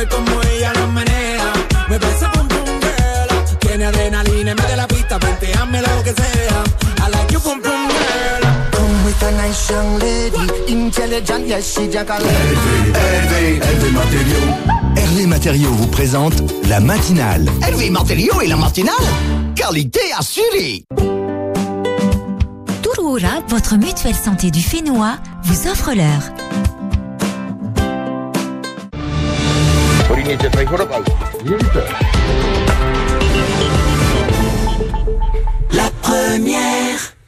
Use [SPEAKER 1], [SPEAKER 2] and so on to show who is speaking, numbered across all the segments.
[SPEAKER 1] ver como ella lo menea. Me parece pum pum girl. Tiene adrenalina, mete la pista, penteame lo que sea. I like you pum pum girl.
[SPEAKER 2] Come with a nice young lady, intelligent, yes, she jack
[SPEAKER 3] Hervé, Hervé Matériaux.
[SPEAKER 4] Hervé Matériaux vous présente la matinale.
[SPEAKER 5] Hervé Matériaux et la matinale, qualité assurée.
[SPEAKER 6] Touroura, votre mutuelle santé du Fénois, vous offre l'heure.
[SPEAKER 1] La première.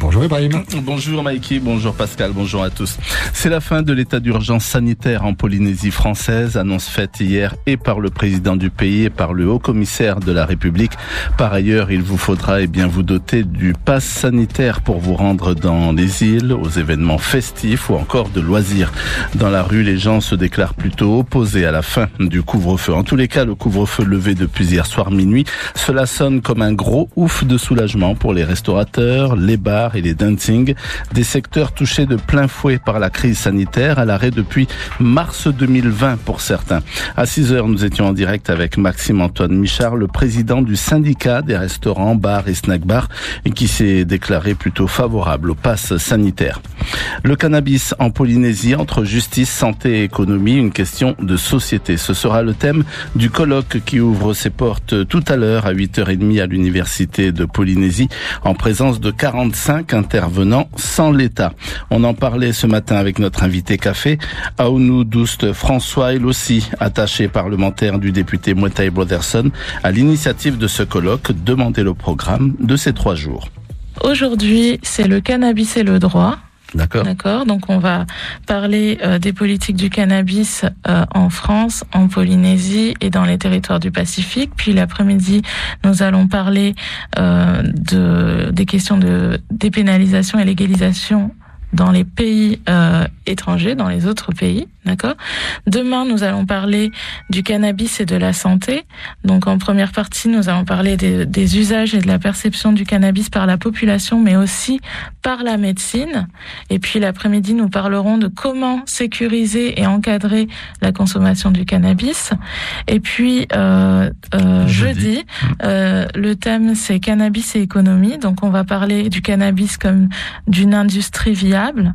[SPEAKER 7] Bonjour Ibrahim.
[SPEAKER 8] Bonjour Mikey, bonjour Pascal, bonjour à tous. C'est la fin de l'état d'urgence sanitaire en Polynésie française, annonce faite hier et par le président du pays et par le haut commissaire de la République. Par ailleurs, il vous faudra eh bien vous doter du pass sanitaire pour vous rendre dans les îles, aux événements festifs ou encore de loisirs. Dans la rue, les gens se déclarent plutôt opposés à la fin du couvre-feu. En tous les cas, le couvre-feu levé depuis hier soir minuit, cela sonne comme un gros ouf de soulagement pour les restaurateurs, les bars et les dancing, des secteurs touchés de plein fouet par la crise sanitaire, à l'arrêt depuis mars 2020 pour certains. À 6 heures, nous étions en direct avec Maxime Antoine Michard, le président du syndicat des restaurants, bars et snack bars, qui s'est déclaré plutôt favorable au pass sanitaire. Le cannabis en Polynésie entre justice, santé et économie, une question de société. Ce sera le thème du colloque qui ouvre ses portes tout à l'heure à 8h30 à l'université de Polynésie en présence de 45 intervenants sans l'État. On en parlait ce matin avec notre invité café, Aounou Douste François, elle aussi attaché parlementaire du député Mouetai Brotherson, à l'initiative de ce colloque, demander le programme de ces trois jours.
[SPEAKER 9] Aujourd'hui, c'est le cannabis et le droit.
[SPEAKER 8] D'accord.
[SPEAKER 9] D'accord. Donc on va parler euh, des politiques du cannabis euh, en France, en Polynésie et dans les territoires du Pacifique. Puis l'après-midi, nous allons parler euh, de des questions de dépénalisation et légalisation dans les pays étrangers, dans les autres pays, d'accord. Demain, nous allons parler du cannabis et de la santé. Donc, en première partie, nous allons parler des, des, usages et de la perception du cannabis par la population, mais aussi par la médecine. Et puis, l'après-midi, nous parlerons de comment sécuriser et encadrer la consommation du cannabis. Et puis, euh, euh, jeudi, jeudi euh, le thème c'est cannabis et économie. Donc, on va parler du cannabis comme d'une industrie viable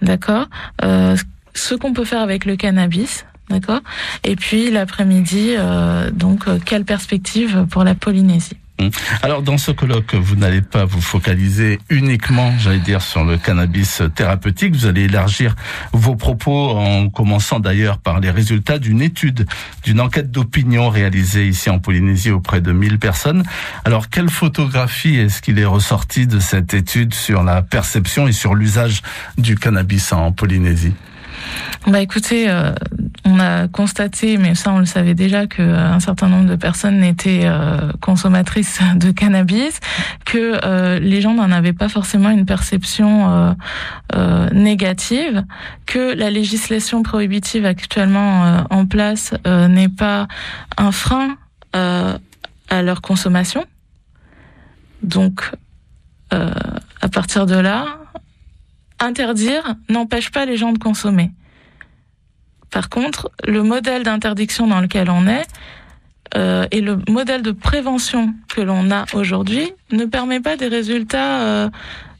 [SPEAKER 9] d'accord euh, Ce qu'on peut faire avec le cannabis, d'accord? Et puis l'après-midi, euh, donc euh, quelle perspective pour la Polynésie?
[SPEAKER 8] Alors dans ce colloque, vous n'allez pas vous focaliser uniquement, j'allais dire, sur le cannabis thérapeutique. Vous allez élargir vos propos en commençant d'ailleurs par les résultats d'une étude, d'une enquête d'opinion réalisée ici en Polynésie auprès de 1000 personnes. Alors quelle photographie est-ce qu'il est ressorti de cette étude sur la perception et sur l'usage du cannabis en Polynésie?
[SPEAKER 9] Bah écoutez, euh, on a constaté, mais ça on le savait déjà, que un certain nombre de personnes étaient euh, consommatrices de cannabis, que euh, les gens n'en avaient pas forcément une perception négative, que la législation prohibitive actuellement en place n'est pas un frein à leur consommation. Donc, à partir de là, interdire n'empêche pas les gens de consommer. Par contre, le modèle d'interdiction dans lequel on est euh, et le modèle de prévention que l'on a aujourd'hui ne permet pas des résultats euh,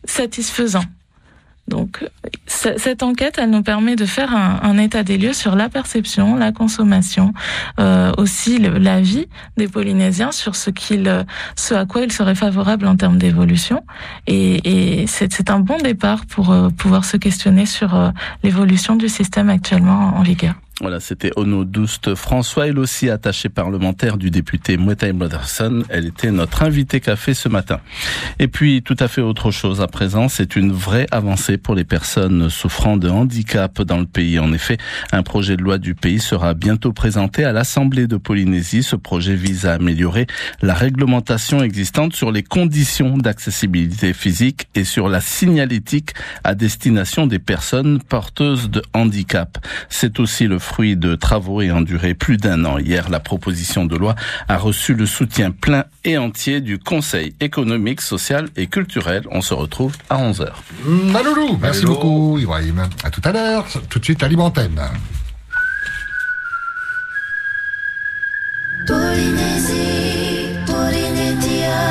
[SPEAKER 9] satisfaisants. Donc, cette enquête, elle nous permet de faire un, état des lieux sur la perception, la consommation, euh, aussi le, la vie des Polynésiens sur ce qu'il, ce à quoi ils seraient favorables en termes d'évolution. Et, et c'est un bon départ pour euh, pouvoir se questionner sur euh, l'évolution du système actuellement en vigueur.
[SPEAKER 8] Voilà, c'était Ono Douste François, elle aussi attachée parlementaire du député Mouetai Brotherson. Elle était notre invitée café ce matin. Et puis, tout à fait autre chose à présent, c'est une vraie avancée pour les personnes souffrant de handicap dans le pays. En effet, un projet de loi du pays sera bientôt présenté à l'Assemblée de Polynésie. Ce projet vise à améliorer la réglementation existante sur les conditions d'accessibilité physique et sur la signalétique à destination des personnes porteuses de handicap. C'est aussi le fruit de travaux ayant duré plus d'un an. Hier, la proposition de loi a reçu le soutien plein et entier du Conseil économique, social et culturel. On se retrouve à 11h.
[SPEAKER 7] Maloulou, merci beaucoup Ibrahim. À tout à l'heure, tout de suite à. Polynésie, Polynésia,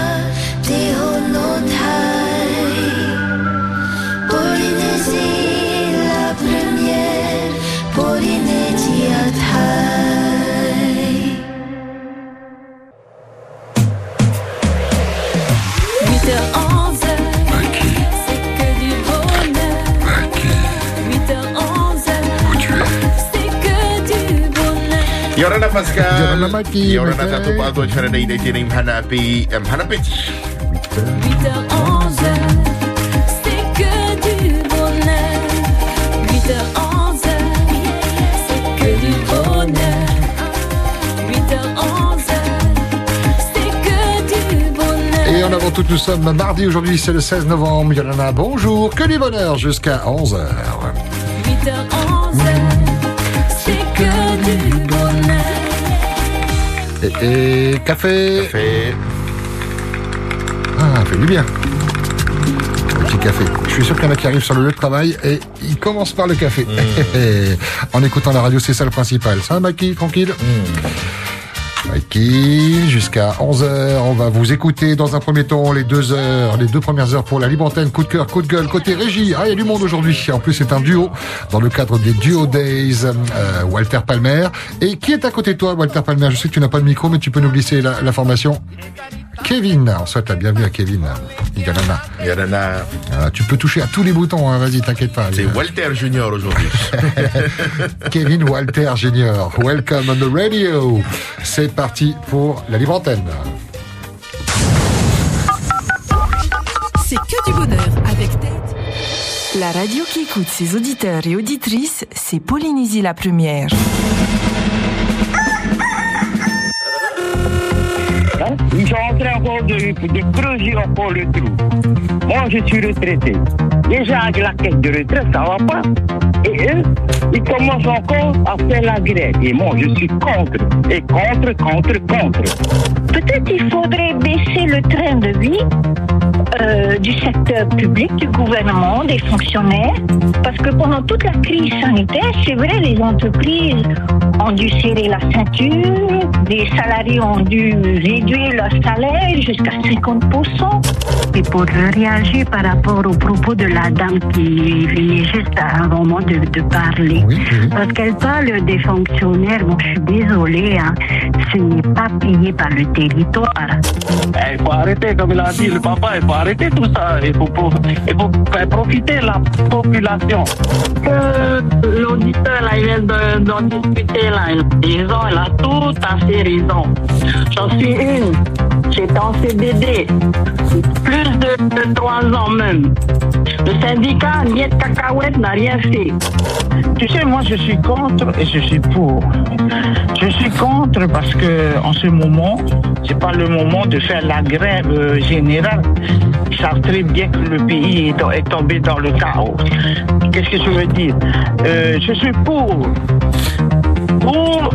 [SPEAKER 10] Yorana Pascal.
[SPEAKER 7] Yorana Maki,
[SPEAKER 10] Yorana
[SPEAKER 7] Maki.
[SPEAKER 10] Tato Pato Chana Dei Dei Tini Mhana Api Mhana Peti.
[SPEAKER 11] 8h, 11h, c'est que du bonheur. 8h, 11h, c'est que du bonheur. 8h, 11h, c'est que du bonheur.
[SPEAKER 7] Et en avant tout, nous sommes mardi aujourd'hui, c'est le 16 novembre. Yolana, bonjour, que du bonheur jusqu'à 11h.
[SPEAKER 11] 8h, 11h, c'est que du bonheur.
[SPEAKER 7] Et, et café.
[SPEAKER 10] Fait.
[SPEAKER 7] Ah, fait du bien. Un petit café. Je suis sûr qu'il y en a qui arrivent sur le lieu de travail et ils commencent par le café. en écoutant la radio, c'est ça le principal. Ça va, Maki, tranquille Maki, jusqu'à 11h, on va vous écouter dans un premier temps les deux heures, les deux premières heures pour la libre antenne, coup de cœur, coup de gueule, côté régie. Ah, il y a du monde aujourd'hui. En plus, c'est un duo dans le cadre des Duo Days, euh, Walter Palmer. Et qui est à côté de toi, Walter Palmer? Je sais que tu n'as pas de micro, mais tu peux nous glisser la- l'information. Kevin, on souhaite la bienvenue à Kevin. Ah, tu peux toucher à tous les boutons, hein, vas-y, t'inquiète pas.
[SPEAKER 10] C'est Walter Junior aujourd'hui.
[SPEAKER 7] Kevin Walter Junior. Welcome on the radio. C'est parti pour la libre antenne.
[SPEAKER 12] C'est que du bonheur avec Tate. La radio qui écoute ses auditeurs et auditrices, c'est Polynésie la première.
[SPEAKER 13] Ils sont en train de, de creuser encore le trou. Moi, je suis retraité. Déjà, avec la caisse de retraite, ça va pas. Et eux, ils commencent encore à faire la grève. Et moi, je suis contre. Et contre, contre, contre.
[SPEAKER 14] Peut-être il faudrait baisser le train de vie euh, du secteur public, du gouvernement, des fonctionnaires, parce que pendant toute la crise sanitaire, c'est vrai, les entreprises ont dû serrer la ceinture, les salariés ont dû réduire leur salaire jusqu'à 50%.
[SPEAKER 15] Et pour réagir par rapport au propos de la dame qui venait juste à un moment de, de parler, parce qu'elle parle des fonctionnaires, bon, je suis désolée, hein, ce n'est pas payé par le territoire.
[SPEAKER 13] Eh, Il faut arrêter, comme il a dit le papa, il faut arrêter tout ça. Il faut, il faut faire profiter la population.
[SPEAKER 15] Que l'auditeur là, il vient de- d'en discuter là, il il a tout à fait raison. J'en suis une, j'étais en CDD, plus de, de trois ans même. Le syndicat Niet Cacahuète n'a rien fait.
[SPEAKER 13] Tu sais, moi, je suis contre et je suis pour. Je suis contre parce que en ce moment, c'est pas le moment de faire la grève euh, générale. Ils savent très bien que le pays est, tombé dans le chaos. Qu'est-ce que je veux dire? Euh, Je suis pour. Pour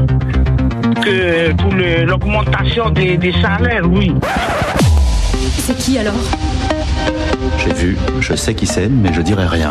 [SPEAKER 13] que pour l'augmentation des, des salaires, oui.
[SPEAKER 16] C'est qui alors?
[SPEAKER 17] J'ai vu, je sais qui c'est, mais je dirai rien.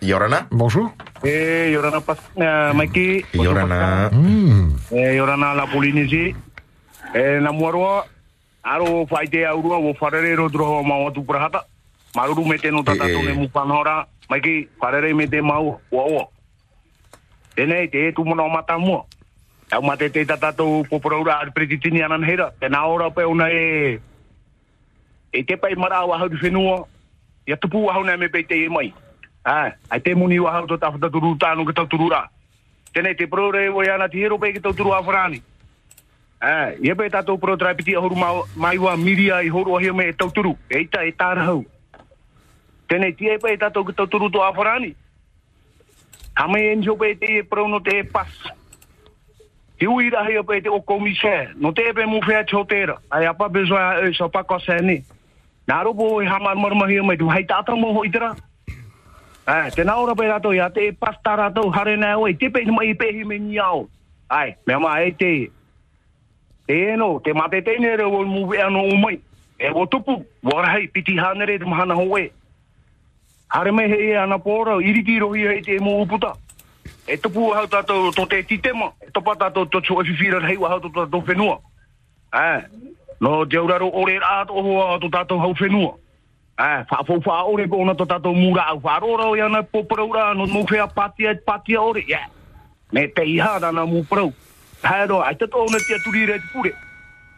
[SPEAKER 10] Yorana?
[SPEAKER 7] Bonjour.
[SPEAKER 13] Eh, Yorana pas, uh, Mikey.
[SPEAKER 10] Yorana.
[SPEAKER 13] Eh, Yorana la Polynésie. Eh, na muarua. Aro faite aurua wo farere ro dro ma watu prahata. Maruru mete no tata to ne mupanora. Mikey, farere mete mau wa wa. Ene te tu mono mata mo. Au mate te tata to popora ar preditini anan hera. Te na ora pe una e e te pai mara wa hau whenua. Ia tupu wa hau na me pe te e mai. Ah, ai te muni wa hau to tafta turu tanu ke tau turura. Tēnei te prore o iana te hero pe ki tau turu a wharani. Ah, ia pe tātou pro trai piti ahoru mau- mai wa miria i horu ahia me e tau turu. E ita e tāra hau. Tēnei tia e pe tātou ki tau turu to a wharani. Hame e njo te e pro no te pas. Te o. No te e pe mu whea chotera. Ai apa bezoa e e hamar me hai tera. Ai, te naura pe rato ia te pasta rato hare nā oi, te pe mai me niao. Ai, me ma e te. Te eno, te mate te nere o. E o tupu, piti hanere te mahana hoe. Hare me he e ana pora, iriti rohi hei te mo uputa. e tupu hau tātou tō te titema, e topa tātou tō tō e whiwhira hei wa hau tō whenua. Eh, no te ore rā tō hoa tō hau. Eh, wha fau wha ore ona tātou mūra au wharora o iana poparau rā, no mō whea patia, patia ore, yeah. Me te iha rana mū parau. Hei ro, ai tato ona tia turi re pure.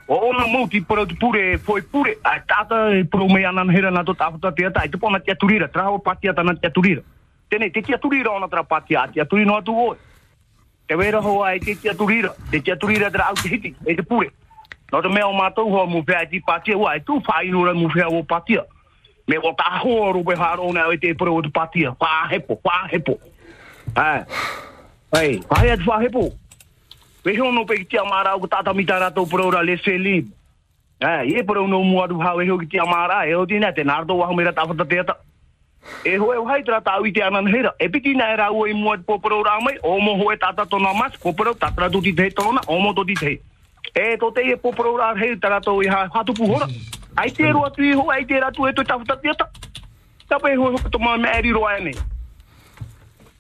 [SPEAKER 13] O ona mō ti parau te pure, foi pure. Ai tāta e parau me anan hera nā tō tāwhata te ata, ai te pona tia turira, traho patia tia turira. Tēnei, te tia turira ona tra oi. Te hoa e te tia turira, te tia turira tra au hiti, e te. No mea o mātou hoa mu whea ti patia, ua e tū whainura mu whea o patia. Me o tā hoa rupe hārona o te pura o te patia, whāhepo, whāhepo. Ai, ai, whāhea te whāhepo. We hono pe ki tia mara o tata mita rato pura ora le se lib. Ai, e pura no mua du hau e ho ki tia mara, e o tina te nardo waho mera tawhata te ata. E hoe o hai tra tau i te anan hera. E piti na e rau e mua te popura ora mai, o mo hoe tata tona mas, popura tatra tu ti te tona, o mo to ti te. E to te e popura ora hei tara to i ha hatu. Ai te roa tu i ho, ai te ratu e to tawhata te ata. Tapa e hoe hoka to ma me eri roa ene.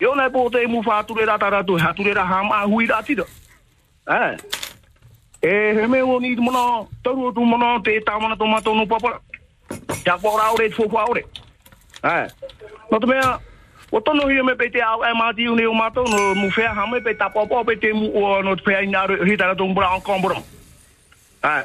[SPEAKER 13] Yo na po te mu whāture rata ratu, hature ra hama hui ratira. Eh. E he me o ni mona, taru tu mona te tamana to mato no papa. Ja pora ore fo fo ore. Eh. No te mea, o tono hi me pe te au e mati uni o mato no mu fea hame pe ta popo pe te mu o no fea ina hi tara tu mbra on kombro. Eh.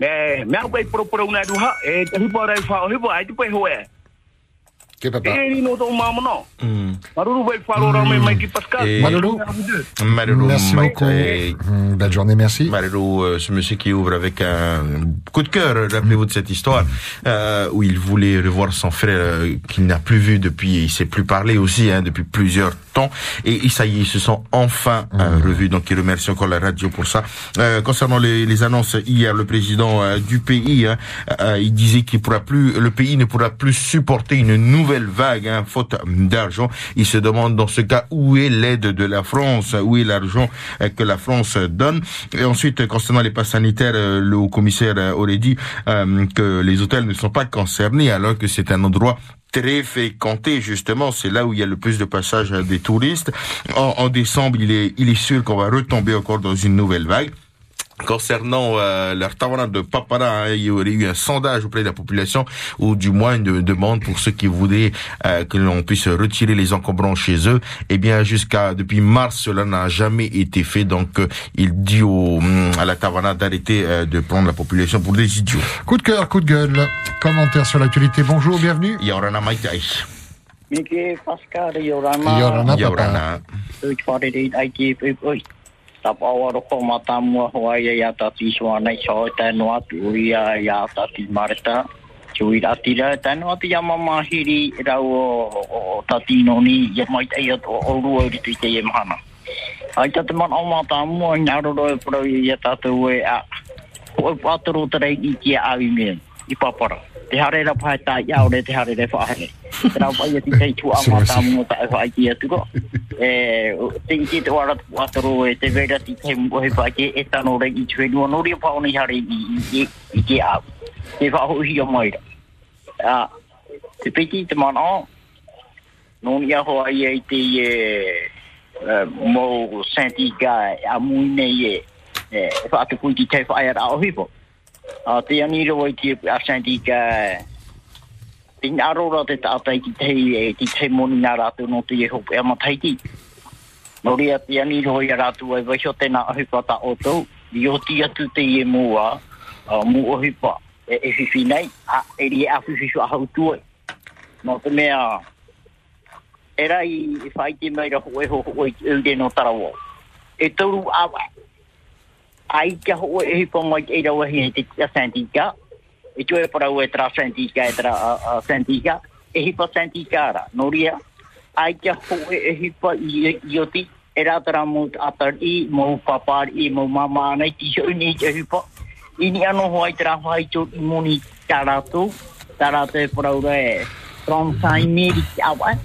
[SPEAKER 13] Me me au pe pro pro na du ha e te hipo rai fa hipo ai pe ho e.
[SPEAKER 7] Che papa.
[SPEAKER 13] E ni no to mama no. Maruru vai mai ki Pascal.
[SPEAKER 10] Et-
[SPEAKER 7] Malolo
[SPEAKER 10] Malheureux,
[SPEAKER 7] Merci
[SPEAKER 10] Mike,
[SPEAKER 7] beaucoup.
[SPEAKER 10] et-
[SPEAKER 7] Hum, Belle journée, merci.
[SPEAKER 10] Malheureux, euh, ce monsieur qui ouvre avec un coup de cœur, rappelez-vous de cette histoire, euh, où il voulait revoir son frère euh, qu'il n'a plus vu depuis, il s'est plus parlé aussi, hein, depuis plusieurs temps, et, ça y est, ils se sont enfin euh, revus, donc il remercie encore la radio pour ça. Euh, concernant les, les annonces hier, le président euh, du pays, hein, euh, il disait qu'il pourra plus, le pays ne pourra plus supporter une nouvelle vague, hein, faute d'argent. Il se demande dans ce cas où est l'aide de la France, où est l'argent euh, que la France donne. Et ensuite, concernant les passes sanitaires, euh, le haut-commissaire euh, aurait dit que les hôtels ne sont pas concernés alors que c'est un endroit très fréquenté justement, c'est là où il y a le plus de passages des touristes. En, en décembre, il est, il est sûr qu'on va retomber encore dans une nouvelle vague. Concernant euh, leur tawana de Papara, hein, il y aurait eu un sondage auprès de la population, ou du moins une demande pour ceux qui voudraient euh, que l'on puisse retirer les encombrants chez eux. Eh bien, jusqu'à depuis mars, cela n'a jamais été fait. Donc, euh, il dit au, hum, à la tawana d'arrêter euh, de prendre la population pour des idiots.
[SPEAKER 7] Coup de cœur, coup de gueule. Commentaire sur l'actualité. Bonjour, bienvenue.
[SPEAKER 10] Yorana Maitai.
[SPEAKER 18] Yorana.
[SPEAKER 7] Yorana.
[SPEAKER 10] Yorana.
[SPEAKER 18] ta pa wa ro koma ta mu wa ya ya ta ti so na cho ta no atu ya ya ta ti marta chu ta no ti ya ma hiri ra o ta ti no ni ya mai ta ya to o ru o ri ti te ye ma na ai ta man o ma ta mu na ro pro ya ta te we a o pa tro i ki a i me i pa pa te hare ra pai ta ya ore te hare re fa Te ra pai ti te tu ama ta mo ta fa ki atu ko e tin ki te wara atro e te vera ti te mo he pa ki eta no re i tre no ri pa oni hare i i ki a te fa ho hi mo ira a te piti te mo o. No ni a ho ai e te e mo senti ga a mu ne e e fa te ku ki te fa ya ra o hi a te anira wai ki a sandi ka tin arora te tātai ki te hei e ki te moni nga rātou no te eho e ama taiti nori a te anira wai a rātou ai wai o tēnā ahupata o tau. I o ti atu te e mua mu e e fifi nei. A e ri a fifi su a hau tuai. No te mea e rai i whaite mai ra hoi hoi hoi hoi hoi hoi hoi hoi hoi hoi Ai kia ho e hipa mai e rawa hi e te tia santika, e tue para ue tra santika e tra uh, uh, santika, e hipa santika ra, no ria, ai kia ho e, e hipa i, i o ti, e rā tara mō atar i, mō papar i, mō mama nei, ti so ni te hupa. I ni ano hoai tera hoai tō i moni tā rātou, tā rātou e paraura e from sai meri ki awa.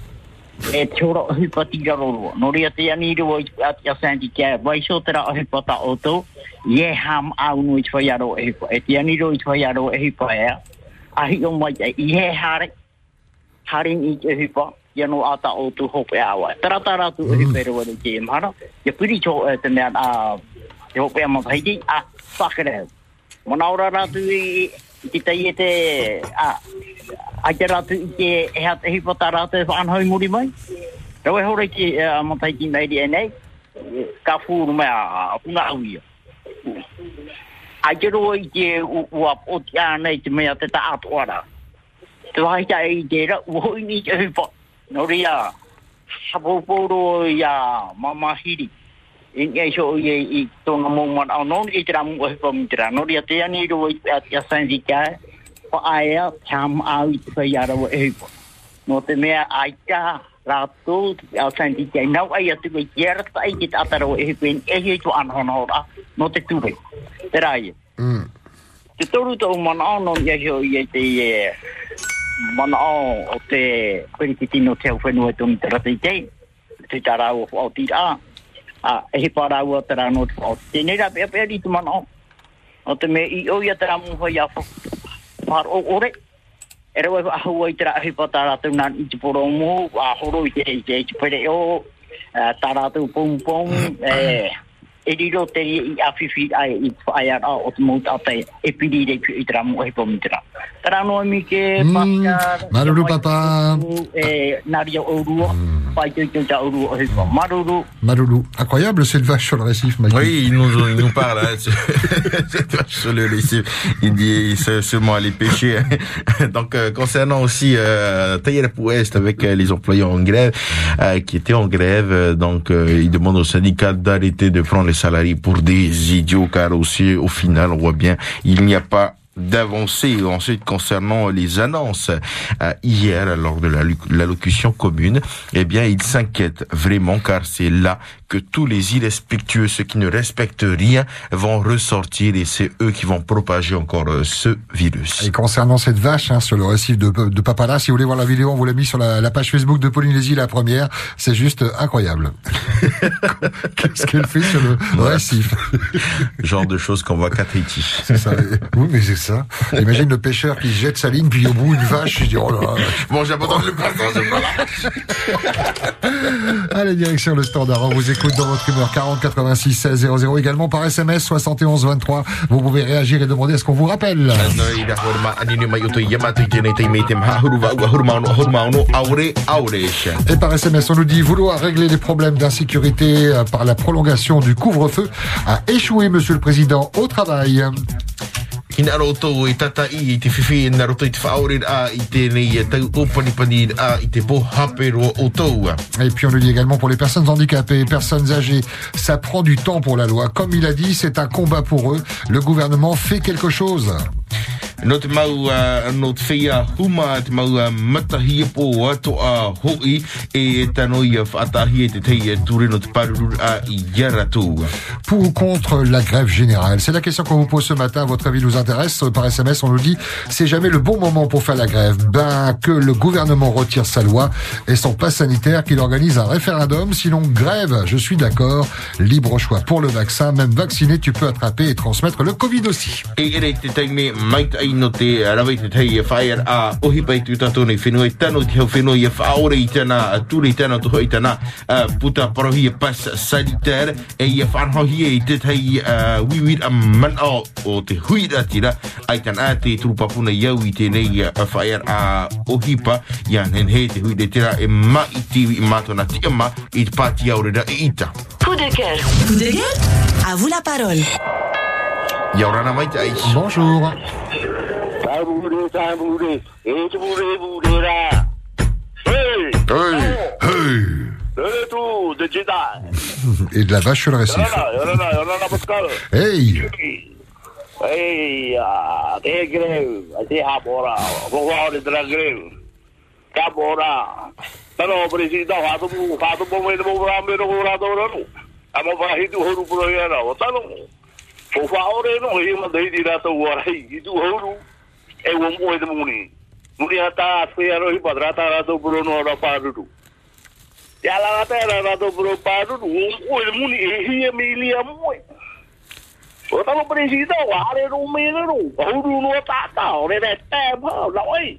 [SPEAKER 18] E te ora hupa ti raroro. Nō rea te ani rua i ati a sandi kia, vai so tera hupa ta o tō, ye ham au no i te whai aro e hupa. E te ani rua i te whai aro e hupa e a. Ahi o mai e, i he hare, haring i te hupa, ia no ata o tu hope awa. Tara tara tu e hupa e rua ni ke mhara. Ia piri cho e te mea a te hope a mawhaiti, a whakere. Mana ora ratu i i te tai e te a a te ratu i te e hat e hipota ratu e whanhoi muri mai. Rau e hore ki a ki nei di e nei, ka fūru mai a punga au ia. A te roa i te ua o te anei te mea te ta atoara. Te wahaita e i te ra, ua hoi ni te hupa. No ria, hapoporo i a mamahiri ya so ye i to nga mo mo no no i tra mo ko mi tra no ya te ani ro i ya san di ka o a ya cham a i pa ya ro e ko no te me a ka ra tu ya san di ka no a ya tu ko yer ta i ki ta ro e ko in e ye to an hono ra no te tu ve tra ye mm. Te to ru to mo no ya so ye te ye mana o te kwenkitino te o whenua e tumi tarapitei, te. Tarau o tira a he para ua tera no te whao. a rā pēpē ni tu o. Te me i oia tera mūhoi a par o ore. era rau a ahua i tera ahi pata te na i te poro mō, a horo i te i te pere o, tā rātou pōng e... Eh, e riro te i awhiwhi ai i whaia a o te mouta ate e piri rei pi i te ramu he pom te ra. Tara noa mi ke Pascal,
[SPEAKER 7] Maruru papa.
[SPEAKER 18] e Naria Orua, pai tui tui ta Orua o hipa. Maruru,
[SPEAKER 7] Maloulou. Incroyable cette vache sur le récif.
[SPEAKER 10] Oui, il nous, il nous parle hein, sur, cette vache sur le récif. Il dit il sait seulement aller pêcher. Donc, euh, concernant aussi euh, Taïra Ouest avec euh, les employés en grève, euh, qui étaient en grève, euh, donc euh, il demande au syndicat d'arrêter de prendre les salariés pour des idiots, car aussi au final, on voit bien, il n'y a pas d'avancée ensuite concernant les annonces euh, hier lors de l'allocution commune eh bien il s'inquiète vraiment car c'est là que tous les irrespectueux ceux qui ne respectent rien vont ressortir et c'est eux qui vont propager encore euh, ce virus
[SPEAKER 7] Et concernant cette vache hein, sur le récif de, de Papala, si vous voulez voir la vidéo, on vous l'a mis sur la, la page Facebook de Polynésie, la première. C'est juste euh, incroyable. Qu'est-ce qu'elle fait sur le
[SPEAKER 10] Ouais.
[SPEAKER 7] récif?
[SPEAKER 10] Genre de choses qu'on voit qu'à Tahiti
[SPEAKER 7] C'est ça. Oui, mais c'est Imagine le pêcheur qui jette sa ligne, puis au bout une vache. Il dit oh là.
[SPEAKER 10] bon j'abandonne le poisson je me.
[SPEAKER 7] Allez, direction le standard. On vous écoute dans votre humeur 40 86 16 00. Également par SMS 71 23. Vous pouvez réagir et demander à ce qu'on vous rappelle. Et par SMS, on nous dit vouloir régler les problèmes d'insécurité euh, par la prolongation du couvre-feu a échoué, Monsieur le Président, au travail.
[SPEAKER 10] Roto e i te whiwhi na roto i te a i e tau a i te o.
[SPEAKER 7] Et puis on nous dit également pour les personnes handicapées, personnes âgées, ça prend du temps pour la loi. Comme il a dit, c'est un combat pour eux. Le gouvernement fait quelque chose.
[SPEAKER 10] No te mau uh, no te whia huma te mau uh, matahi pō ato a hoi e tano i a whaatahi te tei ture no te paruru a i yaratu.
[SPEAKER 7] Pour ou contre la grève générale? C'est la question qu'on vous pose ce matin. Votre avis nous intéresse. Par SMS, on nous dit c'est jamais le bon moment pour faire la grève. Ben que le gouvernement retire sa loi et son pass sanitaire, qu'il organise un référendum. Sinon grève. Je suis d'accord. Libre choix pour le vaccin. Même vacciné, tu peux attraper et transmettre le Covid aussi.
[SPEAKER 10] E te tai no te rawe te tei e whaer a ohi pai tu tato nei whenua e tano te hau whenua i e whaore i tana a ture i tana tuho i tana a puta parohi e pas sanitaire e i e whanhohi e i te tei a wiwir a man o o te huira tira ai tana a te turupapuna iau i tēnei a whaer a ohipa i anen he te huira tira e ma i tiwi i mātona ti ma i te pāti aure ra i ita.
[SPEAKER 19] Coup de cœur. Coup de gueule À vous la parole.
[SPEAKER 10] Yaurana mai te aichi.
[SPEAKER 7] Bonjour.
[SPEAKER 13] Hey!
[SPEAKER 7] Hey!
[SPEAKER 13] Le tout de Jedi.
[SPEAKER 7] Et de la vache sur le récif. Hey!
[SPEAKER 13] Hey, ah, habora, de la.
[SPEAKER 20] Tano me. Amo horu pro. Tano. No dei horu. E wo mo e mo ni. Muni ata fe ya ro hi padra ta ra do pro no ra pa ru. Ya la ta ra ra do pro pa ru. Wo e mo ni e hi e mi li mo. O tamo presidente wa re ro me ro. Horu no ta ta ore de te pa la oi.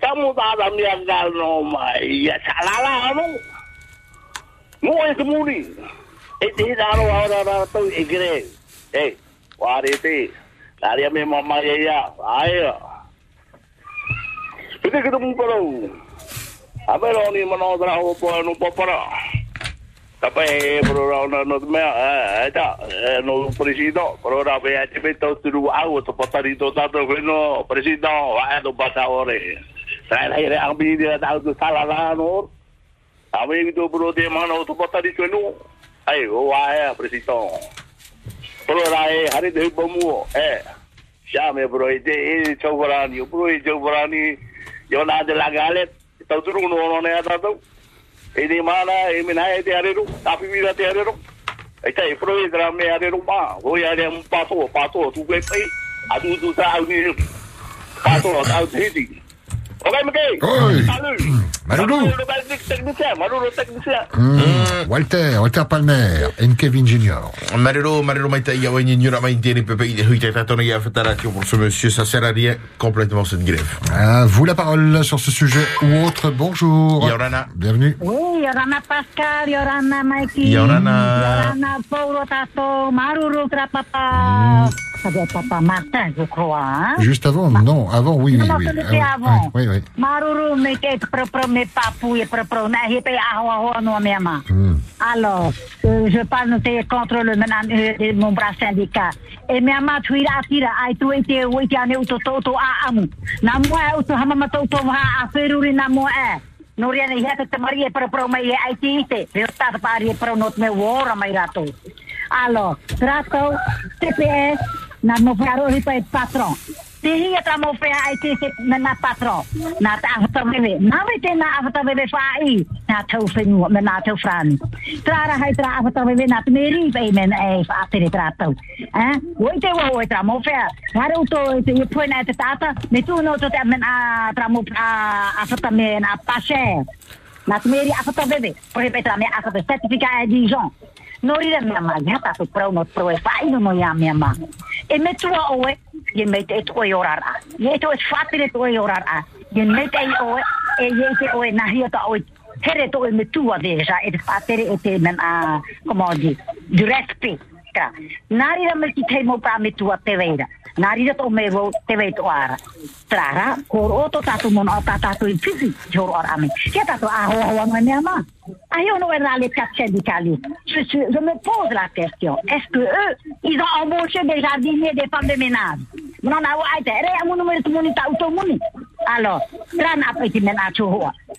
[SPEAKER 20] Kamu tak ada niaga nomai. Ya salah no. Mu es muni. Itu daro ahora ahora tu igre. Eh, wari ti. Dari ame mama ya ya. Ayo. Itu kita mu perlu. Apa lo ni mana dra ho po no po para. Tapi bro ra no no me eh ta no presido, pero ra ve a te meto tu au to potari to tato no presido va do bata ore. Saya lahir ang bini tahu tu salah lah nur. Kami itu bro dia mana tu kota di sana. Ayo, wah presiden. Bro rai hari deh bomu. Eh, siapa bro itu ini cobaran, bro itu cobaran ni. Yo nak ada lagalet. Tahu tu rumah orang ni ada tu. Ini mana? Ini mana itu hari tu? Tapi bila tu hari tu? Itu bro itu ramai hari rumah. Oh ya dia empat tu, empat tu tu gue pergi. Aduh tu tahu ni. Empat tu tahu
[SPEAKER 7] Walter, Walter Palmer, et Kevin Junior.
[SPEAKER 10] Les pépés, il est Tatona Yafataraki pour ce monsieur, ça sert à rien complètement cette grève.
[SPEAKER 7] À vous la parole sur ce sujet ou autre. Bonjour.
[SPEAKER 10] Yorana.
[SPEAKER 7] Bienvenue.
[SPEAKER 21] Oui, Yorana Pascal, Yorana Mikey.
[SPEAKER 7] Yorana.
[SPEAKER 21] Yorana Paulo Tato, Maruru Trapapa. Ça doit être Papa Martin, je crois. Hein?
[SPEAKER 7] Juste avant, non, avant, oui, oui,
[SPEAKER 21] Non,
[SPEAKER 7] oui.
[SPEAKER 21] c'était avant.
[SPEAKER 7] Oui, oui.
[SPEAKER 21] Maruru me ke propre me papu et propre na hipe no mema. Alors, euh, je parle contre le euh, mon bras syndicat. Et tuira ai tu ane to a amu. Na mo e uto hama mato to ha a feruri na mo e. No ria ne hete te marie pro pro mai ai pari pro not me wora mai rato. Alors, trato TPS na e patron. Tihi ata mo fe ai ti se na na patron. Na ta afta bebe. Na vete na afta bebe fai. Na tau fe nu me na tau frani. Trara hai tra afta bebe na meri pe men e fa te trato. Eh? Wo te wo tra mo fe. Hare uto te ye poi na te tata. Me tu no to te men a tra mo afta me na pashe. Na meri afta bebe. Por repeta me afta certificat e Dijon. Nori da minha mãe, já tá tu pro no pro e fai no moia minha mãe. E me tua oe, e me te tu e orar a. E tu e fatire tu e orar a. E me te oe, e ye te oe oe. E me tua deja, men a, como di, du respect. Tra. Nari da me mo pra me tua te veira. Nari da to me ara. Trara, tatu mon o tatu or tatu a hoa hoa Ah, era les quatre. Je, me pose la question. Est-ce que eux, ils ont embauché des jardiniers, des femmes de ménage? Alors.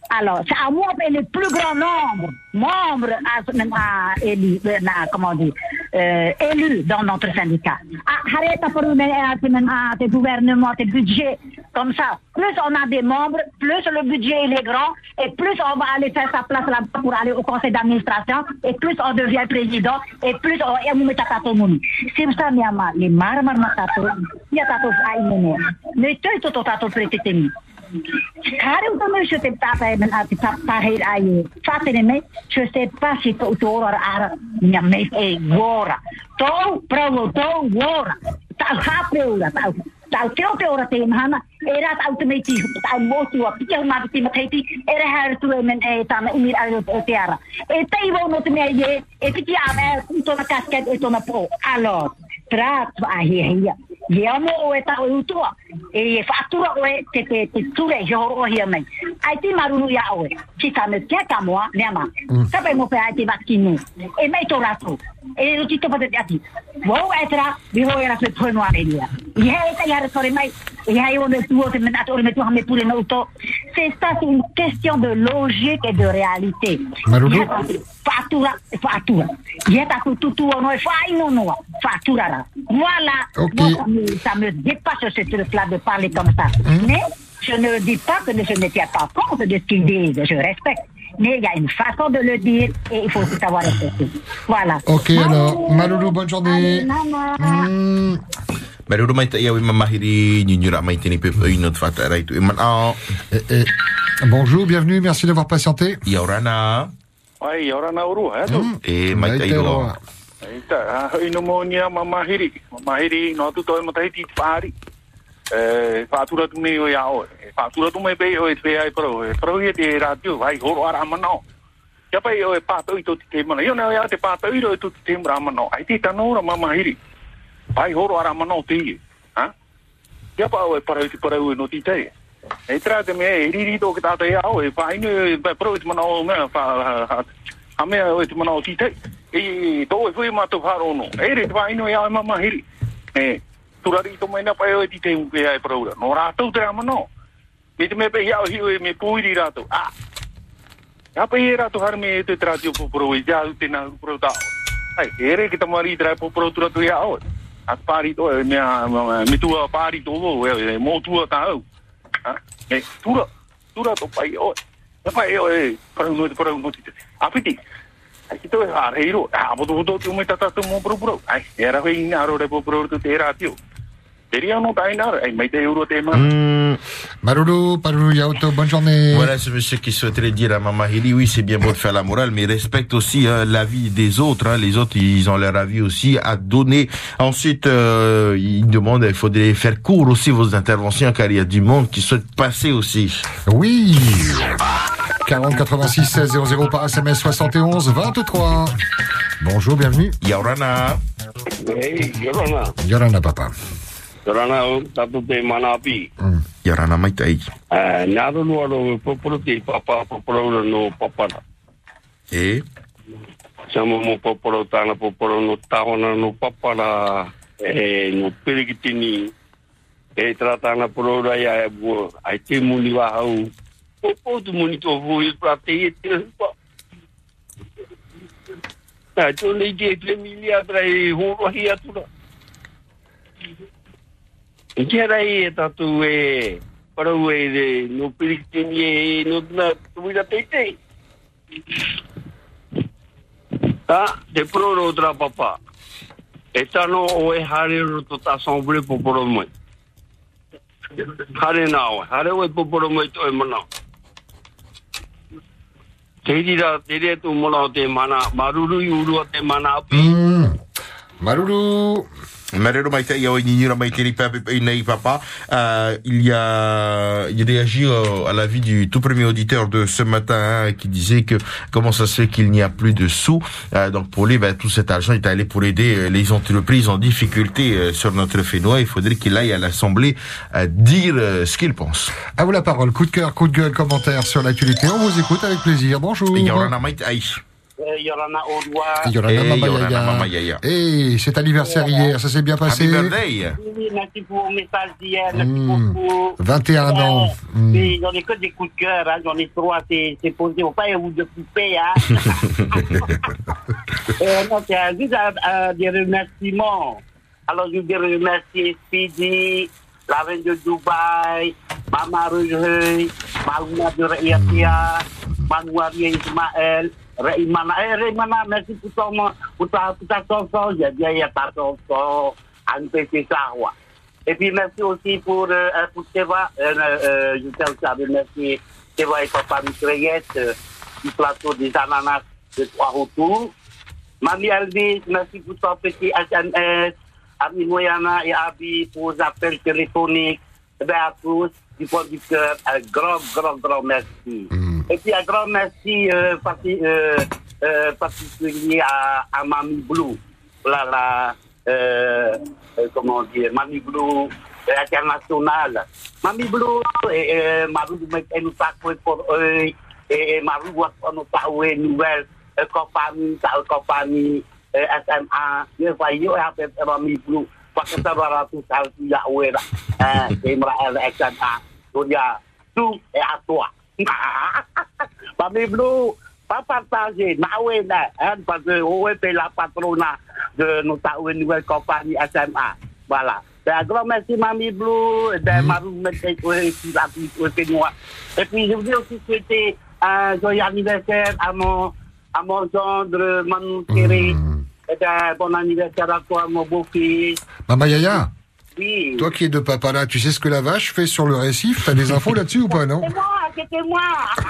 [SPEAKER 21] Alors, c'est à moi le plus grand nombre, membres à, euh, comment dit, euh, élus dans notre syndicat. Ah, arrête à tes- gouvernements, tes budgets, comme ça. Plus on a des membres, plus le budget est grand, et plus on va aller faire sa place là-bas pour aller au conseil d'administration, et plus on devient président, et plus on et on met à tato muni. C'est pour ça, Miyama, les marmar il y tato. Mais tu tout tato prététemi. Kare uta me je te tata ben at tata heet ai fatene si e ta hape ora ta ta teo te ora te hana era ta automati ta mo tu a pia ma ti ma tei era har tu men e me imir ai o te ara e te ivo no te me ye e ti a me to na casket e to na po alors trat a hi hi ye amo o e ta o utua e o e te te te ture jo o mai ai ti marunu ya o e ki ta me ke ka moa ne ma ai vaccine e to rato e e e e to c'est ça c'est une question de logique et de réalité fatura fatura e fai fatura là voilà me, ça me dépasse ce truc-là de parler comme ça. Mais je ne dis pas que je ne tiens pas compte de ce qu'ils disent. Je respecte. Mais il y a une façon de le dire et il faut aussi savoir répéter. Voilà.
[SPEAKER 7] Ok, alors, Maloulou, bonne journée. Hmm.
[SPEAKER 10] Maruru mai ta ia wi mamahiri nyunyura mai tini pe pe ino tfata rai tu iman a.
[SPEAKER 7] Eh, Bonjour, bienvenue, merci d'avoir patienté.
[SPEAKER 10] Yaurana.
[SPEAKER 22] Ai, ora na uru, eh, tu.
[SPEAKER 10] E mai ta iro.
[SPEAKER 22] Ita, ah, ino mo nia mamahiri. Mamahiri, no tu toi mo tahi ti pari. e fa tu tu me ya o fa tura tu me pei o e ai pro e pro ye te radio vai ho ara mano ya pa yo e pa to to te mano yo no ya te pa to iro tu te mra mano ai ti tano ora ro hiri. Vai ho ara mano te ha? Ya pa o e para ti para u no ti te e tra te me e ri to ta te ya e pa ni pa pro ti mano me fa ha me o ti mano ti te e to e fu ma to no. E ri vai no ya ma hiri. E turari to mai na pa o ti te un ke ai pro. No ra to te manao. Me te me pe ya o hi o e me puiri ra to. Ah. Ya pe era to har me te tra ti pro e ja te na pro ta. Ai, ere ki tamari tra pro tura tu ya o. At pari to e me me tu pari to e mo tu ta o. Ah, e tura tura to pai o. Ya pai o e para no no. Ai ki to ha reiro. Bo do do tu me ta ta tu mo pro pro. Ai, era ve ina ro re po pro tu te ra ti o. Teria no ta ina, ai mai te euro te ma.
[SPEAKER 7] Maloulou, Maloulou Yaoto, bonne journée.
[SPEAKER 10] Voilà ce monsieur qui souhaiterait dire à Mamahiri, oui, c'est bien beau de faire la morale, mais respecte aussi hein, l'avis des autres. hein. Les autres, ils ont leur avis aussi à donner. Ensuite, euh, il demande, il faudrait faire court aussi vos interventions, car il y a du monde qui souhaite passer aussi.
[SPEAKER 7] Oui 40 86 16 00 par SMS 71 23. Bonjour, bienvenue.
[SPEAKER 10] Yaurana.
[SPEAKER 23] Hey, Yorana.
[SPEAKER 7] Yorana papa.
[SPEAKER 23] Yorana tatu te mana api.
[SPEAKER 10] Yaurana mai tai.
[SPEAKER 23] Uh, Naro lua ro poporo te papa poporo no papara.
[SPEAKER 10] E?
[SPEAKER 23] Sama mo poporo tana poporo no tahona no papara. E no perikitini. E tratana porora ia e bua. Ai te muni wa hau. Popo tu muni to vui pra te e te pa. Na to nei te te milia tra e horo hi atura. Kia rai e tatu e parau e de no na tuira te te. Ta, te proro tra papa. E tano o e hare roto ta sombre o e manao. Te rira, te rea tu mona o te mana, maruru i urua mana api.
[SPEAKER 10] Pape nei papa. Euh, il y a, il réagit euh, à l'avis du tout premier auditeur de ce matin hein, qui disait que comment ça se fait qu'il n'y a plus de sous. Euh, donc pour lui, ben, tout cet argent est allé pour aider euh, les entreprises en difficulté euh, sur notre Fénois. Il faudrait qu'il aille à l'Assemblée euh, dire ce qu'il pense.
[SPEAKER 7] À vous la parole. Coup de cœur, coup de gueule, commentaire sur l'actualité. On vous écoute avec plaisir. Bonjour.
[SPEAKER 10] Yorana.
[SPEAKER 23] Eh, Yorana Orwa.
[SPEAKER 7] Yorana
[SPEAKER 10] Eh,
[SPEAKER 7] Mama
[SPEAKER 10] Yorana
[SPEAKER 7] Yaya.
[SPEAKER 10] Mama Yaya.
[SPEAKER 7] Et c'est anniversaire hier, ça s'est bien passé.
[SPEAKER 23] Oui, merci pour vos messages d'hier. Merci
[SPEAKER 7] Hmm.
[SPEAKER 23] beaucoup.
[SPEAKER 7] 21 ans. Hmm.
[SPEAKER 23] Et J'en ai que des coups de cœur, hein. j'en ai trois, c'est c'est posé, faut pas vous de couper. Hein. euh, non, c'est juste euh, des remerciements. Alors, je voudrais remercier Speedy, la reine de Dubaï, Mama Rujeuil, Magouna de Reiatia, Magouna Ismaël, Reimana. Eh, Reimana, merci pour ton, pour ta, pour ta chanson. J'ai bien, il y a ta Sarwa. Et puis merci aussi pour, euh, euh, pour Teva. Euh, euh, je tiens à remercier Teva et Papa Mitraillette euh, du plateau des ananas de trois retours. Mamie Elvis, merci pour ton petit SMS. Ami Moyana et Abi pour vos appels téléphoniques. Eh bien, à tous, du un grand, grand, grand merci. Et puis un grand merci euh, euh, euh, à, à Mamie Blue. Euh, euh, comment dire, Mamie Blue internationale. Mamie Blue, et, et nous pour eux, et, voit nous takwe nouvelle compagnie, SMA, et après, Mamie Blue, parce que ça va tout ça, tu y a, là, hein, SMA, il y a tout et à toi. Mamie Blue, pas partager, nawe na, hein, parce que on est la patronat de notre nouvelle compagnie SMA. Voilà. Ben, un grand merci, Mamie Blue, et ben, Marou, mettez, ouais, et puis, je voulais aussi souhaiter
[SPEAKER 20] euh, joyeux anniversaire à mon, à mon gendre, Manu Thierry. Et ben, bon anniversaire à toi, mon beau-fils.
[SPEAKER 7] Maman Yaya,
[SPEAKER 20] Oui.
[SPEAKER 7] toi qui es de papa là, tu sais ce que la vache fait sur le récif? T'as des infos là-dessus ou pas, non?
[SPEAKER 20] C'est moi, c'était moi.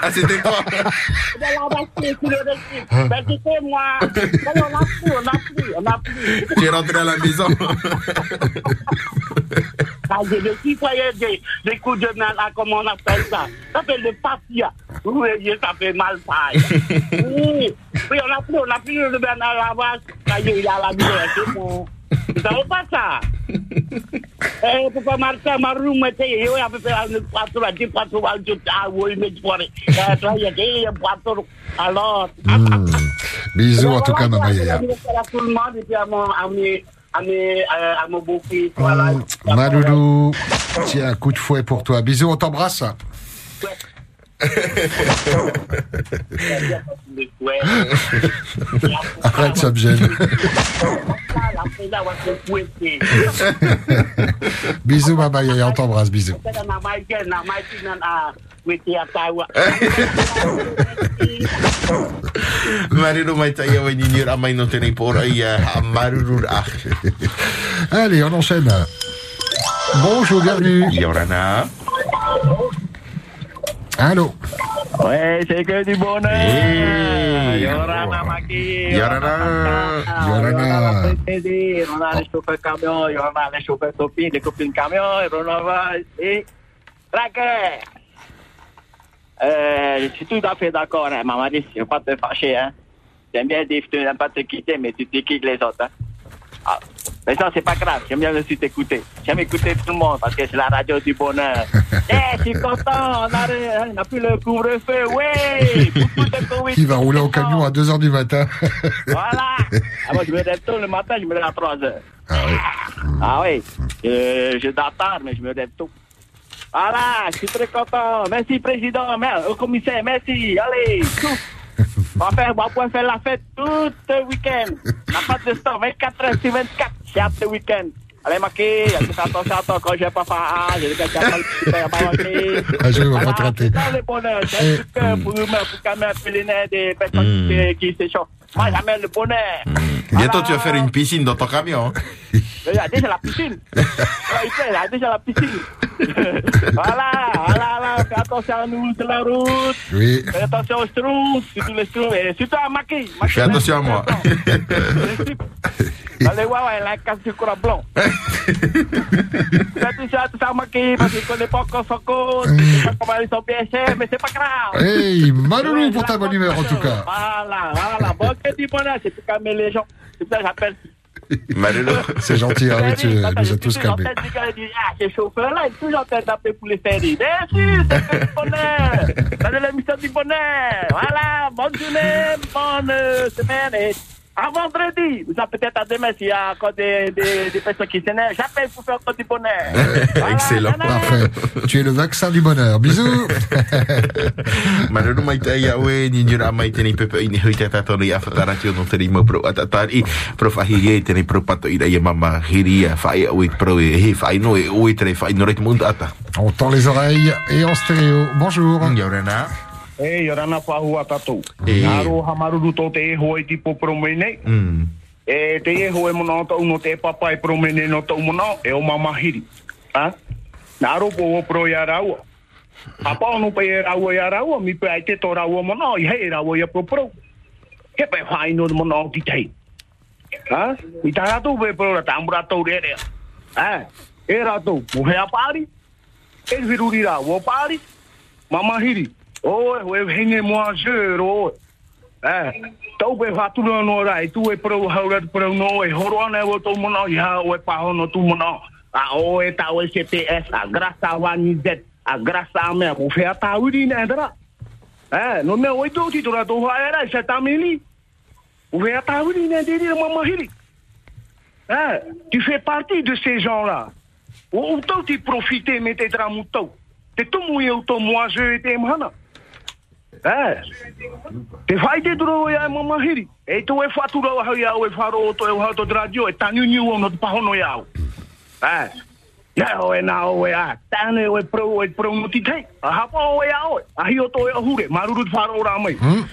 [SPEAKER 10] Ah, c'était toi
[SPEAKER 20] De la vache sur le récif. Ben, c'était moi. Ben, on a plus, on a plus, on a plus.
[SPEAKER 10] Tu es rentré à la maison.
[SPEAKER 20] Ah, j'ai le citoyen des, des coups de main, là, comment on appelle ça? Ça fait le papia. Oui, ça fait mal pareil. Oui, oui, on a plus, on a plus le bain à la vache. Ça y est, il y a la bière, c'est bon. Eh, pourquoi Martha, Maru, Mete, yo, ya pepe, al quattro, a di quattro, al giù, vuoi, me fuori. Tra gli che io quattro. Alors.
[SPEAKER 7] Hmm. Bisous en tout cas, Maman Yaya.
[SPEAKER 20] tout le monde et puis à mon, voilà.
[SPEAKER 7] Maloulou, tiens, coup de fouet pour toi. Bisous, on t'embrasse. Arrête, ça me gêne. Bisous, Maman Yaya, on t'embrasse. Bisous. Allez, on enchaîne. Bonjour, bienvenue.
[SPEAKER 10] Yorana.
[SPEAKER 7] Allô?
[SPEAKER 20] Ouais, c'est que du bonheur.
[SPEAKER 10] Hey.
[SPEAKER 20] Yorana Maki.
[SPEAKER 10] Yorana.
[SPEAKER 7] Yorana.
[SPEAKER 20] On a les chauffeurs camions, on a les chauffeurs copines, les copines camions, va et traquer. Euh, je suis tout à fait d'accord, hein. Maman dit, je ne veux pas te fâcher, hein. J'aime bien dire, tu n'aimes pas te quitter, mais tu te quittes les autres, hein. Ah, mais ça, c'est pas grave. J'aime bien aussi t'écouter. J'aime écouter tout le monde parce que c'est la radio du bonheur. Eh, je suis content. On a, on a plus le couvre-feu. Oui! Covid.
[SPEAKER 7] Qui va rouler au camion à 2h du matin
[SPEAKER 20] Voilà. Ah, moi, je me lève tôt le matin, je me lève à 3 heures. Ah oui. Euh, je dors tard, mais je me lève tôt. Voilà, je suis très content. Merci, président. Merci, au commissaire, merci. Allez, tout. On va, faire, on va pouvoir faire la fête tout le week-end. La pas de stop, 24 heures sur 24. J'ai hâte le week-end. Allez, Maki, attention à toi quand je vais pas faire ah, j'ai des gars qui appellent super pas Maki.
[SPEAKER 7] Ah, je vais te rater.
[SPEAKER 20] C'est le bonheur. J'ai un coup de cœur pour eux-mêmes, pour calmer un peu les nerfs des personnes qui, qui s'échauffent. Moi, j'amène le bonheur.
[SPEAKER 10] Bientôt tu vas faire une piscine dans ton camion.
[SPEAKER 20] Il y a déjà la piscine. Il fait, il y a déjà la piscine. voilà, voilà, voilà, fais attention à nous sur la route.
[SPEAKER 7] Oui.
[SPEAKER 20] Fais attention aux trous, surtout les et surtout à Maki. Maki,
[SPEAKER 10] Fais attention à moi.
[SPEAKER 20] Mais c'est pas grave.
[SPEAKER 7] Hey, Maloulou pour ta bonne humeur en tout cas.
[SPEAKER 20] Voilà, voilà, bon, que du bonheur, c'est pour calmer les gens. C'est ça que j'appelle.
[SPEAKER 7] C'est gentil, hein, tu nous as tous calmés.
[SPEAKER 20] J'entends du gars dire, ah, ces chauffeurs-là, ils sont toujours en train d'appeler pour les ferries. Bien sûr, c'est que du bonheur. C'est l'émission du bonheur. Voilà, bonne journée, bonne euh, semaine et à vendredi. Vous savez peut-être à demain s'il y a encore des, des, des personnes qui s'énervent. J'appelle pour faire encore du bonheur.
[SPEAKER 10] Excellent.
[SPEAKER 7] Parfait. Tu es le vaccin du bonheur. Bisous.
[SPEAKER 10] Maruru mai tai awe ni ni ramai tenei pepe ini hui te tato ni a whakaratio no tenei mo pro atatari. Pro whahi e tenei pro pato ira ia mama hiri pro e he whai no e no reit mundu ata.
[SPEAKER 7] On tend les oreilles et en stéréo. Bonjour.
[SPEAKER 10] Yorana.
[SPEAKER 13] E, yorana whahua tatou.
[SPEAKER 10] E.
[SPEAKER 13] Nā roha maruru tō te e tipo promene.
[SPEAKER 10] Mm.
[SPEAKER 13] E te e mono tau no te papa e promene no tau mono e o mamahiri. Ha? Nā ropo o pro i a raua. Papa ono pe e raua i a raua, mi pe ai te tō raua mono, i hei raua i a pro pro. He pe whai no mono ki tei. Ha? I tā ratou pe pro ra tāmbura tau re rea. Ha? E ratou, pāri. E pāri. Mamahiri. Oe henge moa zero. Eh, tau pe no rai, tu e prau haurat prau no, e horo ana e o tau mono, i e tu. A o e tau e CTS, a grasa wani Z, a grasa a. Eh, no oi tau titora tau haera, i sa tamili. Diri. Eh, tu fais partie de ces gens-là. O o tau ti profite me te tau. Te tumu i au tau moaze e te. Eh, te whai te duro ia e mamahiri? E to e whatura hau ia o e wharo o e wharo to radio e tanu niu o no te pahono ia au. Eh, Ya o e nā o a. Tāne o e pro o e pro muti tei. A hapa o e a o e. A hi o e a hure. Maruru te wharo mai. Yorana.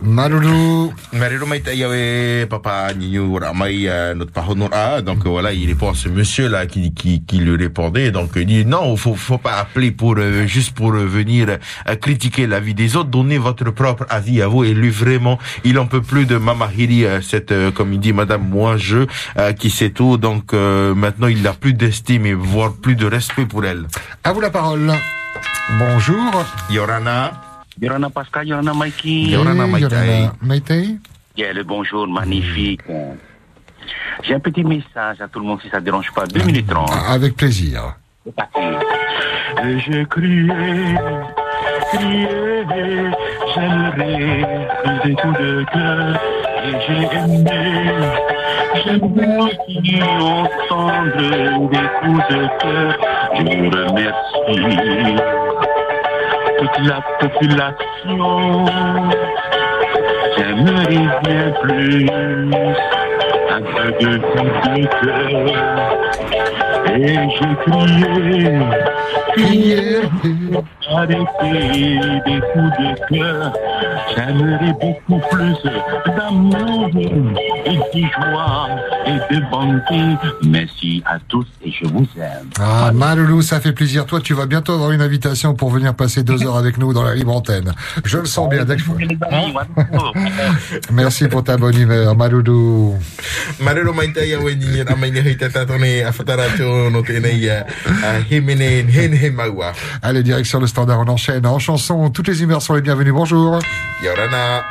[SPEAKER 7] Maruru.
[SPEAKER 10] Maruru mai taïa e papa Nino euh, notre A. Donc euh, voilà, il répond à ce monsieur là qui qui qui lui répondait. Donc il dit non, faut faut pas appeler pour euh, juste pour euh, venir euh, critiquer la vie des autres. Donnez votre propre avis à vous. Et lui vraiment, il en peut plus de Mamahiri, cette comme il dit Madame moi je qui sait tout. Donc euh, maintenant il n'a plus d'estime et voire plus de respect pour elle.
[SPEAKER 7] À vous la parole. Bonjour.
[SPEAKER 10] Yorana.
[SPEAKER 24] Yorana Pascal, Yorana Mikey.
[SPEAKER 10] Yorana Maitei.
[SPEAKER 24] Yeah, le bonjour, magnifique. J'ai un petit message à tout le monde si ça ne dérange pas. Deux minutes trente.
[SPEAKER 7] Avec plaisir.
[SPEAKER 24] C'est parti. J'ai crié, crié, j'aimerais des coups de cœur. Et j'ai aimé, j'aimerais aussi entendre des coups de cœur. Je remercie toute la population. J'aimerais bien plus un de coups de. Et j'ai crié, crié, arrêtez des coups de cœur? J'aimerais beaucoup plus d'amour et de joie et de bonté. Merci à tous et je vous aime.
[SPEAKER 7] Ah, Maruru, ça fait plaisir. Toi, tu vas bientôt avoir une invitation pour venir passer deux heures avec nous dans la libre antenne. Je le sens bien. dès que je- Merci pour ta bonne humeur, Maruru.
[SPEAKER 10] Marero e maua.
[SPEAKER 7] Allez, direction le standard, on enchaîne en chanson. Toutes les humeurs sont les bienvenues. Bonjour.
[SPEAKER 10] Yorana.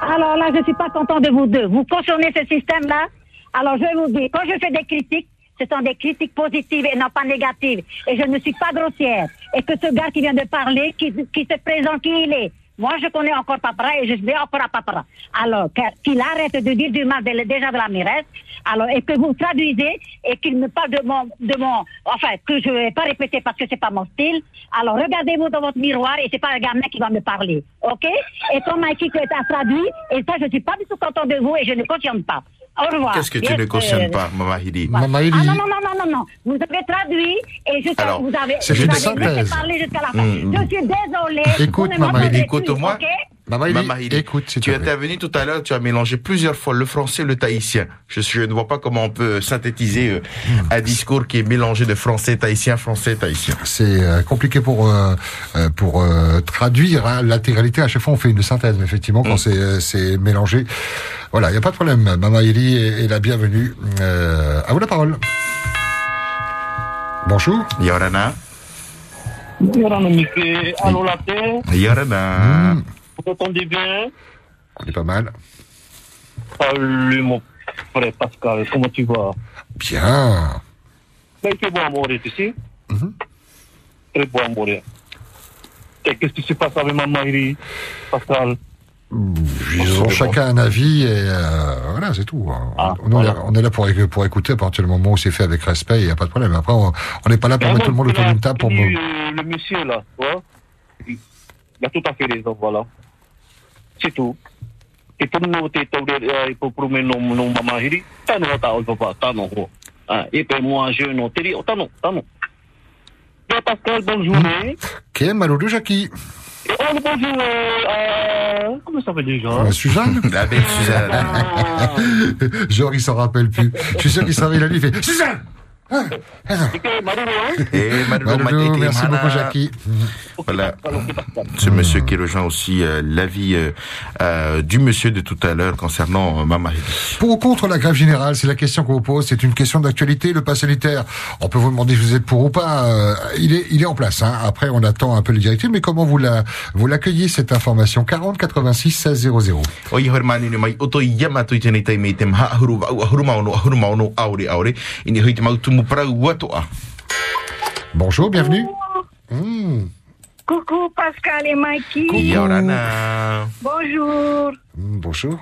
[SPEAKER 21] Alors là, je suis pas content de vous deux. Vous cautionnez ce système-là? Alors je vais vous dire, quand je fais des critiques, ce sont des critiques positives et non pas négatives. Et je ne suis pas grossière. Et que ce gars qui vient de parler, qui, qui se présente qui il est? Moi, je connais encore Papara et je vais encore à Papara. Alors, qu'il arrête de dire du mal déjà de la mairesse. Alors, et que vous traduisez et qu'il me parle de mon, de mon, enfin, que je vais pas répéter parce que c'est pas mon style. Alors, regardez-vous dans votre miroir et c'est pas un gamin qui va me parler. OK? Et comme Mikey t'as traduit, et ça, je suis pas du tout content de vous et je ne cautionne pas. Au revoir.
[SPEAKER 10] Qu'est-ce que tu ne cautionnes
[SPEAKER 21] euh,
[SPEAKER 10] pas, Mamahiri
[SPEAKER 21] ah non, non, non, non, non, non. Vous avez traduit et jusqu'à
[SPEAKER 10] Alors,
[SPEAKER 21] vous avez,
[SPEAKER 10] c'est
[SPEAKER 21] vous
[SPEAKER 10] une
[SPEAKER 21] avez jusqu'à la fin.
[SPEAKER 10] Mm, mm.
[SPEAKER 21] Je suis désolée.
[SPEAKER 7] Écoute, Maman,
[SPEAKER 21] m'entendez
[SPEAKER 10] Écoute-moi.
[SPEAKER 21] Plus, OK
[SPEAKER 10] Mamahiri, écoute, tu es intervenu tout à l'heure, tu as mélangé plusieurs fois le français et le tahitien. Je, je ne vois pas comment on peut synthétiser euh, un discours qui est mélangé de français, tahitien, français, tahitien.
[SPEAKER 7] C'est euh, compliqué pour euh, pour euh, traduire hein, l'intégralité. À chaque fois, on fait une synthèse, mais effectivement, quand c'est euh, c'est mélangé, voilà, il y a pas de problème. Mama Eli est, est la bienvenue. Euh, à vous la parole. Bonjour.
[SPEAKER 10] Yorana.
[SPEAKER 24] Yorana Mickey, allô la terre,
[SPEAKER 10] Yorana.
[SPEAKER 24] Vous entendez bien
[SPEAKER 7] On est pas mal.
[SPEAKER 24] Salut mon frère Pascal, comment tu vas?
[SPEAKER 7] Bien.
[SPEAKER 24] Fait bon à mourir ici. Très bon à mourir. Et qu'est-ce qui se passe avec maman Iri, Pascal?
[SPEAKER 7] Ils ont chacun un avis et euh, voilà, c'est tout. on est là- on est là pour, éc- pour écouter à partir du moment où c'est fait avec respect, il n'y a pas de problème. Après, on n'est pas là pour
[SPEAKER 24] Et
[SPEAKER 7] mettre tout le monde autour d'une table pour me...
[SPEAKER 24] euh, Le monsieur là, tu vois, il il a tout à fait raison, voilà. C'est tout. Et pour nous, t'es tombé, pour promener nos nos maman Iri, t'as non, t'as papa, t'as non. Ah, Et puis moi, je non, t'es dit, oh, t'as non, t'as non. Bien, Pascal, bonne journée.
[SPEAKER 7] Ok, Malou Jackie.
[SPEAKER 24] Oh, le bonjour, euh, euh, comment ça s'appelle déjà
[SPEAKER 7] Euh, Suzanne
[SPEAKER 10] La belle Suzanne.
[SPEAKER 7] Genre, il s'en rappelle plus. Je suis sûr qu'il se réveille la nuit, il fait Suzanne
[SPEAKER 10] Et
[SPEAKER 7] Malou,
[SPEAKER 10] Maite
[SPEAKER 7] merci beaucoup, Jackie.
[SPEAKER 10] Voilà. Ce monsieur qui rejoint aussi euh, l'avis euh, euh, du monsieur de tout à l'heure concernant euh, Mamahiri.
[SPEAKER 7] Pour ou contre la grève générale, c'est la question qu'on vous pose. C'est une question d'actualité. Le pass sanitaire, on peut vous demander si vous êtes pour ou pas. euh, il est, il est en place. Hein. Après, on attend un peu les directives. Mais comment vous la, vous l'accueillez cette information? 40 86 16 00. Bonjour, bienvenue.
[SPEAKER 25] Coucou Pascal et Mikey.
[SPEAKER 10] Yorana.
[SPEAKER 25] Bonjour.
[SPEAKER 7] Mm, Bonjour.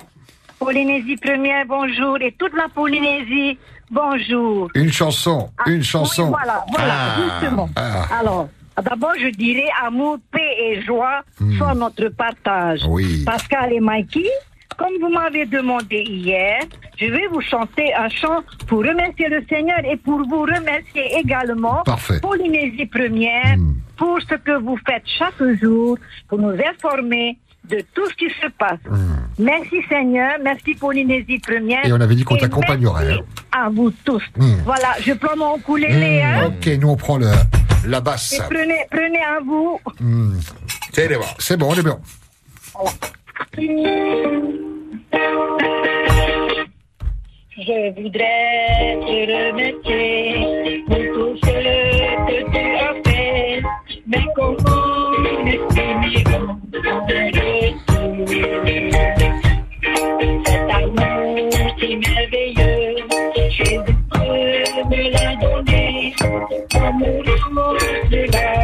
[SPEAKER 25] Polynésie première, bonjour. Et toute la Polynésie, bonjour.
[SPEAKER 7] Une chanson, une
[SPEAKER 25] Oui,
[SPEAKER 7] chanson.
[SPEAKER 25] voilà, voilà,
[SPEAKER 7] Ah.
[SPEAKER 25] justement.
[SPEAKER 7] Ah.
[SPEAKER 25] Alors, d'abord, je dirais amour, paix et joie
[SPEAKER 7] Hmm.
[SPEAKER 25] sont notre partage.
[SPEAKER 7] Oui.
[SPEAKER 25] Pascal et Mikey, comme vous m'avez demandé hier, je vais vous chanter un chant pour remercier le Seigneur et pour vous remercier également
[SPEAKER 7] Parfait.
[SPEAKER 25] Polynésie Première pour ce que vous faites chaque jour pour nous informer de tout ce qui se passe. Merci Seigneur, merci Polynésie Première.
[SPEAKER 7] Et on avait dit qu'on t'accompagnerait,
[SPEAKER 25] merci À vous tous.
[SPEAKER 7] Mm.
[SPEAKER 25] Voilà, je prends mon.
[SPEAKER 7] Hmm,
[SPEAKER 25] hein.
[SPEAKER 7] ok, nous on prend le, la basse.
[SPEAKER 25] Et prenez, prenez à vous.
[SPEAKER 7] Hmm. C'est bon, on est bon.
[SPEAKER 25] Je voudrais te remercier pour tout ce que tu as fait. Mais comment m'exprimer Cet amour si merveilleux, Jésus me l'a donné. Amour de la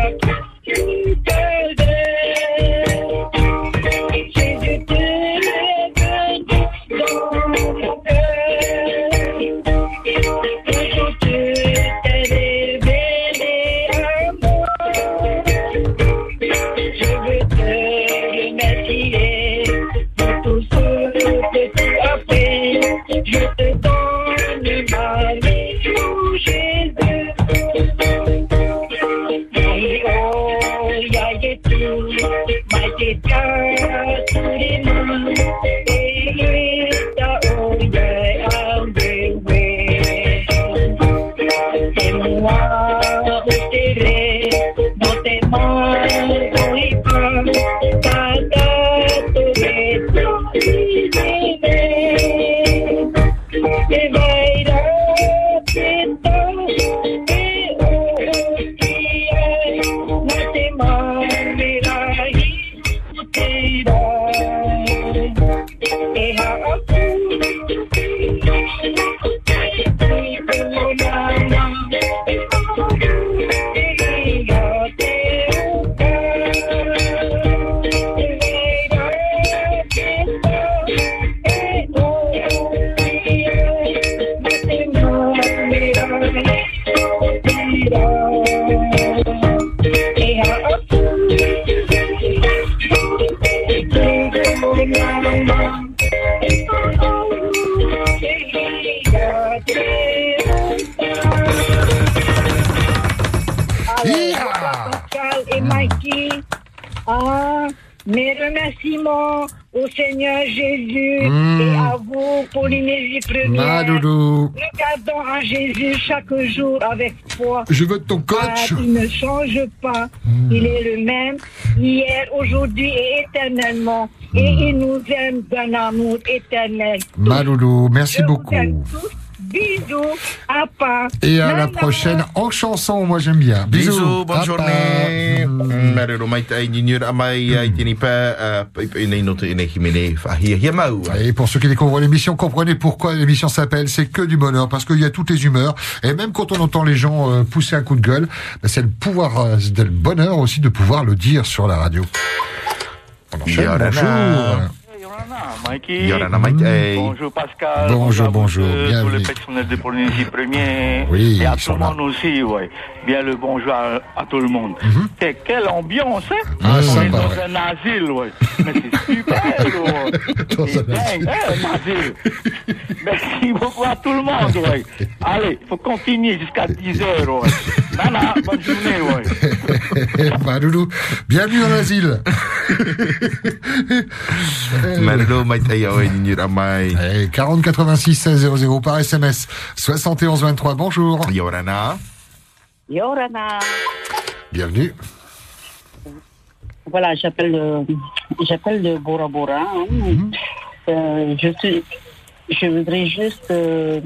[SPEAKER 25] chaque jour avec foi.
[SPEAKER 7] Je veux ton coach.
[SPEAKER 25] Ah, il ne change pas. Il est le même hier, aujourd'hui et éternellement. Et il nous aime d'un amour éternel.
[SPEAKER 7] Maloulou, merci
[SPEAKER 25] Je vous
[SPEAKER 7] beaucoup.
[SPEAKER 25] aime tous. Bisous, à.
[SPEAKER 7] Et à la prochaine chanson, moi j'aime bien. Bisous.
[SPEAKER 10] Bisous, bonne journée. Hia mau.
[SPEAKER 7] Et pour ceux qui découvrent l'émission, comprenez pourquoi l'émission s'appelle C'est que du bonheur, parce qu'il y a toutes les humeurs. Et même quand on entend les gens euh, pousser un coup de gueule, ben, c'est le pouvoir, euh, c'est le bonheur aussi de pouvoir le dire sur la radio. On enchaîne, bonjour.
[SPEAKER 26] Mikey.
[SPEAKER 10] Yorana Mikey.
[SPEAKER 26] Bonjour Pascal.
[SPEAKER 7] Bonjour, bonjour,
[SPEAKER 26] deux,
[SPEAKER 7] bienvenue.
[SPEAKER 26] Tous les personnels de Polynésie Première.
[SPEAKER 7] Oui,
[SPEAKER 26] Et à tout le monde aussi, ouais. Bien le bonjour à, à tout le monde. Et quelle ambiance, hein?
[SPEAKER 7] Mhm. Ah,
[SPEAKER 26] On
[SPEAKER 7] sympa,
[SPEAKER 26] est dans
[SPEAKER 7] ouais.
[SPEAKER 26] un asile, ouais. Mais c'est super, ouais. C'est dingue, hein, un asile. Merci beaucoup à tout le monde, ouais. Allez, faut continuer jusqu'à 10 heures, ouais. Nana, bonne journée, ouais.
[SPEAKER 7] Maloulou, bienvenue en asile.
[SPEAKER 10] Nyur amai.
[SPEAKER 7] Et 40 86 16 00 par SMS 71 23. Bonjour.
[SPEAKER 10] Yorana.
[SPEAKER 27] Yorana.
[SPEAKER 7] Bienvenue.
[SPEAKER 27] Voilà, j'appelle euh, j'appelle de Bora Bora. hein. Euh, je suis, je voudrais juste euh,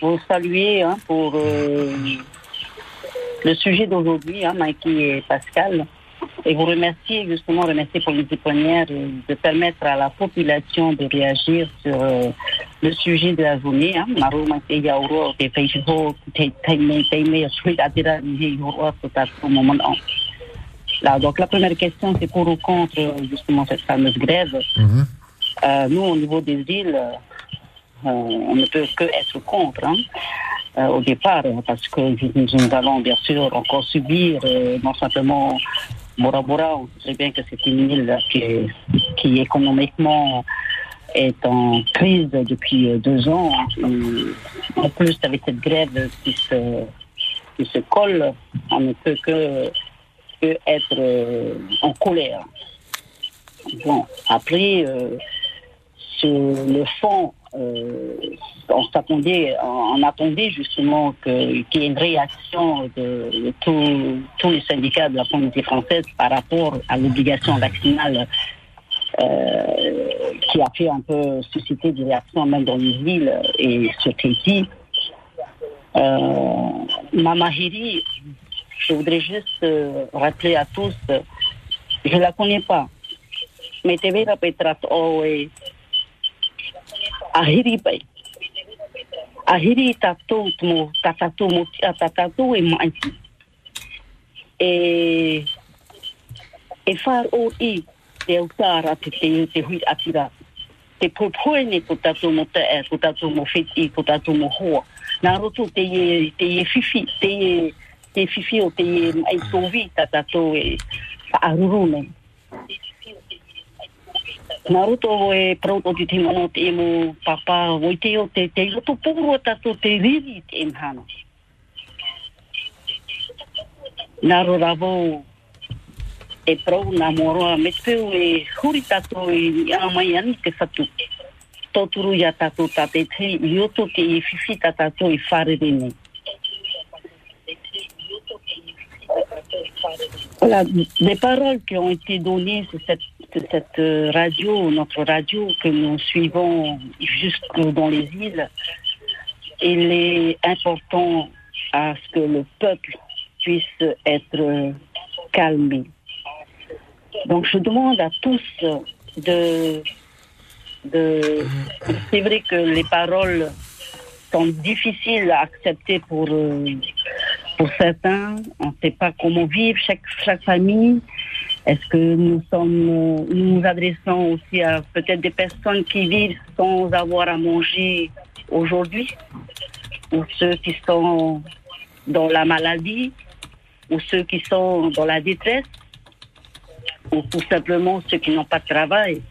[SPEAKER 27] vous saluer hein, pour euh, le sujet d'aujourd'hui, hein, Mikey et Pascal, et vous remercier justement remercier pour les premières euh, de permettre à la population de réagir sur euh, le sujet de la journée. Hein. Là, donc la première question, c'est pour ou contre euh, justement cette fameuse grève. Euh, nous, au niveau des îles, euh, on ne peut que être contre hein, euh, au départ, euh, parce que nous, allons bien sûr encore subir euh, non simplement Bora Bora, on sait bien que c'est une île qui, qui économiquement est en crise depuis euh, deux ans. Et en plus, avec cette grève qui se, qui se colle, on ne peut que, que être euh, en colère. Bon, après, euh, sur le fond, euh, on s'attendait, on, attendait justement qu'il y ait une réaction de, tous- les syndicats de la communauté française par rapport à l'obligation vaccinale euh, qui a fait un peu susciter des réactions même dans les îles et sur Tahiti. Euh, Mama Hiri, je voudrais juste euh, rappeler à tous, je la connais pas, mais te vera petrat oe ahiri. Ahiri tatou mo tatatou mo tatatou e maiti. E e whar o i te autara te te, te hui atira. Te ko mo te e, ko mo whiti, ko roto te e, te e te e, whiwhi o te e ai tōwi ta e Nā roto e prauto o te mana o te emo papa o i te o te te roto pūro tato te riri te emhano. Nā ro e prau nā moroa me te o e huri tato e mai ani te fatu. Tōturu ia tato tate te i oto ke i fifi tato i whare rene. Nā Voilà, des paroles qui ont été données sur cette, euh, radio, notre radio que nous suivons jusque dans les îles, il est important à ce que le peuple puisse être euh, calmé. Donc je demande à tous de... de c'est vrai que les paroles sont difficiles à accepter pour, euh, pour certains. On ne sait pas comment vivre chaque, chaque famille. Est-ce que nous sommes, nous nous adressons aussi à peut-être des personnes qui vivent sans avoir à manger aujourd'hui, ou ceux qui sont dans la maladie, ou ceux qui sont dans la détresse, ou tout simplement ceux qui n'ont pas de travail.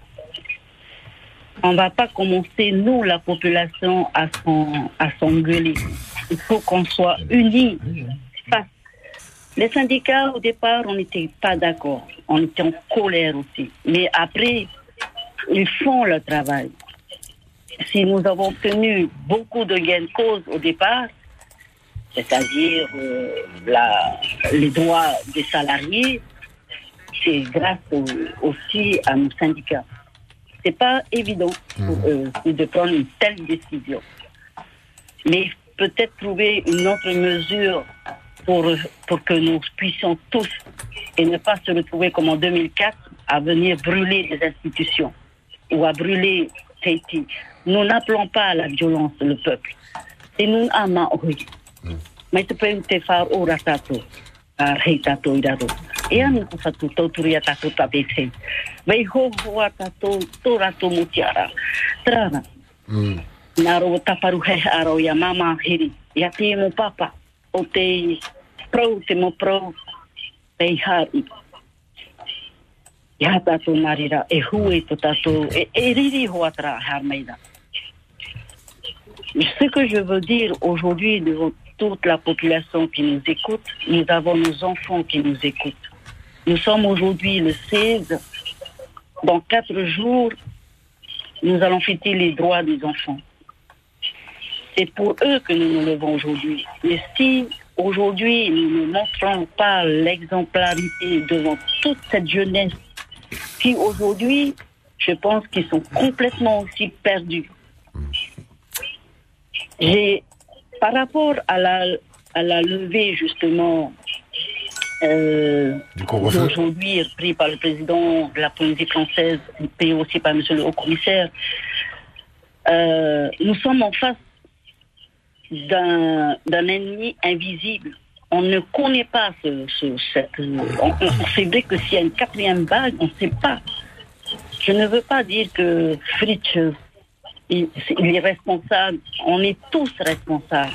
[SPEAKER 27] On ne va pas commencer, nous, la population, à s'en- à s'engueuler. Il faut qu'on soit unis. Face. Les syndicats, au départ, on n'était pas d'accord. On était en colère aussi. Mais après, ils font le travail. Si nous avons obtenu beaucoup de gains de cause au départ, c'est-à-dire euh, les droits des salariés, c'est grâce au- aussi à nos syndicats. C'est pas évident pour eux de prendre une telle décision. Mais peut-être trouver une autre mesure pour, pour que nous puissions tous et ne pas se retrouver comme en 2004 à venir brûler des institutions ou à brûler Tahiti. Nous n'appelons pas à la violence le peuple. Et nous ama. Mais te peux te faire ora tato. A rei tato i raro. E anu ko fatu tauturi a tato tape te. Vei ho ho a tato to rato mutiara. Trana. Papa. Marira. E e. Ce que je veux dire aujourd'hui devant toute la population qui nous écoute, nous avons nos enfants qui nous écoutent. Nous sommes aujourd'hui le 16. Dans quatre jours, nous allons fêter les droits des enfants. C'est pour eux que nous nous levons aujourd'hui. Mais si aujourd'hui nous ne montrons pas l'exemplarité devant toute cette jeunesse, qui aujourd'hui, je pense qu'ils sont complètement aussi perdus. J'ai, par rapport à la, à la levée justement euh,
[SPEAKER 7] couvre-feu.
[SPEAKER 27] d'aujourd'hui pris par le président de la Polynésie française, payé aussi par Monsieur le Haut-Commissaire, euh, nous sommes en face d'un ennemi invisible. On ne connaît pas ce, ce- cette. On, vrai que s'il y a une quatrième vague, on ne sait pas. Je ne veux pas dire que Fritz, il, est responsable. On est tous responsables.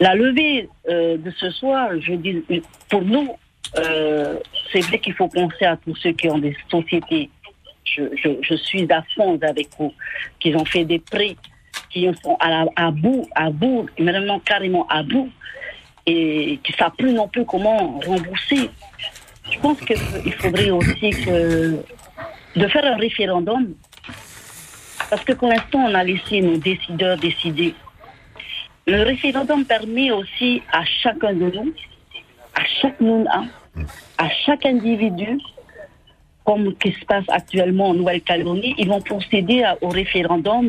[SPEAKER 27] La levée euh, de ce soir, je dis, pour nous, euh, c'est vrai qu'il faut penser à tous ceux qui ont des sociétés. je, suis à fond avec eux, qu'ils ont fait des prix, qui sont à, la- à bout, à bout, maintenant carrément à bout, et qui ne savent plus non plus comment rembourser. Je pense qu'il faudrait aussi de faire un référendum, parce que pour l'instant, on a laissé nos décideurs décider. Le référendum permet aussi à chacun de nous, à chaque Nouna, à chaque individu, comme ce qui se passe actuellement en Nouvelle-Calédonie, ils vont procéder au référendum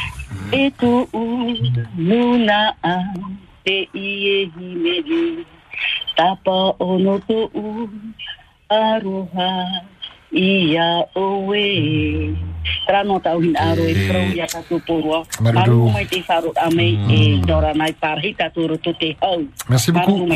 [SPEAKER 27] tine, e ti o rira himini nā tātou pōroa. No oe, e tu u, nuna a, te i e himeri. Ia oe. Trano tau hin aro e prau ia tatu porua.
[SPEAKER 7] Marudu.
[SPEAKER 27] Maru mai te wharo ame e dora nai parhi tatu roto te hau.
[SPEAKER 7] Merci beaucoup.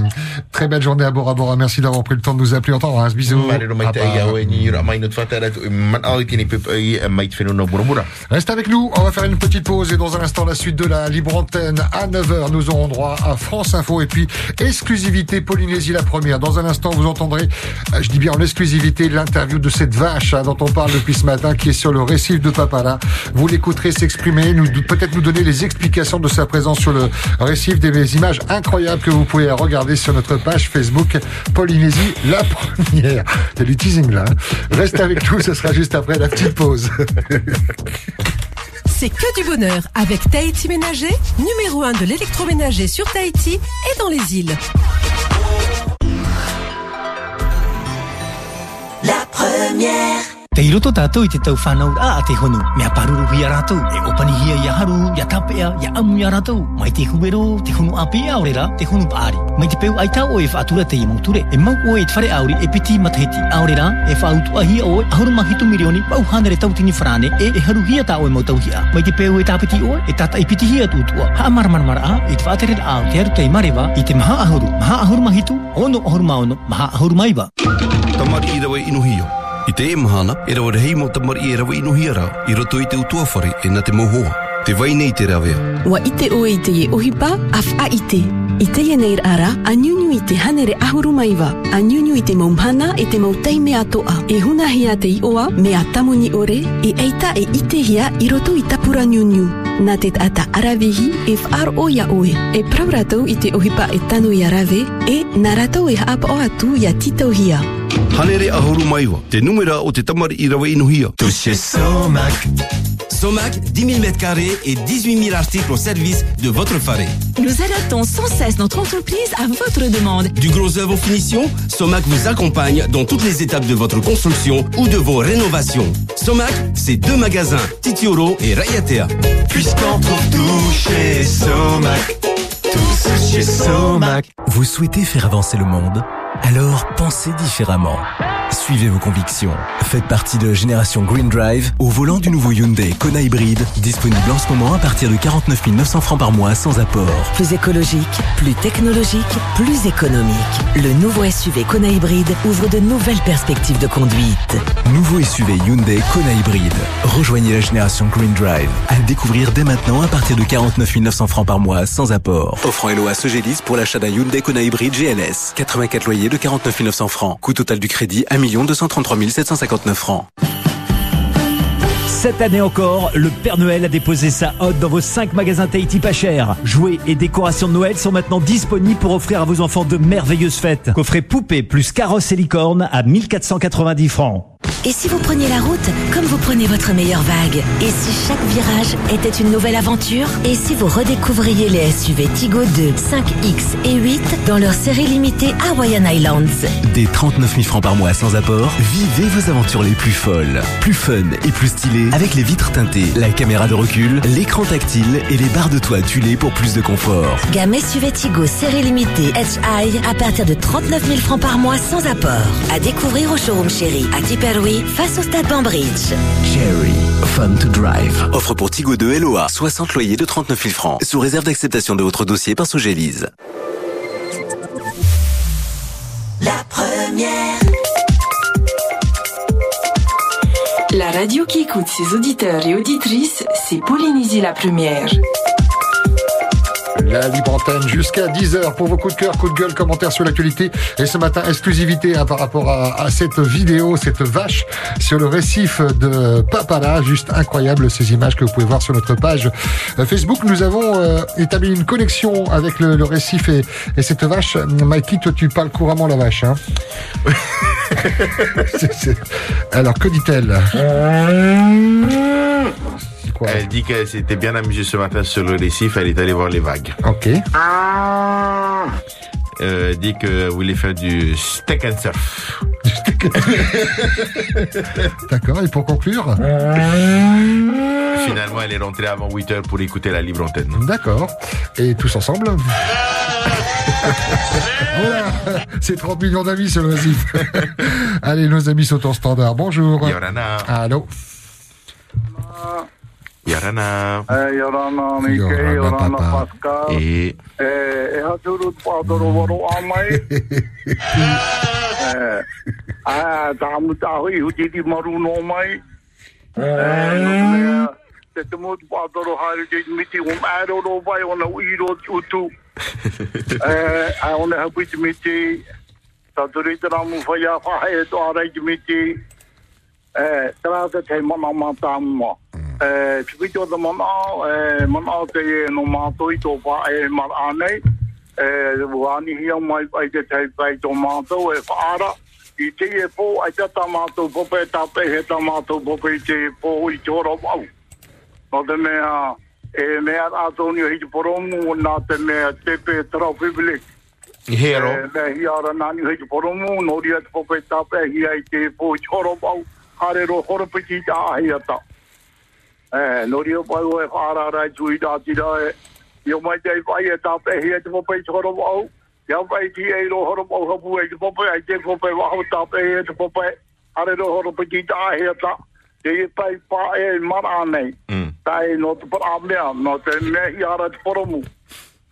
[SPEAKER 7] Très belle journée à Bora Bora. Merci d'avoir pris le temps de nous appeler. On t'embrasse. Bisous.
[SPEAKER 10] Marero mai te
[SPEAKER 7] Papa.
[SPEAKER 10] ia oe ni ra mai no tfatara tu man au tini pep ai mai te fenu no bura bura.
[SPEAKER 7] Reste avec nous, on va faire une petite pause et dans un instant la suite de la libre antenne à 9h nous aurons droit à France Info et puis exclusivité Polynésie la première. Dans un instant vous entendrez, euh, je dis bien en exclusivité, de cette vache hein, dont on parle depuis ce matin qui est sur le récif de Papala. Vous l'écouterez s'exprimer, peut-être nous donner les explications de sa présence sur le récif, des images incroyables que vous pouvez regarder sur notre page Facebook Polynésie la première. A du teasing là. hein. Reste avec nous, ce sera juste après la petite pause.
[SPEAKER 25] C'est que du bonheur avec Tahiti Ménager, numéro 1 de l'électroménager sur Tahiti et dans les îles.
[SPEAKER 28] Première.
[SPEAKER 29] Te iroto tātou i te tau whanau a te honu. Mea paruru hui rātou. E opani hia ia haru, ia tapea, ia amu ia rātou. Mai te huero, te honu a pia aurera, te honu paari. Mai te peu aitau o e whaatura te i. E mau o e te whare auri e piti matahiti. Aurera, e whaautu ahi hia o e ahuru mahitu milioni, pau hanere tau tini whrane, e e haru hia tā o e mau tau hia. Mai te peu e tāpiti o e tata i piti hia tūtua. Ha mara mara mara a, e te whaatere a o te aru te marewa, i te maha ahuru. Maha ahuru mahitu, ono ahuru maono, maha ahuru maiwa.
[SPEAKER 30] Tamari i rawa inuhio. I te e mahana, e rawa rehei mo tamari e rawa ino hiara i roto i te utuawhare e na te mohoa. Te vai nei te rawea.
[SPEAKER 31] Wa ite oe i te e ohipa, af a ite. I te e ara, a nyunyu i te hanere ahuru maiwa. A nyunyu i te maumhana e te mautai mea toa. E huna hia te ioa mea tamuni ore, e eita e ite hia i roto i tapura nyunyu. Nā te ata arawehi e whaar o ia oe. E prau rātou i te ohipa e tanu i arawe, e nā e haapa o atu i titau hia.
[SPEAKER 30] Hanere ahuru maiwa, te numera o te tamari i rawa inuhia.
[SPEAKER 32] Touchez Somac. Somac, 10 000 m2 et 18 000 articles au service de votre faré.
[SPEAKER 33] Nous adaptons sans cesse notre entreprise à votre demande.
[SPEAKER 32] Du gros œuvre aux finitions, Somac vous accompagne dans toutes les étapes de votre construction ou de vos rénovations. Somac, c'est deux magasins, Titioro et Rayatea. Puisqu'on trouve tout chez Somac. Tous chez Somac.
[SPEAKER 34] Vous souhaitez faire avancer le monde? Alors pensez différemment. Suivez vos convictions. Faites partie de Génération Green Drive au volant du nouveau Hyundai Kona Hybride, disponible en ce moment à partir de 49 900 francs par mois sans apport.
[SPEAKER 28] Plus écologique, plus technologique, plus économique. Le nouveau SUV Kona Hybride ouvre de nouvelles perspectives de conduite.
[SPEAKER 34] Nouveau SUV Hyundai Kona Hybride. Rejoignez la Génération Green Drive. À découvrir dès maintenant à partir de 49 900 francs par mois sans apport. Offrant LOA Sogedis pour l'achat d'un Hyundai Kona Hybride GLS. 84 loyers de 49 900 francs. Coût total du crédit 1 233 759 francs.
[SPEAKER 35] Cette année encore, le Père Noël a déposé sa hotte dans vos 5 magasins Tahiti pas cher. Jouets et décorations de Noël sont maintenant disponibles pour offrir à vos enfants de merveilleuses fêtes. Coffret poupée plus carrosse et licorne à 1490 francs.
[SPEAKER 6] Et si vous preniez la route comme vous prenez votre meilleure vague Et si chaque virage était une nouvelle aventure Et si vous redécouvriez les SUV Tigo 2, 5X et 8 dans leur série limitée Hawaiian Islands
[SPEAKER 34] Des 39 000 francs par mois sans apport, vivez vos aventures les plus folles, plus fun et plus stylées avec les vitres teintées, la caméra de recul, l'écran tactile et les barres de toit tuilées pour plus de confort.
[SPEAKER 6] Gamme SUV Tigo série limitée HI à partir de 39 000 francs par mois sans apport. À découvrir au showroom chéri à Tipperary Cherry face au stade Bambridge.
[SPEAKER 34] Cherry, fun to drive. Offre pour Tigo 2 LOA, 60 loyers de 39 000 francs. Sous réserve d'acceptation de votre dossier par Sogélise.
[SPEAKER 6] La première.
[SPEAKER 36] La radio qui écoute ses auditeurs et auditrices, c'est Polynésie la première.
[SPEAKER 7] La libre antenne jusqu'à 10h pour vos coups de cœur, coups de gueule, commentaires sur l'actualité. Et ce matin, exclusivité hein, par rapport à, cette vidéo, cette vache sur le récif de Papala. Juste incroyable ces images que vous pouvez voir sur notre page euh, Facebook. Nous avons euh, établi une connexion avec le, récif et, et, cette vache. Mikey, toi tu parles couramment la vache. Hein. Alors que dit-elle?
[SPEAKER 10] Quoi Elle dit qu'elle s'était bien amusée ce matin sur le récif, elle est allée voir les vagues.
[SPEAKER 7] Ok.
[SPEAKER 10] Euh, elle dit qu'elle voulait faire du steak and surf.
[SPEAKER 7] D'accord, et pour conclure
[SPEAKER 10] Finalement, elle est rentrée avant 8 heures pour écouter la libre antenne.
[SPEAKER 7] D'accord. Et tous ensemble voilà, c'est 30 millions d'amis sur le récif. Allez, nos amis sont en standard. Bonjour.
[SPEAKER 10] Yorana.
[SPEAKER 7] Allô.
[SPEAKER 10] Yorana.
[SPEAKER 37] Eh, Yorana, Mike,
[SPEAKER 7] Yorana,
[SPEAKER 37] Yorana,
[SPEAKER 7] papa.
[SPEAKER 37] Pascal.
[SPEAKER 10] Et
[SPEAKER 37] Eh, e haturu pātoro waro a mai. Eh, ah, tā muta hui huti di maru no mai. Eh, no mea, te te motu pātoro haere te miti o mēro ro vai ona uiro utu. Eh, a ona hapu te miti, tā turi te ramu whai a whahe e tō arai te miti. Eh, tarata te mana Pipito te mana, mana te e no mātou i tō pae e wāni hia mai pai te tei pai tō mātou e whaara, i te e pō, ai te tā mātou pope, tā he tā mātou pope i te e pō i tō rau No te mea, e mea rātou ni o hiti poromu, nā te mea tepe pe pibili. I
[SPEAKER 10] hero.
[SPEAKER 37] Mea hi ara nāni o poromu, nō at te pope tā hi ai te po pō i pau, hare ro horopiti ta ahi ata. Eh, no rio pai o e whara rai tui tā tira e. Io mai te vai e tā pehi e te pope i tōra. Ia vai ti e ro horo au hapu e te pope ai te pope wahu tā pehi e te pope. Are ro horo piti tā he a tā. Te i pai pā e mara nei. Tā e no te pora mea, no te mea hi ara te pora mu.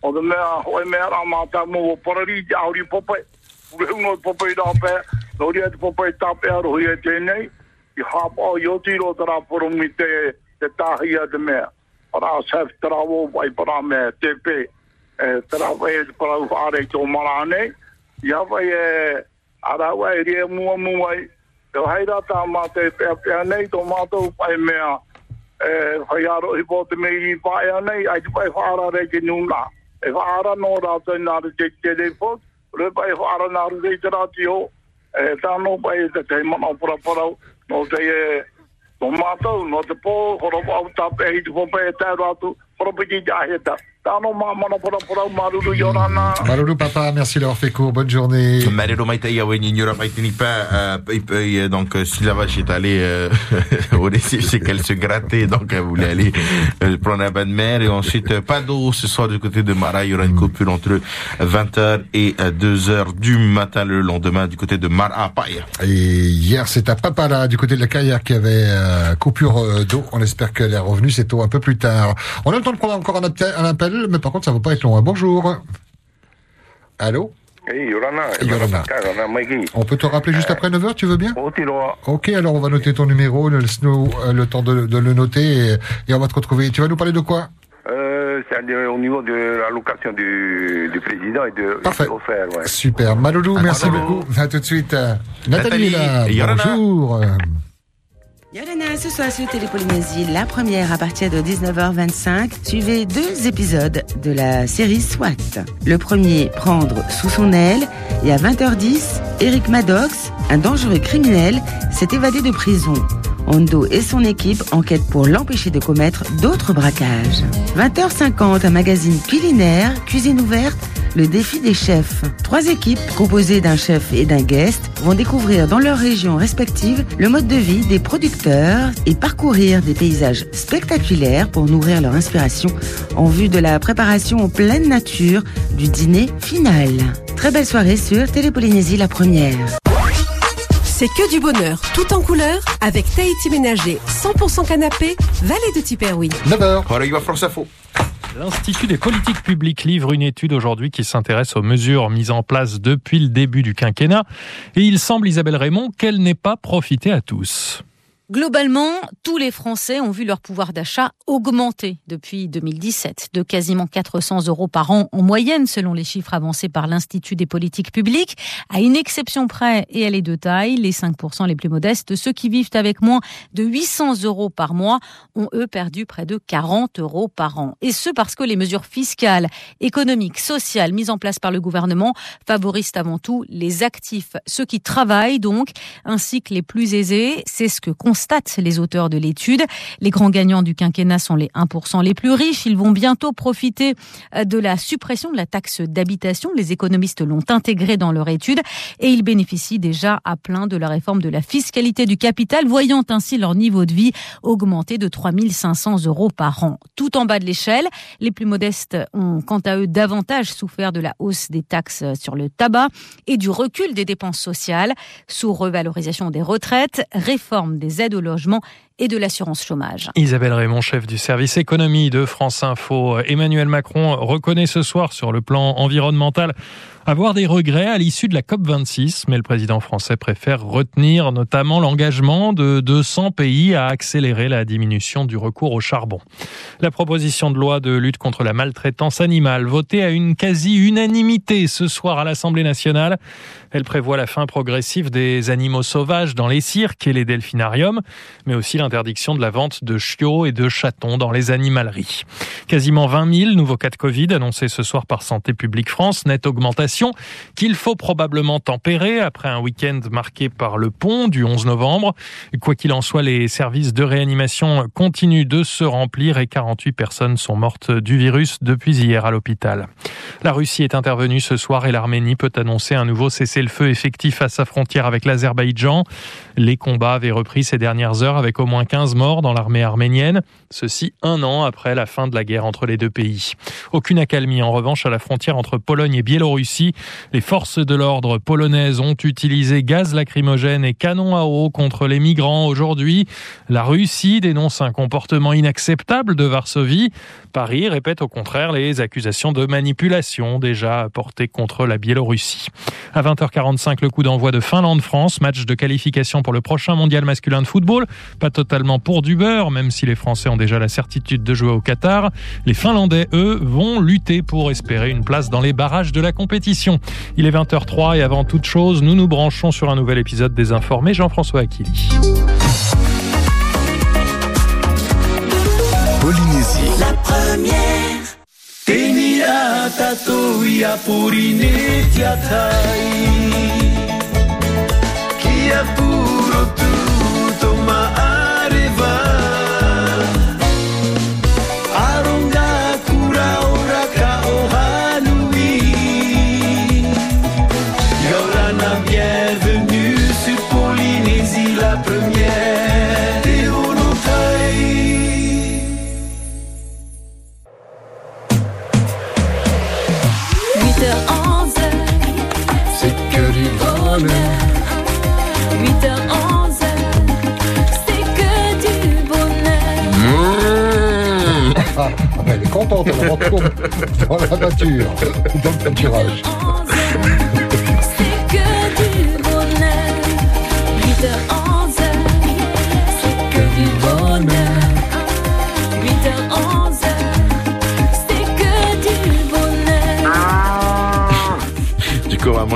[SPEAKER 37] O te mea hoi mea rā mātā mu o pora ri te auri pope. Ure hungo te pope i tā pehi. Nori e te pope i tā pehi aro hui e tēnei. I hapa o yoti tiro tara pora mu te te tāhi a te mea. Para sef te rā wō pai para mea te pē. E, te wai e te parau whaare tō marane. Ia wai e, arawa e rie mua mua i. Te haira tā mā te pēa pēa nei, tō mātou pai mea e whai aro i pō te mei i pai anei, ai te pai whara re ke nuna. E whara nō rātou nā re te te re pōt, re pai whara nā re te rātio. E tā nō pai e te te mana pura parau, Nō te e, no mātou, no te pō, horo au tāpe i te pōpe e te aheta.
[SPEAKER 7] Malolo papa, merci d'avoir fait court. Bonne journée.
[SPEAKER 10] Marero Maïta Yaweni Nyura Maïtini pas, euh, donc euh, si la vache est allée euh, au récif, c'est qu'elle se grattait, donc elle voulait aller euh, prendre un bain de mer et ensuite euh, pas d'eau ce soir du côté de Mara, il y aura une coupure entre 20h et 2h du matin le lendemain du côté de Mara Paia.
[SPEAKER 7] Et hier, c'est à Papala, du côté de la carrière, qui avait euh, coupure euh, d'eau. On espère qu'elle est revenue cette eau un peu plus tard. On a le temps de prendre encore un appel, un appel mais par contre, ça va pas être long. hein. Bonjour. Allô?
[SPEAKER 37] Hey, yorana.
[SPEAKER 7] Yorana. On peut te rappeler juste après 9h, tu veux bien? Ok, alors on va noter ton numéro, le, euh, le temps de, de le noter, et, et on va te retrouver. Tu vas nous parler de quoi?
[SPEAKER 37] Euh, c'est au niveau de l'allocation du, du président et de
[SPEAKER 7] Parfait.
[SPEAKER 37] offert, ouais.
[SPEAKER 7] Super. Maloulou, merci beaucoup. À tout de suite. Euh, Nathalie,
[SPEAKER 37] Nathalie,
[SPEAKER 7] là.
[SPEAKER 37] Yorana.
[SPEAKER 7] Bonjour.
[SPEAKER 38] Yorana, ce soir sur Télépolynésie, la première à partir de 19h25. Suivez deux épisodes de la série SWAT. Le premier, Prendre sous son aile. Et à 20h10, Eric Maddox, un dangereux criminel, s'est évadé de prison. Hondo et son équipe enquêtent pour l'empêcher de commettre d'autres braquages. 20h50, un magazine culinaire, cuisine ouverte, le défi des chefs. Trois équipes, composées d'un chef et d'un guest, vont découvrir dans leurs régions respectives le mode de vie des producteurs et parcourir des paysages spectaculaires pour nourrir leur inspiration en vue de la préparation en pleine nature du dîner final. Très belle soirée sur Télépolynésie la première.
[SPEAKER 31] C'est que du bonheur, tout en couleur, avec Tahiti Ménager, 100% canapé, vallée de Tiperoui.
[SPEAKER 7] 9h.
[SPEAKER 37] L'Institut des politiques publiques livre une étude aujourd'hui qui s'intéresse aux mesures mises en place depuis le début du quinquennat. Et il semble, Isabelle Raymond, qu'elle n'ait pas profité à tous.
[SPEAKER 39] Globalement, tous les Français ont vu leur pouvoir d'achat augmenter depuis 2017, de quasiment 400 euros par an en moyenne, selon les chiffres avancés par l'Institut des politiques publiques. À une exception près, et elle est de taille, les 5% les plus modestes, ceux qui vivent avec moins de 800 euros par mois, ont eux perdu près de 40 euros par an. Et ce parce que les mesures fiscales, économiques, sociales mises en place par le gouvernement favorisent avant tout les actifs, ceux qui travaillent donc, ainsi que les plus aisés. C'est ce que les auteurs de l'étude. Les grands gagnants du quinquennat sont les 1% les plus riches. Ils vont bientôt profiter euh, de la suppression de la taxe d'habitation. Les économistes l'ont intégré dans leur étude et ils bénéficient déjà à plein de la réforme de la fiscalité du capital, voyant ainsi leur niveau de vie augmenter de 3500 euros par an. Tout en bas de l'échelle, les plus modestes ont quant à eux davantage souffert de la hausse des taxes sur le tabac et du recul des dépenses sociales sous revalorisation des retraites, réforme des aides au logement et de l'assurance chômage.
[SPEAKER 37] Isabelle Raymond, chef du service économie de France Info. Emmanuel Macron reconnaît ce soir sur le plan environnemental avoir des regrets à l'issue de la COP26, mais le président français préfère retenir notamment l'engagement de 200 pays à accélérer la diminution du recours au charbon. La proposition de loi de lutte contre la maltraitance animale, votée à une quasi-unanimité ce soir à l'Assemblée nationale, elle prévoit la fin progressive des animaux sauvages dans les cirques et les delphinariums, mais aussi l'interdiction de la vente de chiots et de chatons dans les animaleries. Quasiment 20 000 nouveaux cas de Covid annoncés ce soir par Santé publique France, nette augmentation qu'il faut probablement tempérer après un week-end marqué par le pont du 11 novembre. Quoi qu'il en soit, les services de réanimation continuent de se remplir et 48 personnes sont mortes du virus depuis hier à l'hôpital. La Russie est intervenue ce soir et l'Arménie peut annoncer un nouveau cessez-le-feu effectif à sa frontière avec l'Azerbaïdjan. Les combats avaient repris ces dernières heures avec au moins 15 morts dans l'armée arménienne, ceci un an après la fin de la guerre entre les deux pays. Aucune accalmie en revanche à la frontière entre Pologne et Biélorussie les forces de l'ordre polonaises ont utilisé gaz lacrymogène et canons à eau contre les migrants aujourd'hui. La Russie dénonce un comportement inacceptable de Varsovie. Paris répète au contraire les accusations de manipulation déjà portées contre la Biélorussie. À 20h45, le coup d'envoi de Finlande-France, match de qualification pour le prochain mondial masculin de football. Pas totalement pour du beurre, même si les Français ont déjà la certitude de jouer au Qatar. Les Finlandais, eux, vont lutter pour espérer une place dans les barrages de la compétition. Il est 20h03 et avant toute chose, nous nous branchons sur un nouvel épisode des Informés. Jean-François Aquili.
[SPEAKER 40] Polynésie. La première. Tenia tato ia purine tiatai.
[SPEAKER 7] C'est que du bonheur.
[SPEAKER 40] 8h11, c'est que du bonheur.
[SPEAKER 7] Mmh. Ah, ah ben, elle est contente, elle retourne dans la voiture, dans le pâturage.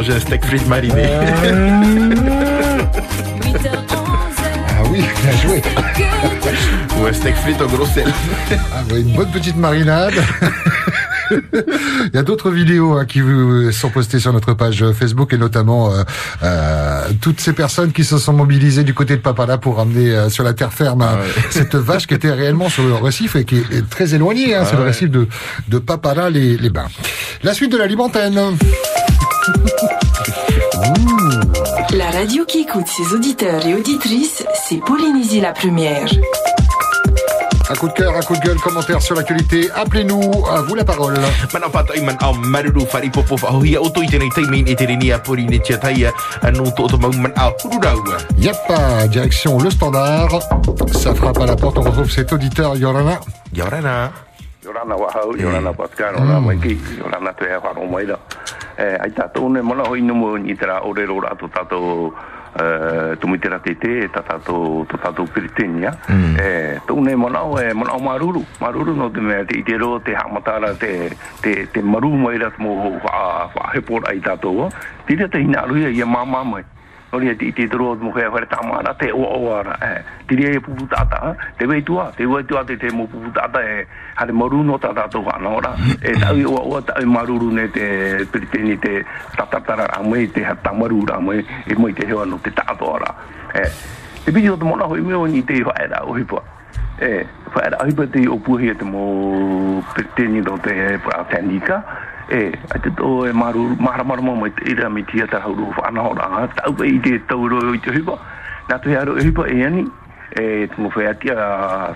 [SPEAKER 10] Manger un steak frites mariné.
[SPEAKER 7] Ah oui, bien joué.
[SPEAKER 10] Ou un steak frites au gros sel.
[SPEAKER 7] Ah ouais, une bonne petite marinade. Il y a d'autres vidéos hein, qui vous sont postées sur notre page Facebook et notamment euh, euh, toutes ces personnes qui se sont mobilisées du côté de Papala pour ramener euh, sur la terre ferme hein, cette vache qui était réellement sur le récif et qui est très éloignée. Hein,
[SPEAKER 40] Ah
[SPEAKER 7] c'est le récif de, de Papala les, les bains. La suite de la Libantenne.
[SPEAKER 36] La radio qui écoute ses auditeurs et auditrices, c'est Polynésie la première.
[SPEAKER 7] Un coup de cœur, un coup de gueule, commentaire sur l'actualité. Appelez-nous, à vous la parole.
[SPEAKER 10] Mana patai man au maruru fari popo fa hia o toi tene tai min etere ni a pori ne tia tai anu to to mau man au hururau.
[SPEAKER 7] Yep, direction le standard. Ça frappe à la porte, on retrouve cet auditeur, Yorana.
[SPEAKER 10] Yorana.
[SPEAKER 41] Yorana wahau, Yorana Pascal, Yorana Maiki, Yorana te e wharo mai da. E, ai tātou ne mana hoi numu ni tera ore ro rātou tātou eh, tumi tera te te, e tā tātou, tā tātou piritenia. E, tau ne mana o e o maruru, maruru no te mea te itero, te hamatara, te, te, te maru mai rat mo wha, wha hepora ai tātou. Tira te hina aruia ia māmā mai ori ti ti tro mo ke fa ta mana te o o ara e ti ri e pu ta ta te ve tua te ve tua te te mo pu ta ta e ha le moru no ta ta to ka no ra. e ta i o o ta e maru ru ne te pri te ni te ta ta ta ra mo te ha ta maru ra mo e mo te he no te ta to ra e e bi yo mo na ho i o ni te ho era o hi po e whaera hipa te o puhi e te mo piriteni no te pa tendika e a te tō e maru mara mara mo mai te ira mi tia ta hauru whana hora tau pe i te tauro i te hipa. Nā te haro e hipa e ani. E te mo whea tia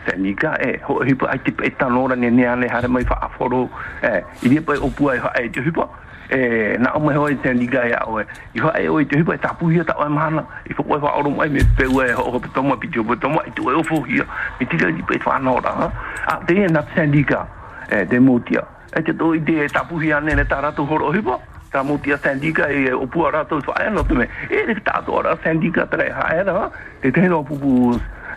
[SPEAKER 41] senika e ho e hipa ai te pe tanora ne ne ane hare mai wha aforo. E i ria pa o opua e wha e te hipa. E na o mai hoi te liga e au e i wha e o i te hipa e tapu hia ta o e mana i wha koe wha oro mai me peu e ho ho pitoma pitio pitoma i tu e ofo hia i tira i pe whana hora a te e na senika e te motia e te te tapu hia ne ne tā rātou horo hipa tā mutia sandika e o pua so aia no te me e re tātou ora sandika trai hae ra te te no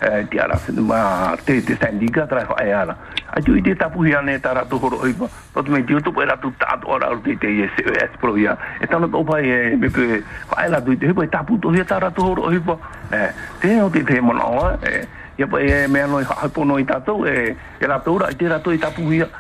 [SPEAKER 41] e te ara se ma te te sandika trai hae ara a tu i te tapu hia ne tā rātou horo hipa no te me te utupu e rātou tātou ora o te te e se es pro hia e tana tō pai e me pe hae la tu i te hipa e tapu to hia tā rātou horo hipa e te no te te mona oa e ia pa e mea no i hae pono i tātou e e rātou ra i te rātou i tapu hia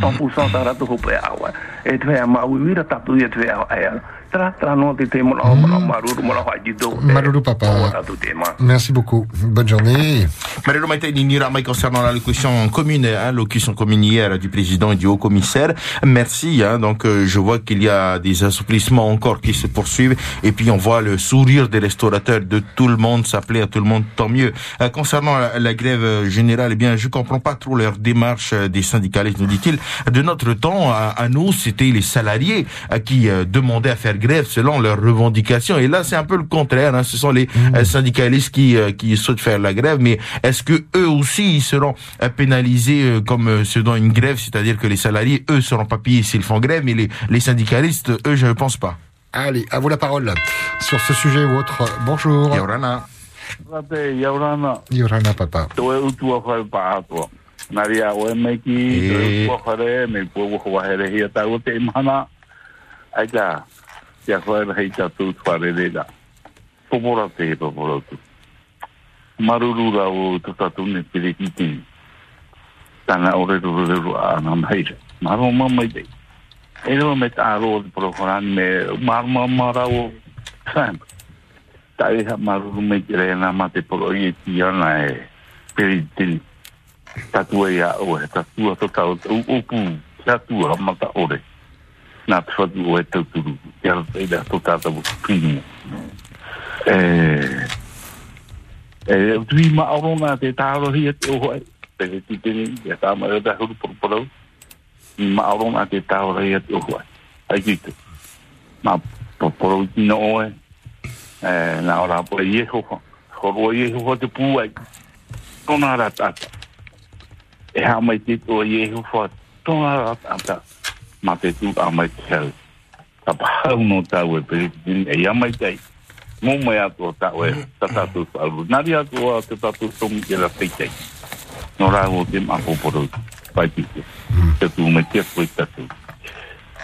[SPEAKER 41] 100% tā rātou ko pe awa. E te whea mauiwira tatu ia te whea aia. Tra, tra no te te mona o mona maruru mona hoi jido.
[SPEAKER 7] Maruru papa.
[SPEAKER 41] Tatu te ma.
[SPEAKER 7] Merci beaucoup. Bonne journée.
[SPEAKER 10] Marelo Maïta Nira Maï concernant la locution commune, hein, locution commune hier du président et du haut commissaire. Merci. Hein, donc euh, je vois qu'il y a des assouplissements encore qui se poursuivent et puis on voit le sourire des restaurateurs de tout le monde s'appeler à tout le monde tant mieux. Euh, concernant la, la grève générale, eh bien je comprends pas trop leur démarche euh, des syndicalistes, nous dit-il. De notre temps, à, à nous, les salariés euh, qui euh, demandaient à faire grève selon leurs revendications. Et là, c'est un peu le contraire. Hein, ce sont les euh, syndicalistes qui qui souhaitent faire la grève, mais est-ce que eux aussi ils seront pénalisés comme ceux dans une grève, c'est-à-dire que les salariés eux seront pas payés s'ils font grève, mais les les syndicalistes eux je ne pense pas.
[SPEAKER 7] Allez, à vous la parole. Sur ce sujet ou autre, bonjour.
[SPEAKER 10] Yorana.
[SPEAKER 42] Yorana
[SPEAKER 7] papa.
[SPEAKER 42] Tō e utua whai pā atua. Nā ria o e mei ki, tō e utua whare, me pua waha wahere hia tau o te imahana. Ai tā, tia whai hei tā tū whare re da. Popora te he popora tu. Maruru ra o tā tatu ne pere ki te. Tana o re ruru ruru a nā maira. Maro ma mai te. E reo me tā ro te prokorani me maro ma mara o Sam. Tai ha maruru me te re na ma te poro i e ti tatua ia o he tatua to tau tau upu tatua mata ore. Na tua tu o he tau turu ia rei da to tata bu pini. E e tui ma aronga te taro hi te o e, te he ti tini ia ta ma e da huru poru porau ma aronga te taro hi te o e, ai kito ma poru tino o e e na ora po e ieho ho ro ieho ho te pu ai. Tōnā rātātā. E ha mai te to Yehova. Tona ra tata. Ma te tu a mai te hau. Ta pahau no tau e pere ti tini. E ia mai tei. Mō mai ato o tau e tatatu whauru. Nari ato o te tatu tongi e la teitei. No rā o te mapo poro. Pai pite. Te tu me te koe tatu.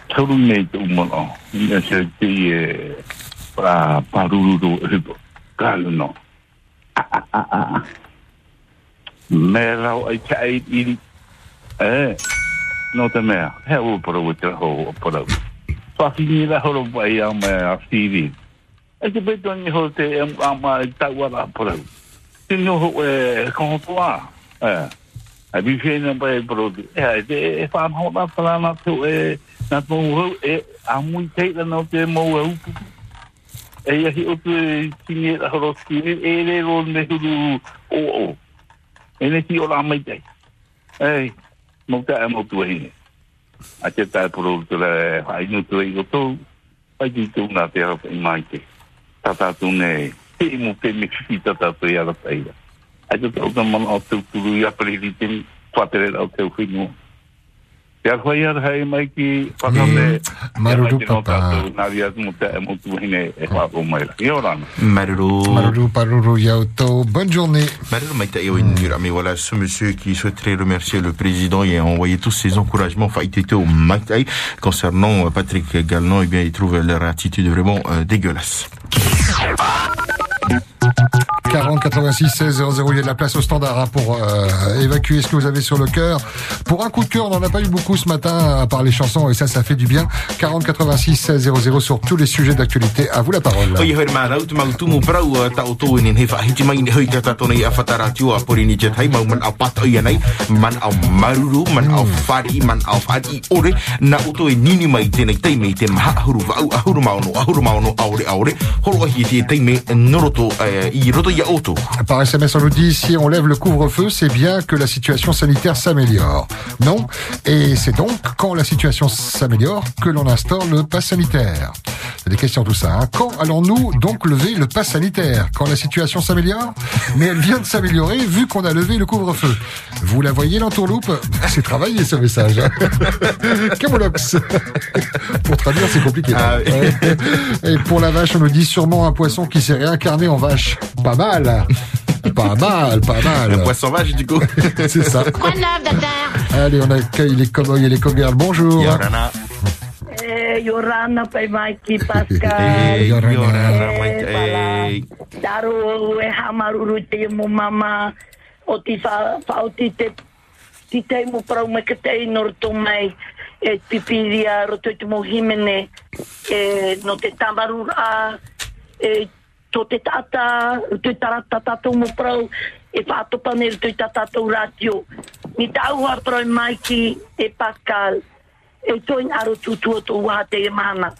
[SPEAKER 42] Tauru nei te umano. Ina se te e pa paruru ripo. Kalu no. Me rau ai te ai iri. E. No te mea. He o poro o te ho poro. Whakini la horo pai a me a whiri. E te beto ni ho te e ama e tau ara poro. Te no ho e kongotoa. E. A bi whina pai poro. E a te e whan ho na whanana tu e na tō ho e a mui teila no te mou e upu. E ia hi o te tinge la horo skiri e re ro ne huru o o. E ne ti la mai. Ei, mo te e mo tu. A te tae poro tu le hai no tu i roto. Ai ti tu te i mai te. Tata tu ne, te mo te me ki tata tu i ala peira. Ai te tau ta tu te te. Te a whai ar hei mai ki whakame.
[SPEAKER 7] Maruru
[SPEAKER 42] papa.
[SPEAKER 7] papa.
[SPEAKER 42] Nā ria mo te e
[SPEAKER 7] Bonne journée.
[SPEAKER 10] Voilà, ce monsieur qui souhaiterait remercier le président et envoyer tous ses encouragements, enfin, il était au Maïtaï. Concernant euh, Patrick Galnon, eh bien, il trouve leur attitude vraiment euh, dégueulasse.
[SPEAKER 7] 40 86 16 00, il y a de la place au standard hein, pour euh, évacuer ce que vous avez sur le cœur. Pour un coup de cœur, on n'en a pas eu beaucoup ce matin à part les chansons et ça, ça fait du bien. 40 86 16 00 sur tous les sujets d'actualité. À vous la parole.
[SPEAKER 10] Uh, e e uh, oto.
[SPEAKER 7] Par SMS, on nous dit si on lève le couvre-feu, c'est bien que la situation sanitaire s'améliore. Non. Et c'est donc quand la situation s'améliore que l'on instaure le pass sanitaire. C'est des questions tout ça. hein. Quand allons-nous donc lever le pass sanitaire? Quand la situation s'améliore? Mais elle vient de s'améliorer vu qu'on a levé le couvre-feu. Vous la voyez l'entourloupe? C'est travaillé ce message. hein. Camolox. Pour traduire, c'est compliqué.
[SPEAKER 10] Ah.
[SPEAKER 7] Et pour la vache, on nous dit sûrement un poisson qui s'est réincarné en vache. Pas mal. Pas mal, pas mal.
[SPEAKER 10] Un poisson vache, du coup.
[SPEAKER 7] C'est ça. Allez, on accueille les cowboys et les cowgirls. Bonjour.
[SPEAKER 10] Yorana.
[SPEAKER 43] Eh, Yorana pai mai ki Pascal.
[SPEAKER 10] Eh,
[SPEAKER 7] Yorana.
[SPEAKER 43] Eh. Taro e hamaruru te mo mama. O ti fa fa o ti te ti te mo prau me ke te inor to mai. E pipiria roto te mo himene e no te tamarura e to te tata te tarata tato mo prau e fa to panel to tata to radio ni tau ha prau mai ki e Pascal e toin aro tutua tu to wa te e mana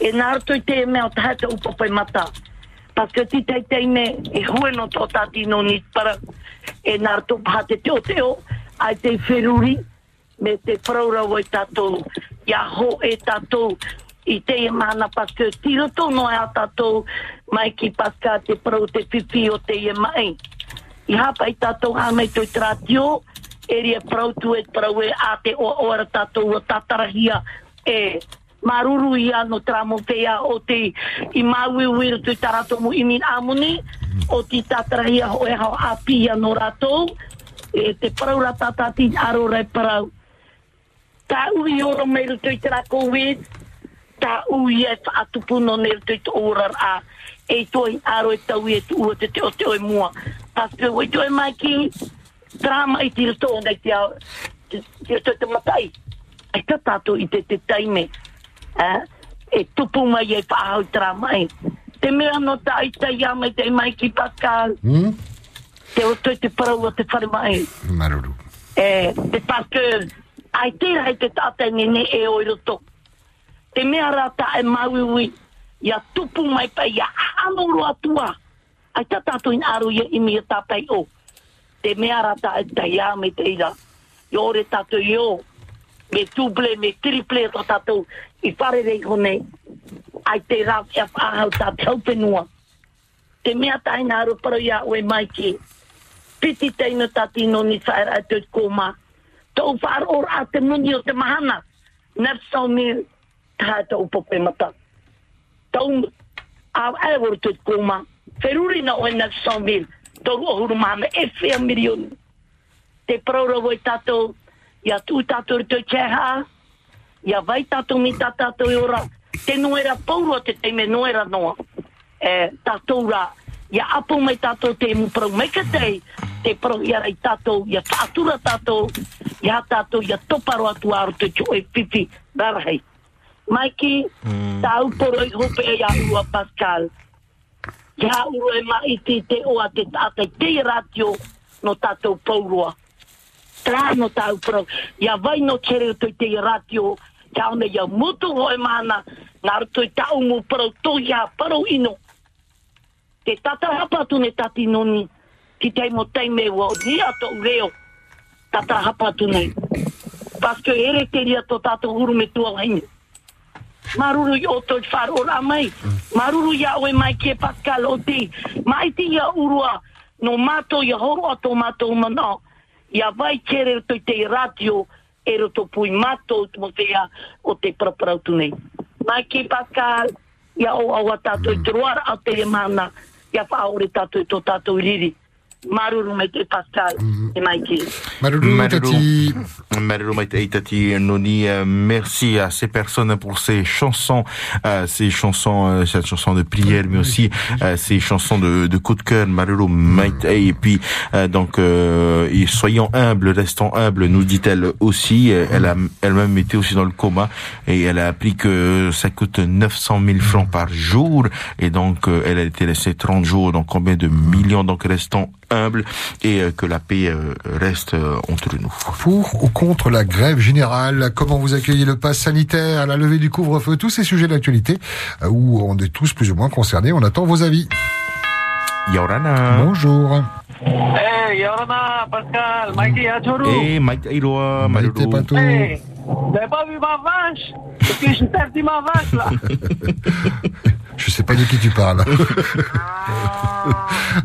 [SPEAKER 43] e nāra toi te mea o tahata upo pai mata. Paske ti te te me e hue no tō tāti no ni para e nāra tō paha te teo teo ai te wheruri me te praurau e tātou ia ho e tātou i te e mana paske ti tō no e a tātou mai ki paska te prau te pipi o te e mai. I hapa i tātou ha toi tratio eria ria prau tu e prau e a te o ora tātou o tatarahia. E maruru i no tramo pea o te i maui wira tu tarato mu i min amuni o ti tatarahia ho e hao api i ano ratou. E te parau ra tatati aro rai parau ta ui oro meiru tu i trako wit ta ui e whaatupu no neru tu i orar a e toi aro e tau e tu ua te te o te oi mua. Paske oi to e mai ki drama i tira tō nei te au te te te matai e ta tātou i te te taime eh? e tupu mai e whaahau tra mai. Te mea no ta i ia mai te mai ki.
[SPEAKER 7] Hmm?
[SPEAKER 43] Te o toi te parau o te whare mai.
[SPEAKER 7] Maruru.
[SPEAKER 43] E, te Pascal, ai te rai te tata ni ne e o i roto. Te mea rata e mauiwi, ia tupu mai pa ia anoro atua. Ai ta tātou in aru ia imi a tāpai o. Te mea rata e te ia mai te ira. I ore tātou i o. Me tuble, me triple to tātou. I whare rei hone. Ai te rau e whahau tā taupenua. Te mea taina aru parau ia oe mai ki. Piti teina tatino ni whaera e tui kōma. Tau whaar or a te muni o te mahana. Nef sau mi tāta upope mata. Tau a e wor tui kōma. Wheruri na oe nef sau mi. Tau ohuru mahana e whea mirioni. Te praura voi tātou. Ia tū tātou tui cheha. Ia vai tātou mi tā tātou i ora. Te noera pauro te teime noera noa. E, tātou ra. Ia apu mai tātou te mu prau mai ka tei. Te prau ia rei tātou. Ia whaatura tātou. Ia tātou ia toparo atu aro te tio e pipi. Rarahei. Maiki, mm. tā uporo i hope e ia ua Pascal ya ua e mai te te oa te tātai te ratio no tātou paurua. Tra no tāu pro. Ia vai no tere o te ratio. Ia one ia mutu hoe mana. Nā ruto i tau mu pro to ya paro ino. Te tata hapa tu ne tati noni. Ki te mo teime ua o ni ato reo. tata hapa tu nei. Paske ere te ria tō tātou huru me tua waine. Maruru i o i wharo mai. Maruru ia oe mai ke Pascal o te. Mai te ia urua no mato ia horo ato mato mana. Ia vai kere to te radio e roto pui mato tumo te ia o te praparau tunei. Mai ke Pascal, ia o awa tato i troara a te mana. Ia whaore tato i to tato i riri. Maruru me te Pascal, e mai ke.
[SPEAKER 10] Maruru Maite Tati Noni, euh, merci à ces personnes pour ces chansons, euh, ces chansons, euh, cette chanson de prière, mais aussi euh, ces chansons de, de coup de cœur, Maruru Maite. Et puis, euh, donc, euh, et soyons humbles, restons humbles, nous dit-elle aussi. Elle a elle-même été aussi dans le coma et elle a appris que ça coûte 900 000 francs par jour. Et donc, euh, elle a été laissée 30 jours. Donc, combien de millions? Donc, restons humbles et euh, que la paix euh, reste euh, entre nous.
[SPEAKER 7] Pour ou contre la grève générale? Comment vous accueillez le pass sanitaire, la levée du couvre-feu? Tous ces sujets d'actualité où on est tous plus ou moins concernés. On attend vos avis.
[SPEAKER 10] Yorana.
[SPEAKER 7] Bonjour.
[SPEAKER 44] Eh, Yorana, Pascal, Mikey, Achuru.
[SPEAKER 10] Eh, Mike Airoa, Maruru.
[SPEAKER 44] Eh, vous n'avez pas vu ma vache? Parce que j'ai perdu ma vache, là.
[SPEAKER 7] Je sais pas de qui tu parles.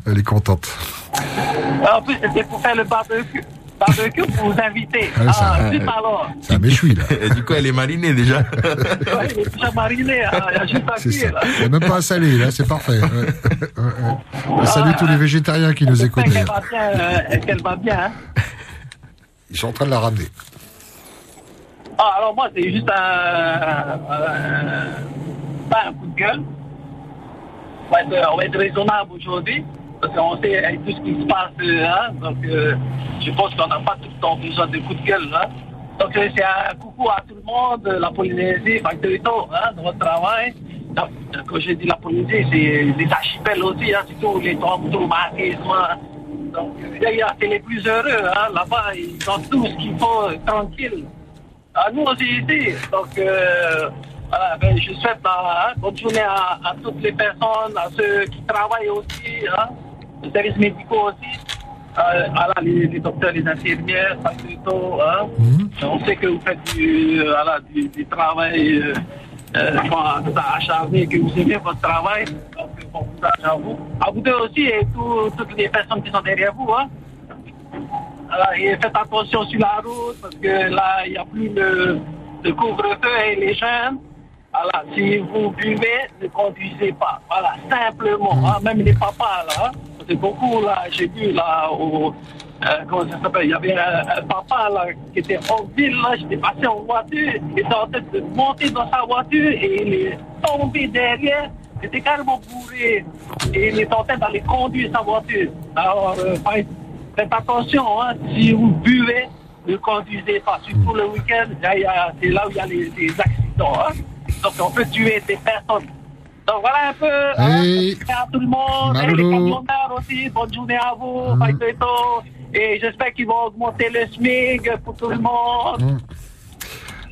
[SPEAKER 7] Elle est contente.
[SPEAKER 44] En plus, c'était pour faire le barbecue. Barbecue pour vous inviter.
[SPEAKER 7] Ah, ça-
[SPEAKER 44] Ah, zut alors.
[SPEAKER 7] C'est un méchoui, là.
[SPEAKER 10] Et du coup, elle est marinée déjà.
[SPEAKER 44] Ouais, il est déjà mariné, hein, il y a juste à cuire,
[SPEAKER 7] ça.
[SPEAKER 44] là.
[SPEAKER 7] Il n'y a même pas à saler, là, c'est parfait. Ouais. Ouais, Salut tous les végétariens qui nous écoutent.
[SPEAKER 44] Bien, euh, qu'elle va bien, hein.
[SPEAKER 7] Ils sont en train de la ramener.
[SPEAKER 44] Ah, alors moi, c'est juste un, un- pas un coup de gueule. On va être, raisonnable aujourd'hui, parce qu'on sait avec tout ce qui se passe, euh, hein, donc euh, je pense qu'on n'a pas tout le temps besoin de coups de gueule. Hein. Donc euh, c'est un coucou à tout le monde, la Polynésie, Factorito, hein, dans votre travail. Donc, quand je dis la Polynésie, c'est les archipels aussi, hein, surtout les traumatismes. hein. Donc d'ailleurs, c'est les plus heureux, hein, là-bas, ils ont tout ce qu'il faut, tranquille. À nous aussi ici. Donc, voilà, ben, je souhaite hein, bonne journée à, à toutes les personnes, à ceux qui travaillent aussi, hein, les services médicaux aussi, euh, voilà, les, les docteurs, les infirmières, plutôt, hein. On sait que vous faites du, euh, voilà, du, du travail euh, euh, acharné, que vous aimez votre travail. Donc, bon courage à vous. À vous deux aussi et tout- toutes les personnes qui sont derrière vous. Hein. Voilà, et faites attention sur la route parce que là, il n'y a plus le, le couvre-feu et les jeunes. Voilà, si vous buvez, ne conduisez pas. Voilà, simplement. hein, même les papas, là. hein. C'est beaucoup, là, j'ai vu, là, au. euh, comment ça s'appelle Il y avait un, papa, là, qui était en ville, là. J'étais passé en voiture. Il était en train de monter dans sa voiture et il est tombé derrière. Il était carrément bourré. Et il est en train d'aller conduire sa voiture. Alors, euh, faites- attention, hein, si vous buvez, ne conduisez pas. Surtout le week-end, c'est là où il y a les, les accidents. hein. Donc on peut tuer des personnes. Donc voilà un peu. hein,
[SPEAKER 7] Et-
[SPEAKER 44] merci à tout le monde. Et les
[SPEAKER 7] Malolo.
[SPEAKER 44] camionneurs aussi, bonne journée à vous. Bye, Toto. Et j'espère qu'ils vont augmenter le SMIC pour tout le monde.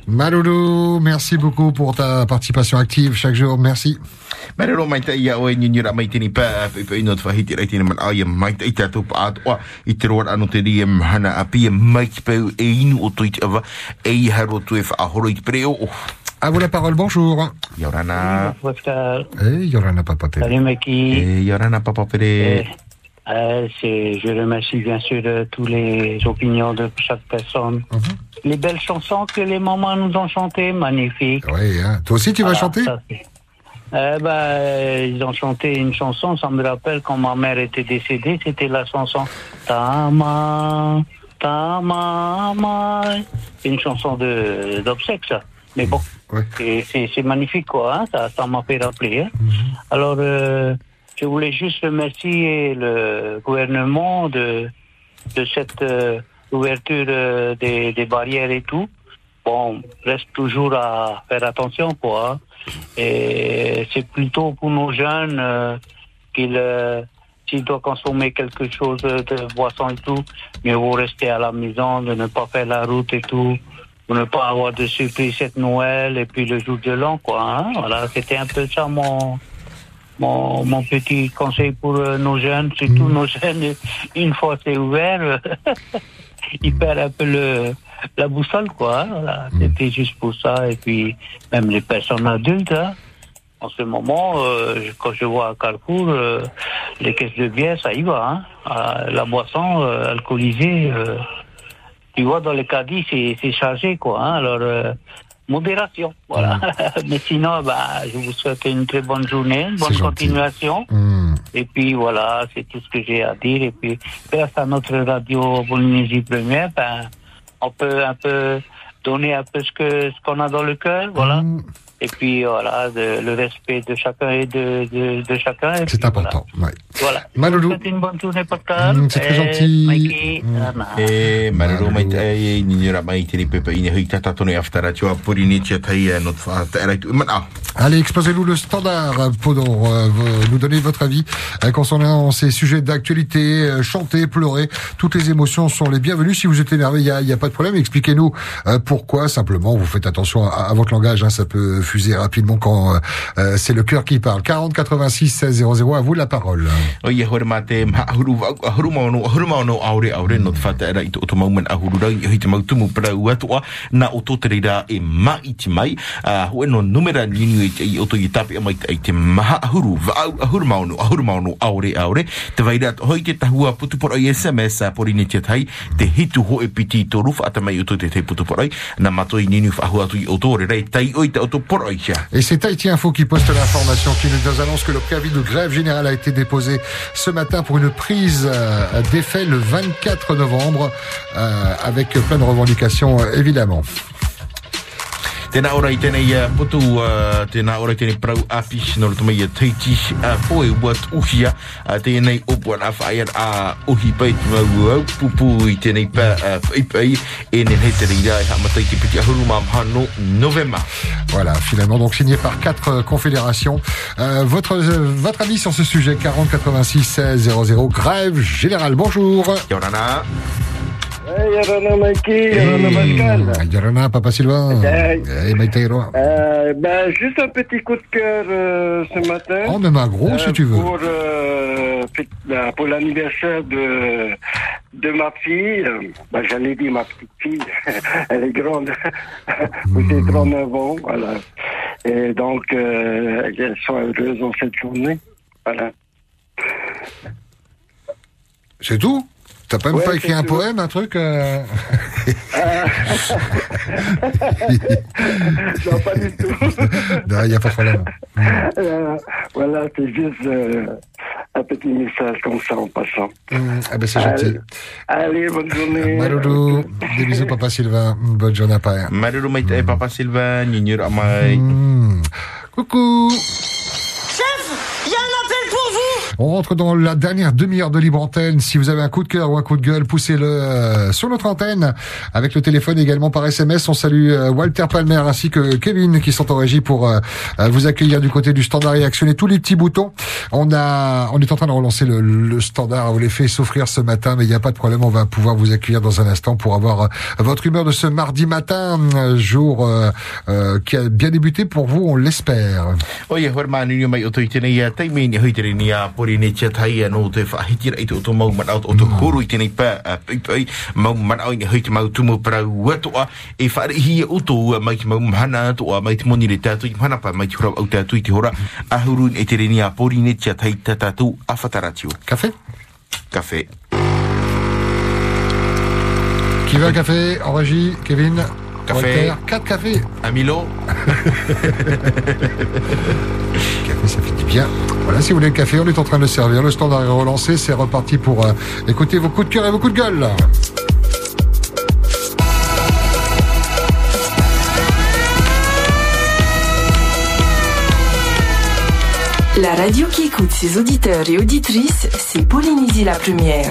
[SPEAKER 7] Maloulou, merci beaucoup pour ta participation active chaque jour. Merci.
[SPEAKER 10] Maruru Maite ia oe nyunyura mai tini pā pe pe ino whahiti rai tini man aia Maite i tātou pa atoa i te roar ano te ria mhana a pia mai ki peu e inu o toi te awa e i haro tu e whaahoro i te preo.
[SPEAKER 7] À vous la parole, bonjour.
[SPEAKER 10] Yorana.
[SPEAKER 45] Pascal.
[SPEAKER 7] Eh, Yorana Papa Télé.
[SPEAKER 45] Salut Maki.
[SPEAKER 10] Eh, Yorana Papa Pere.
[SPEAKER 45] Euh, c'est, je remercie bien sûr de toutes les opinions de chaque personne. Les belles chansons que les mamans nous ont chantées, magnifiques.
[SPEAKER 7] Oui, hein. Toi aussi, tu vas chanter?
[SPEAKER 45] Eh ben, euh, ils ont chanté une chanson, ça me rappelle quand ma mère était décédée, c'était la chanson Tama, Tama, C'est une chanson de, d'obsèque, ça. Mais bon, c'est, c'est, magnifique, quoi, hein, ça, ça m'a fait rappeler. hein. Alors, euh, je voulais juste remercier le gouvernement de, de cette euh, ouverture euh, des, des barrières et tout. Bon, reste toujours à faire attention, quoi. hein. Et c'est plutôt pour nos jeunes euh, qu'ils, euh, s'ils doivent consommer quelque chose de boisson et tout, mieux vaut rester à la maison, de ne pas faire la route et tout, pour ne pas avoir de surprise cette Noël et puis le jour de l'an, quoi. hein. Voilà, c'était un peu ça mon, mon, mon petit conseil pour euh, nos jeunes, surtout nos jeunes, une fois c'est ouvert, il perd un peu le, la boussole, quoi. hein, voilà. C'était juste pour ça. Et puis, même les personnes adultes, hein, en ce moment, euh, quand je vois à Carrefour, euh, les caisses de bière, ça y va. Hein. Ah, la boisson euh, alcoolisée, euh, tu vois, dans les caddies, c'est c'est chargé, quoi. Hein. Alors, euh, modération, voilà. Mais sinon, bah, je vous souhaite une très bonne journée, une bonne continuation. Et puis voilà, c'est tout ce que j'ai à dire. Et puis, grâce à notre radio Polynésie Première, ben, on peut un peu donner un peu ce que ce qu'on a dans le cœur, voilà. Et puis voilà, de- le respect de chacun et de, de, de chacun. et
[SPEAKER 7] C'est
[SPEAKER 45] puis,
[SPEAKER 7] important. ouais.
[SPEAKER 45] Voilà.
[SPEAKER 7] Maloulou.
[SPEAKER 45] C'était une bonne journée, Pascal.
[SPEAKER 7] Mm, c'est très
[SPEAKER 45] Et
[SPEAKER 7] gentil.
[SPEAKER 45] Mikey, Anna.
[SPEAKER 10] E marero mai tai ni ni ra mai te ni pepe ina hui tata tonu aftara tua puri ni tia tai e not fa ta era tu man ah
[SPEAKER 7] Allez, exposez-nous le standard pour euh, vous- nous donner votre avis euh, concernant ces sujets d'actualité. euh, chanter, pleurer, toutes les émotions sont les bienvenues. Si vous êtes énervé, il n'y a, il y a pas de problème. Expliquez-nous euh, pourquoi. Simplement, vous faites attention à, à votre langage. hein, ça peut rapidement quand euh, euh, c'est le cœur qui parle. 40 86 16 00. À vous la parole. Et c'est Tahiti Info qui poste l'information, qui nous annonce que le préavis de grève générale a été déposé ce matin pour une prise euh, d'effet le 24 novembre, euh, avec plein de revendications évidemment.
[SPEAKER 10] Tēnā ora i tēnei uh, putu, uh, tēnā ora i tēnei prau apis no roto mai a teiti uh, poe wat uhia, uh, tēnei opua na whaia a uhi pai te mau au pupu i tēnei pa uh, pai pai e ne hei te reira e hamatai te piti ahuru mam hano november.
[SPEAKER 7] Voilà, finalement, donc signé par quatre euh, confédérations. Euh, votre, euh, votre avis sur ce sujet, 40 86 16 00, grève générale. Bonjour.
[SPEAKER 10] Yorana.
[SPEAKER 46] Mikey, Yarana Pascal.
[SPEAKER 7] Yarana, Papa Sylvain.
[SPEAKER 46] Hey.
[SPEAKER 7] Et Maïtaïro.
[SPEAKER 46] Euh, ben, juste un petit coup de cœur euh, ce matin.
[SPEAKER 7] Oh, même un gros, si tu veux.
[SPEAKER 46] Pour, euh, ben, pour l'anniversaire de, de ma fille. Euh, Ben, J'allais dire ma petite fille. Elle est grande. Vous êtes 39 ans, voilà. Et donc, euh, qu'elle soit heureuse dans cette journée. Voilà.
[SPEAKER 7] C'est tout? T'as pas même
[SPEAKER 46] Ouais,
[SPEAKER 7] pas écrit un
[SPEAKER 46] tout.
[SPEAKER 7] poème, un truc euh?
[SPEAKER 46] Non, pas du tout.
[SPEAKER 7] Non, il n'y a pas de problème.
[SPEAKER 46] Euh, voilà, c'est juste euh, un petit message comme ça en passant.
[SPEAKER 7] Hum, ah ben c'est gentil.
[SPEAKER 46] Allez, bonne journée.
[SPEAKER 7] Maloulou, des bisous Papa Sylvain. Bonne journée à
[SPEAKER 10] mai te e papa Sylvain, ni ni ra mai.
[SPEAKER 7] Coucou. On rentre dans la dernière demi-heure de libre antenne. Si vous avez un coup de cœur ou un coup de gueule, poussez-le euh, sur notre antenne avec le téléphone également par SMS. On salue euh, Walter Palmer ainsi que Kevin qui sont en régie pour euh, euh, vous accueillir du côté du standard et actionner tous les petits boutons. On a, on est en train de relancer le, le standard. On les fait s'offrir ce matin, mais il n'y a pas de problème. On va pouvoir vous accueillir dans un instant pour avoir euh, votre humeur de ce mardi matin, jour qui a bien débuté pour vous, on l'espère.
[SPEAKER 10] O ia hore mani ni mai o to i tēnei a taimi ni hui tere ni a pori ni tia tai a no te whahitira i te o to mau man out o to huru i tēnei pa a pai pai mau man au ni hui te mau tumu parau atua e whaare hi e uto ua mai ki mau mahana atua mai te moni le tātu i mahana pa mai te hora au tātu i te hora a huru i tere ni a pori ni tia tai ta tātu a whataratio.
[SPEAKER 7] Café
[SPEAKER 10] Café.
[SPEAKER 7] Qui veut un café en régie Kevin?
[SPEAKER 10] Café.
[SPEAKER 7] Walter, Quatre cafés.
[SPEAKER 10] Un Milo.
[SPEAKER 7] bien. Voilà, si vous voulez le café, on est en train de le servir. Le standard est relancé. C'est reparti pour euh, écouter vos coups de cœur et vos coups de gueule.
[SPEAKER 36] La radio qui écoute ses auditeurs et auditrices, c'est Polynésie la première.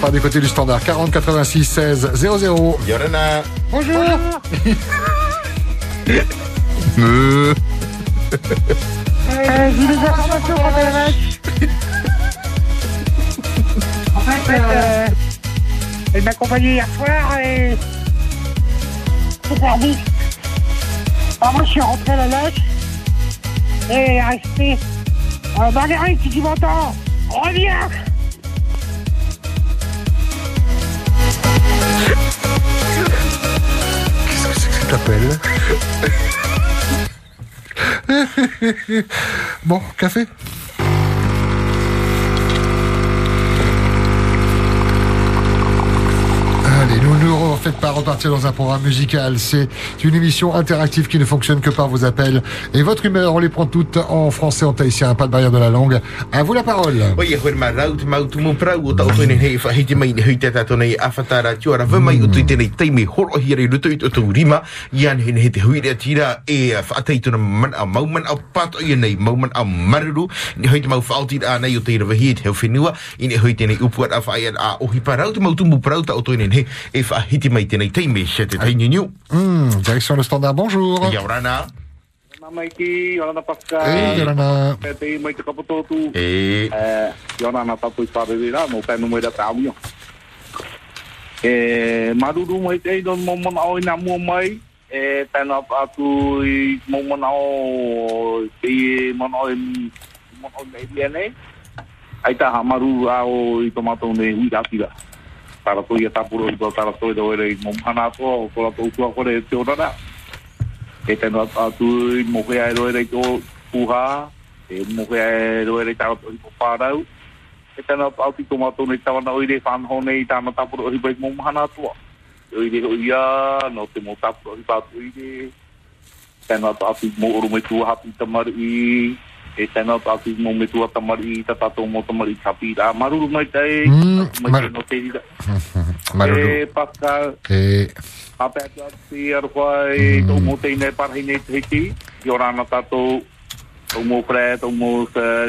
[SPEAKER 7] Part du côté du standard. 40 86 16 00.
[SPEAKER 10] Yorana.
[SPEAKER 7] Bonjour. Euh.
[SPEAKER 25] Euh, j'ai des informations pour les vaches. En fait, euh, elle m'a accompagné hier soir et. C'est perdu. Alors moi, je suis rentré à la lâche et elle est restée. Euh, Marguerite, si tu m'entends, reviens
[SPEAKER 7] T'appelles. bon, café Allez, refaites pas repartir dans un programme musical. C'est une émission interactive qui ne fonctionne que par vos appels et votre humeur. On les prend toutes en français, en tahitien, pas de barrière de la langue. À vous la parole.
[SPEAKER 10] Oia, hoi ma rau te mau tumu prau o tau koe hei whahiti mai ni hui te tato nei awhatara tiora whamai o tui tēnei teimi horo hira i rutu i tu rima ian he he te hui rea tira e whaateituna man a mauman au pato i nei mauman au maruru ni hui te mau whaoti a nei o te rawahi te hau whenua i ni hui tēnei upuat a whaia a ohi parau te mau tumu prau ta o tui nei e whahiti mai tēnei teimi se te tei niu
[SPEAKER 7] Hmm, direction le standard, bonjour.
[SPEAKER 10] Yaurana.
[SPEAKER 42] Maiki, Yorana.
[SPEAKER 7] Hey, Yorana.
[SPEAKER 42] Te te mai te kapototu.
[SPEAKER 10] E.
[SPEAKER 42] Eh, Yorana tapu i wharerira, no pēnu mai da tāmio. E, maruru mai te i don momon au i nā mua mai. E, pēnu atu i momon au te i mon au i mon au nei lia nei. Ai tā ha maruru au i tomato hui. tala toi ia tapuro i tō tala toi tō ere i mō mhana tō o tō la tō utua kore e te onara. E tēnu atu i mō hea e roere i tō puha, e mō hea e roere i tāra tō i tō pārau, e tēnu atu i tō to nei tāwa na oire whanho nei tāna tapuro i bai mō mhana tō. Oire oia, no te mo tapuro i pa pātu ire, tēnu atu i mō oru mai tūha pita maru i, e no tātou mō me tua tamari i ta tātou mō tamari kapi rā. Maruru mai tae mai no te rā
[SPEAKER 7] maruru.
[SPEAKER 42] E paka
[SPEAKER 7] e.
[SPEAKER 42] Apea tā te arwha e tō mō tei nei parhi nei te hiki i o rāna tātou tō mō kre tō mō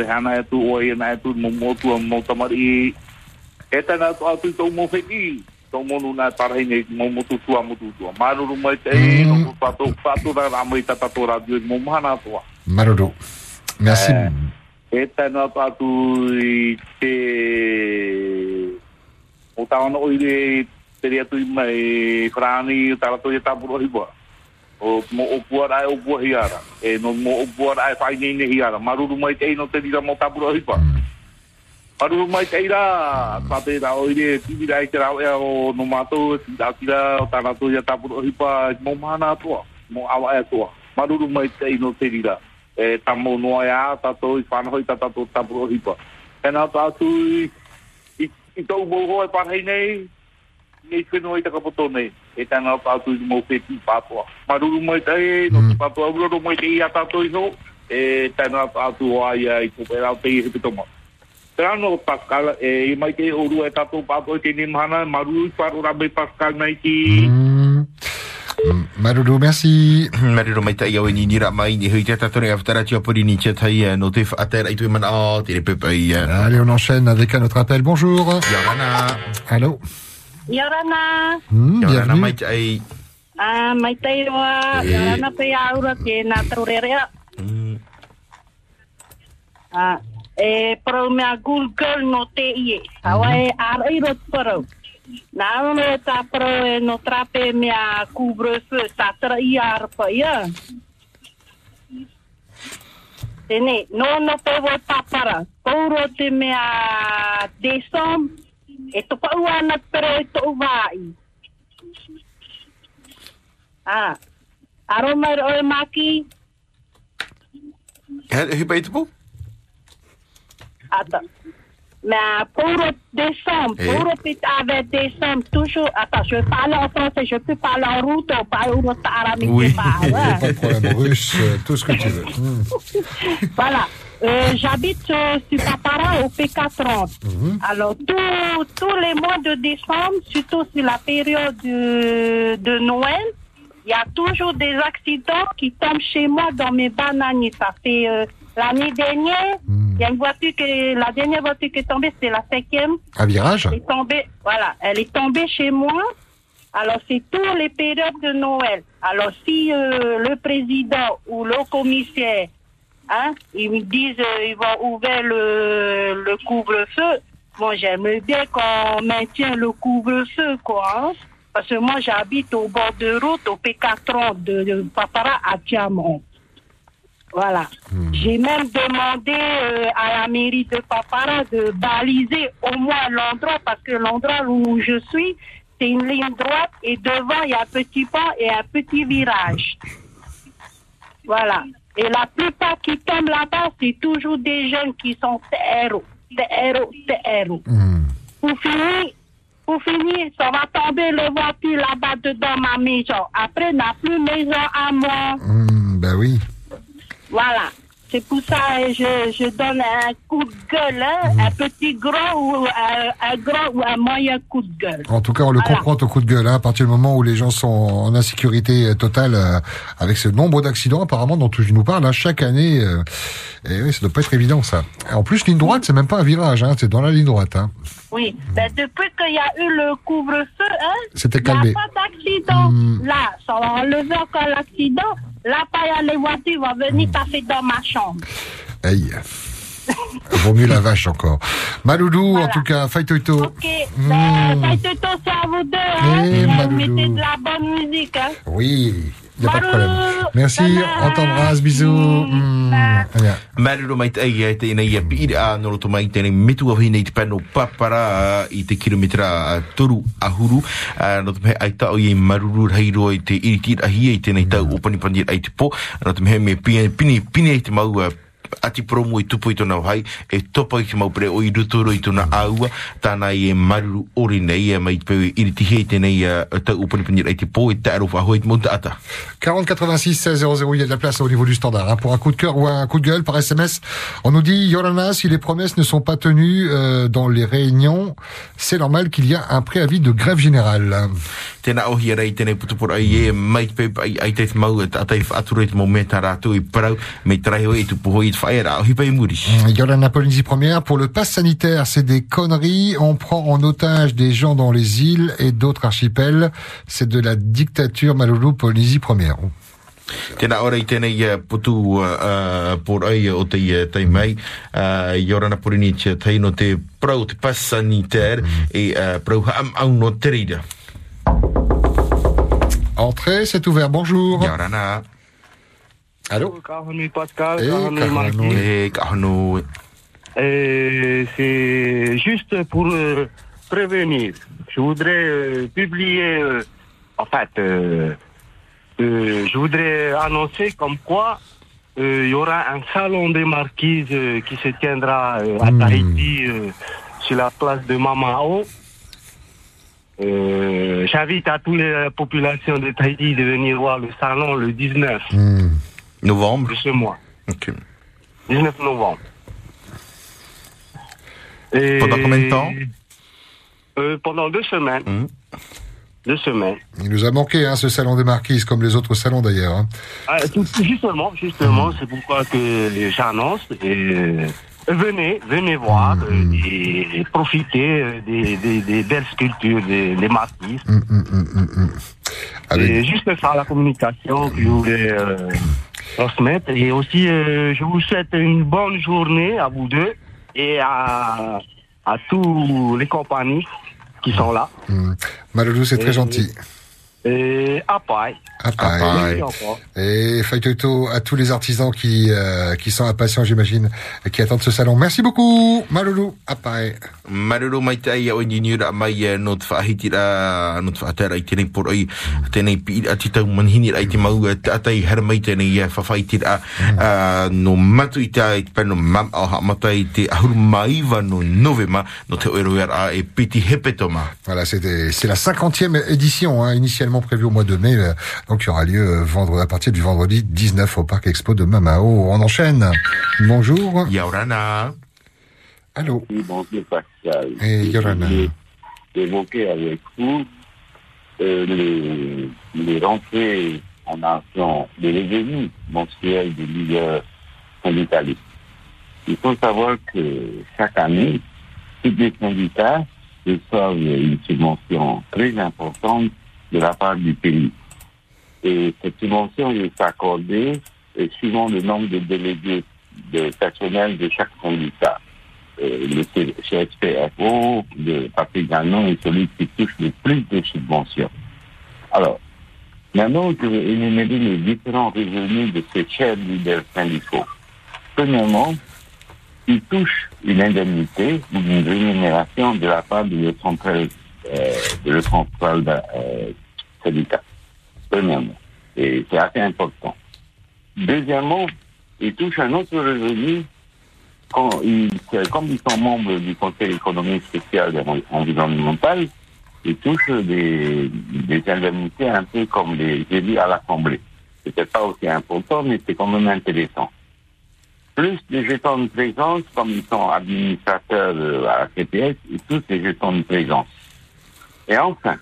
[SPEAKER 42] rehana e tu o e na e tu mō mō tua mō tamari. E tana tātou tō mō hiki tō mō nuna e parhi nei mō mō tu tua mō tu tua. Maruru mai tae no mō tātou tātou rā mō i ta tātou radio mō mō hana tua
[SPEAKER 7] maruru. Merci.
[SPEAKER 42] E tēnā atu atu i te, o tāwana oire, te rea tui mai whrani tara tui e tāpuro hiwa. O mo o puara o pua hiara. E no mo o puara e whai nei ne hiara. Maruru mai te ino te rira mo tāpuro hiwa. Maruru mai te ira, pate ra oire, tibi rai te ea o no mātou, si tātira o tui e tāpuro hiwa, mo mana atua, mo awa te te. E tamo noa e a, tātou i whanahoi tātou tāpuro hiwa. Tēnā tātou i, i, i tau mōho e parhei nei, nei whenua i takapoto nei. E tēnā tātou i mō pātua. Maruru mai no te pātua uroro mai te i a tātou i no, e tēnā tātou ai ai te i Pascal, e mai te oru e tātou pātua i te nimhana, maruru i wharu rabe Pascal nei ki.
[SPEAKER 7] Maruru, merci.
[SPEAKER 10] Maruru mai tai au e ni nira mai ni hui te tatore aftara tia pori ni tia tai eh, no te whaater ai tui mana o te repe pai.
[SPEAKER 7] Allez, on enchaîne avec un autre appel. Bonjour.
[SPEAKER 10] Yorana.
[SPEAKER 7] Allô
[SPEAKER 44] Yorana,
[SPEAKER 7] Hmm,
[SPEAKER 10] Yorana mai
[SPEAKER 7] bienvenue.
[SPEAKER 10] tai.
[SPEAKER 44] ah, mai tai roa,
[SPEAKER 10] Eh.
[SPEAKER 44] Yorana pe aura ke nā taurerea. Ah, e parau mea Google no te ie. Hawa e arai rot parau. Nā ono e tā parau e no trape mea couvre-feu, tā tara i ar pa ia. Tene, no no te wo papara. Kauro te mea desom, e to pa uana pero e to vai. Ah, aroma o e maki,
[SPEAKER 10] Hui pai tupu?
[SPEAKER 44] ata. Mais pour décembre,
[SPEAKER 10] Eh.
[SPEAKER 44] pour petit avec décembre, toujours, attends, je parle en français, je peux parler en route, pas en route arabe,
[SPEAKER 7] Oui,
[SPEAKER 44] pas, ouais.
[SPEAKER 7] pas de problème. Russe, euh, tout ce que tu veux.
[SPEAKER 44] Voilà. Euh, J'habite euh, sur Papara au PK30. Alors, tous- tous les mois de décembre, surtout sur la période de, de Noël, il y a toujours des accidents qui tombent chez moi dans mes bananiers. Ça fait euh, L'année dernière, il y a une voiture que la dernière voiture qui est tombée, c'était la cinquième.
[SPEAKER 7] Un virage
[SPEAKER 44] Elle est tombée, voilà, elle est tombée chez moi. Alors, c'est tous les périodes de Noël. Alors, si euh, le président ou le commissaire, hein, ils me disent euh, ils vont ouvrir le, le couvre-feu, bon, j'aimerais bien qu'on maintienne le couvre-feu, quoi. hein. Parce que moi, j'habite au bord de route, au P430 de, de Papara à Tiamon. Voilà. J'ai même demandé euh, à la mairie de Papara de baliser au moins l'endroit, parce que l'endroit où je suis, c'est une ligne droite et devant, il y a un petit pont et un petit virage. Voilà. Et la plupart qui tombent là-bas, c'est toujours des jeunes qui sont TRO, TRO, TRO. Pour finir, pour finir, ça va tomber le voiture là-bas dedans ma maison. Après, n'a plus maison à moi.
[SPEAKER 7] Hmm, ben oui.
[SPEAKER 44] Voilà. C'est pour ça que je, je donne un coup de gueule, hein,
[SPEAKER 7] Mhm.
[SPEAKER 44] un petit gros ou un, un grand ou un moyen coup de gueule.
[SPEAKER 7] En tout cas, on le
[SPEAKER 44] Voilà.
[SPEAKER 7] comprend au coup de gueule, hein, à partir du moment où les gens sont en insécurité totale, euh, avec ce nombre d'accidents apparemment dont tu nous parles, hein, chaque année. euh, et oui, ça doit pas être évident ça. En plus, ligne droite, c'est même pas un virage, hein, c'est dans la ligne droite. Hein.
[SPEAKER 44] Oui. Ben, depuis qu'il y a eu le couvre-feu, hein,
[SPEAKER 7] C'était
[SPEAKER 44] il n'y a pas d'accident.
[SPEAKER 7] Hmm.
[SPEAKER 44] Là, ça va enlever encore l'accident. Là, pas y a les voitures vont venir
[SPEAKER 7] Hmm.
[SPEAKER 44] passer dans ma chambre.
[SPEAKER 7] Aïe. Vaut mieux la vache encore. Maloulou, en tout cas, Toto.
[SPEAKER 44] Ok, ben, ça c'est à vous deux, hein.
[SPEAKER 7] Eh,
[SPEAKER 44] Et vous
[SPEAKER 7] Maloulou.
[SPEAKER 44] mettez de la bonne musique, hein.
[SPEAKER 7] Oui, il n'y a pas de problème.
[SPEAKER 44] Malou,
[SPEAKER 7] Merci, on t'embrasse, bisous. Hmm, rien.
[SPEAKER 10] Marero mai te ai te ina ia piri a noro to mai tēnei mitu a nei te pano papara i te kilometra a toru a huru a no te mehe ai tau i maruru heiro i te iritir a hia i tēnei tau opani pani ai te po no te mehe me pini pini pini ai te mau a ati promo i tupu i tona hai e topa i te mau pre o i rutoro i tona aua tāna i e maruru ori nei e mai te peu i hei tēnei a tau opani pani ai te po e te arofa hoi te mauta ata
[SPEAKER 7] 40 86 16 00, il y a de la place au niveau du standard. hein. Pour un coup de cœur ou un coup de gueule par SMS, on nous dit Yorana, si les promesses ne sont pas tenues euh, dans les réunions, c'est normal qu'il y a un préavis de grève générale.
[SPEAKER 10] Tēnā ohi rei tēnei putupura ai e mai te pepa ai, ai te mau atai whaatura i te mau me tā rātou i parau me trai hoi i tu puhoi i te whae rā ohi pai muri.
[SPEAKER 7] Yorana Polynésie première, pour le pass sanitaire, c'est des conneries. On prend en otage des gens dans les îles et d'autres archipels. C'est de la dictature Maloulou Polynésie première.
[SPEAKER 10] Tēnā ora i tēnei uh, putu uh, uh, por ai o te tei mai uh, i orana porini tia tei no te prau te pas sanitaire e uh, prau ha am au no te reira.
[SPEAKER 7] Entrée, c'est ouvert. Bonjour.
[SPEAKER 10] Yorana.
[SPEAKER 7] Allô Eh.
[SPEAKER 10] E kahano
[SPEAKER 42] Et c'est juste pour euh, prévenir. Je voudrais euh, publier, euh, en fait, euh, euh, je voudrais annoncer comme quoi euh, il y aura un salon des marquises euh, qui se tiendra euh, à
[SPEAKER 7] Hmm.
[SPEAKER 42] Tahiti euh, sur la place de Mamao. Euh, J'invite à toutes les populations de Tahiti de venir voir le salon le 19
[SPEAKER 10] novembre
[SPEAKER 42] de ce mois.
[SPEAKER 10] Ok.
[SPEAKER 42] 19 novembre. Et-
[SPEAKER 10] Pendant combien de temps
[SPEAKER 42] Euh, Pendant deux semaines.
[SPEAKER 10] Hmm.
[SPEAKER 42] Deux semaines.
[SPEAKER 7] Il nous a manqué hein, ce salon des marquises, comme les autres salons d'ailleurs. hein.
[SPEAKER 42] Ah, justement, justement, c'est pourquoi que j'annonce. Et, venez, venez voir euh, et, et profiter euh, des, des- des belles sculptures des, des marquises. Et juste faire la communication que je voulais euh, transmettre. Et aussi, euh, je vous souhaite une bonne journée à vous deux et à, à tous les compagnies qui sont là.
[SPEAKER 7] Hmm. Maloulou, c'est très gentil.
[SPEAKER 42] Et à paille.
[SPEAKER 7] Ah, pareil.
[SPEAKER 42] Merci encore.
[SPEAKER 7] Et Faitoto à tous les artisans qui euh, qui sont impatients, j'imagine, et qui attendent ce salon. Merci beaucoup, Maloulou. Ah, pareil.
[SPEAKER 10] Maruru mai te ai o ni ra mai eh, no te whaahiti ra no te whaatera i tēnei por ai tēnei pi a titau manhini ai te mau atai hara mai tēnei eh, ah, no matu i te ai te pano mam au ha mata i te ahuru maiva no novema no te oero ra e piti hepetoma.
[SPEAKER 7] Voilà, c'était c'est la cinquantième édition, hein, initialement prévue au mois de mai, euh, donc qui aura lieu euh, vendredi à partir du vendredi 19 au parc Expo de Mamao. On enchaîne. Bonjour.
[SPEAKER 10] Yaurana.
[SPEAKER 7] Allô.
[SPEAKER 47] Oui, bonjour Pascal.
[SPEAKER 7] Et Yorana.
[SPEAKER 47] Évoquer avec vous euh, les, les rentrées en argent, les revenus mensuels des leaders syndicalistes. Il faut savoir que chaque année, tous les syndicats reçoivent une subvention très importante de la part du pays. Et cette subvention est accordée euh, suivant le nombre de délégués de personnel de chaque syndicat. Euh, le CSPFO, le Patrick Ganon est celui qui touche le plus de subventions. Alors, maintenant, je vais énumérer les différents revenus de ces chers leaders syndicaux. Premièrement, ils touchent une indemnité ou une rémunération de la part de leur centrale, euh, de leur centrale euh, syndicat. Premièrement. C'est assez important. Deuxièmement, ils touchent un autre revenu quand ils, comme ils sont membres du Conseil économique spécial et environnemental, ils touchent des, indemnités un peu comme les élus à l'Assemblée. C'était pas aussi important, mais c'est quand même intéressant. Plus des jetons de présence, comme ils sont administrateurs euh, à la CPS, ils touchent des jetons de présence. Et enfin,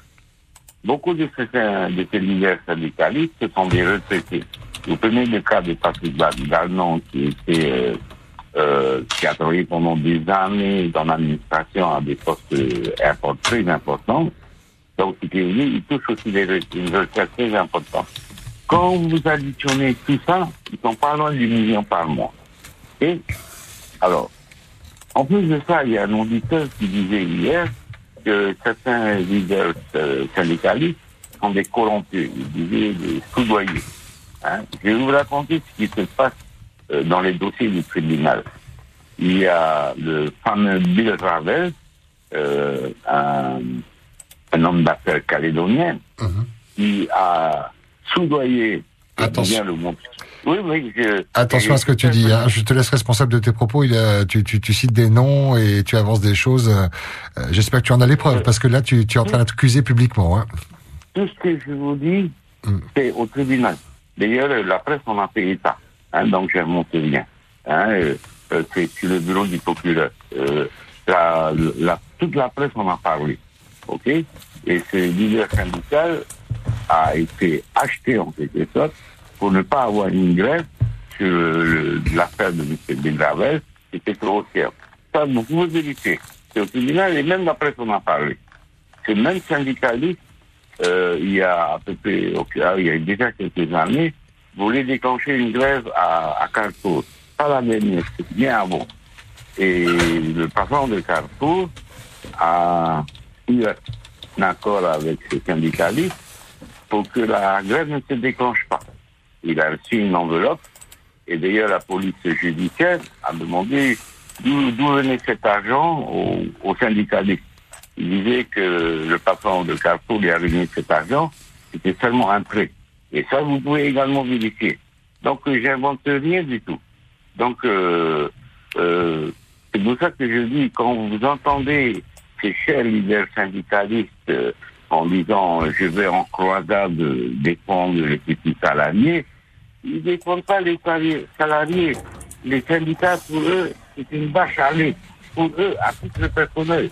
[SPEAKER 47] beaucoup de ces, de ces leaders syndicalistes sont des retraités. Vous prenez le cas de Patrick Gagnon, qui était, euh, euh, qui a travaillé pendant des années dans l'administration à des postes euh, import- très importants. Donc, il touche aussi des re- une retraite très importante. Quand vous additionnez tout ça, ils sont pas loin du million par mois. Et, alors, en plus de ça, il y a un auditeur qui disait hier que certains leaders euh, syndicalistes sont des corrompus, ils disaient des soudoyés. Hein. Je vais vous raconter ce qui se passe euh, dans les dossiers du tribunal. Il y a le fameux Bill Ravel, euh, un, un homme d'affaires calédonien, qui a soudoyé,
[SPEAKER 7] Attention.
[SPEAKER 47] bien le mot. Oui, oui, je,
[SPEAKER 7] Attention à ce que tu dis. Hein. Je te laisse responsable de tes propos. Il a- tu, tu, tu cites des noms et tu avances des choses. euh, euh, J'espère que tu en as les preuves parce que là, tu, tu es en train d'accuser publiquement. Hein.
[SPEAKER 47] tout ce que je vous dis, c'est au tribunal. D'ailleurs, euh, la presse en a fait état. Hein, donc, je euh, euh, c'est sur le bureau du procureur. Euh, la, la- toute la presse en a parlé. OK? Et ce leader syndical a été acheté, en quelque sorte, pour ne pas avoir une grève sur l'affaire de M. Bengravel, qui était trop cher. Ça, vous pouvez. C'est au tribunal et même la presse en a parlé. Ce même syndicaliste euh, il y a à peu près, il y a déjà quelques années, voulait déclencher une grève à, à Carrefour. Pas la dernière, c'est bien avant. Et le patron de Carrefour a eu un accord avec ses syndicalistes pour que la grève ne se déclenche pas. Il a reçu une enveloppe et d'ailleurs la police judiciaire a demandé d'où venait cet argent aux, aux syndicalistes. Il disait que le patron de Carrefour lui a remis cet argent, c'était seulement un prêt. Et ça, vous pouvez également vérifier. Donc, j'invente rien du tout. Donc, euh, euh, c'est pour ça que je dis, quand vous entendez ces chers leaders syndicalistes euh, en disant euh, je vais en croisade défendre les petits salariés, ils ne défendent pas les salariés. Les syndicats, pour eux, c'est une vache à lait. Pour eux, à titre personnel.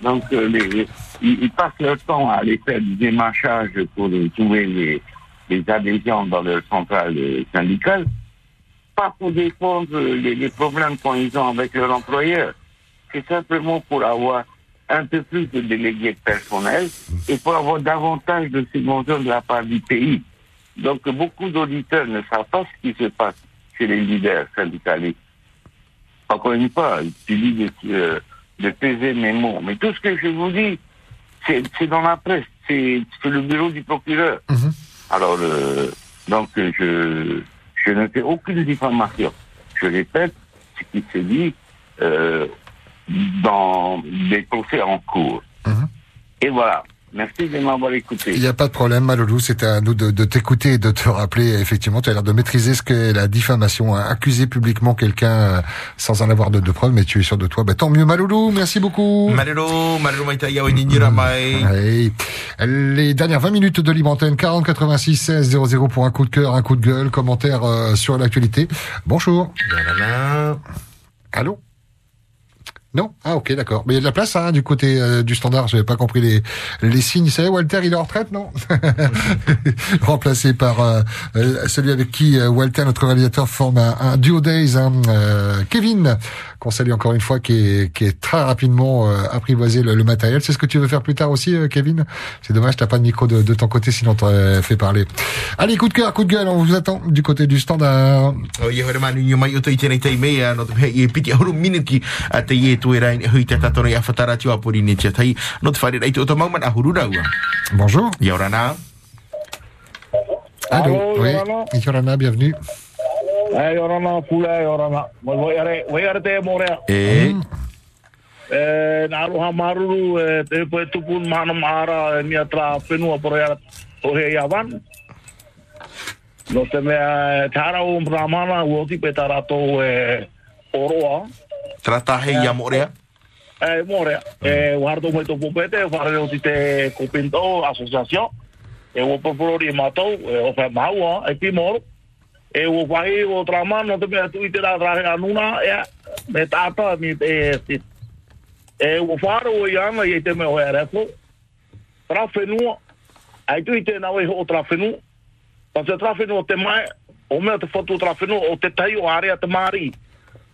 [SPEAKER 47] Donc, euh, ils, passent leur temps à aller faire du démarchage pour euh, trouver les, les adhésions dans leur centrale syndicale, pas pour défendre les, les problèmes qu'ils ont avec leur employeur. C'est simplement pour avoir un peu plus de délégués personnels et pour avoir davantage de subventions de la part du pays. Donc, beaucoup d'auditeurs ne savent pas ce qui se passe chez les leaders syndicalistes. Encore une fois, tu dis de, euh, de peser mes mots. Mais tout ce que je vous dis, c'est dans la presse, c'est le bureau du procureur. Alors, euh, donc, je, je ne fais aucune diffamation. Je répète ce qui se dit euh, dans des procès en cours. Et voilà. Merci de m'avoir écouté.
[SPEAKER 7] Il n'y a pas de problème, Maloulou. C'était à nous de, de t'écouter et de te rappeler. Effectivement, tu as l'air de maîtriser ce qu'est la diffamation. hein. Accuser publiquement quelqu'un euh, sans en avoir de, de preuves, mais tu es sûr de toi. Bah, tant mieux, Maloulou. Merci beaucoup.
[SPEAKER 10] Mai.
[SPEAKER 7] Hey. Les dernières 20 minutes de Libre Antenne, 40 86 16 00 pour un coup de cœur, un coup de gueule, commentaire euh, sur l'actualité. Bonjour. Allô? Non? Ah ok, d'accord. Mais il y a de la place hein, du côté euh, du standard, j'avais pas compris les, les signes. Y est, Walter, il est en retraite, non? Remplacé par euh, euh, celui avec qui euh, Walter, notre réalisateur, forme un, un duo days, hein, euh, Kevin, qu'on salue encore une fois, qui est, qui est très rapidement euh, apprivoisé le, le matériel. C'est ce que tu veux faire plus tard aussi, Kevin? C'est dommage, t'as pas de micro de, de ton côté, sinon t'aurais fait parler. Allez, coup de cœur, coup de gueule, on vous attend du côté du standard.
[SPEAKER 10] O ia hore manu ni mai o toi tēnei tei mea no te hei e piti ahuru miniki a te ie tu e rai ni hui te tatoro i a whatara tiu apori ni tia tai no te whaere rei te o ta mauman ahuru raua.
[SPEAKER 7] Bonjour.
[SPEAKER 10] Ora nā.
[SPEAKER 7] Allô, oui, Yorana, bienvenue.
[SPEAKER 48] Eh, orana, pula, e orana. Moi, voi are, voi are te morea.
[SPEAKER 10] E.
[SPEAKER 48] E, nā roha maruru, e, te po e tupun mana maara, e mia tra whenua poro ia o he ia wan. No te mea, e, tāra o mpramana, uoti pe tā rato e oroa.
[SPEAKER 10] Trata hei ia morea.
[SPEAKER 48] E, morea. E, uharto mai tō pupete, whare o ti te kopinto, asociación. E, o popolori e mātou, e, o whai maua, e pi moro. e o whahi o trama no te mea tui te rā trahe anuna e me tāta mi te e sit. E o whara o i ana i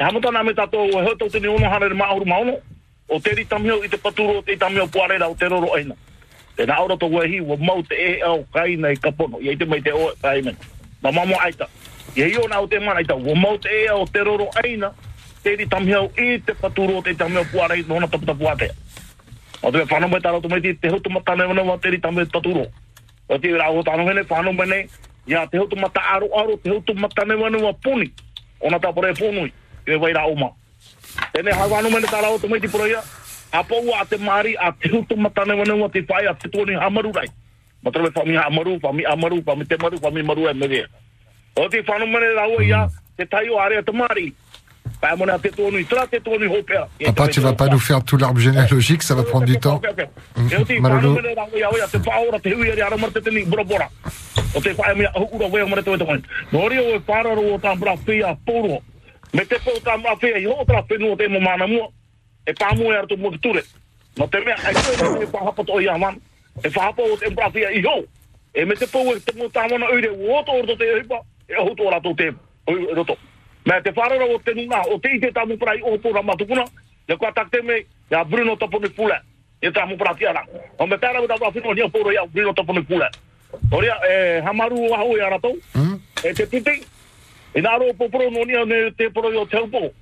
[SPEAKER 48] Hamo tana me tato o he tau tini ono hana ma auru mauno o te ri tamio i te paturo te tamio puarera o te roro aina te na aura to wehi wa mau te e au kaina i kapono i te mai te o kai men ma mamo aita I hei ona o te mana aita, wa o mau te e au te roro aina, te ri tamhiau i te paturo o te tamhiau puara i hona taputapu atea. O te whanau mai taro tumai te hotu matane wana wa te ri tamhiau paturo. O te rao tano hene whanau mai nei, ia te hotu mata aro aro, te hotu matane wana wa puni, ona ta pore punui, e waira oma. Tene o ti pura ia, te mari, a te matane wana wa te whai, a te tōni hamaru rai. Whami hamaru, whami amaru, whami te maru, whami e. O te mene ia, te tai o te mari.
[SPEAKER 7] Papa, tu vas pas nous faire tout l'arbre généalogique, ça va prendre du temps.
[SPEAKER 48] E o te ia, ia, te te ara te. O te te o e o. Me te pō tāmbra whia, i ho tra whenu o te mo mana mua. E pāmu e arto mua ture. No te mea, ai koe e whahapa to i aman. E whahapa o te mbra whia i ho. E me te pō e te uire, uoto ordo te hipa e rato te o roto me te wharara o te nuna o te ite tamu prai o matukuna le kua takte me ya Bruno Toponi Pula e tamu pra tiara o me tara uta whafino nia poro ya Bruno Toponi Pula o rea e hamaru o hau e arato e te piti e naro o poporo no nia ne te poro i o te upo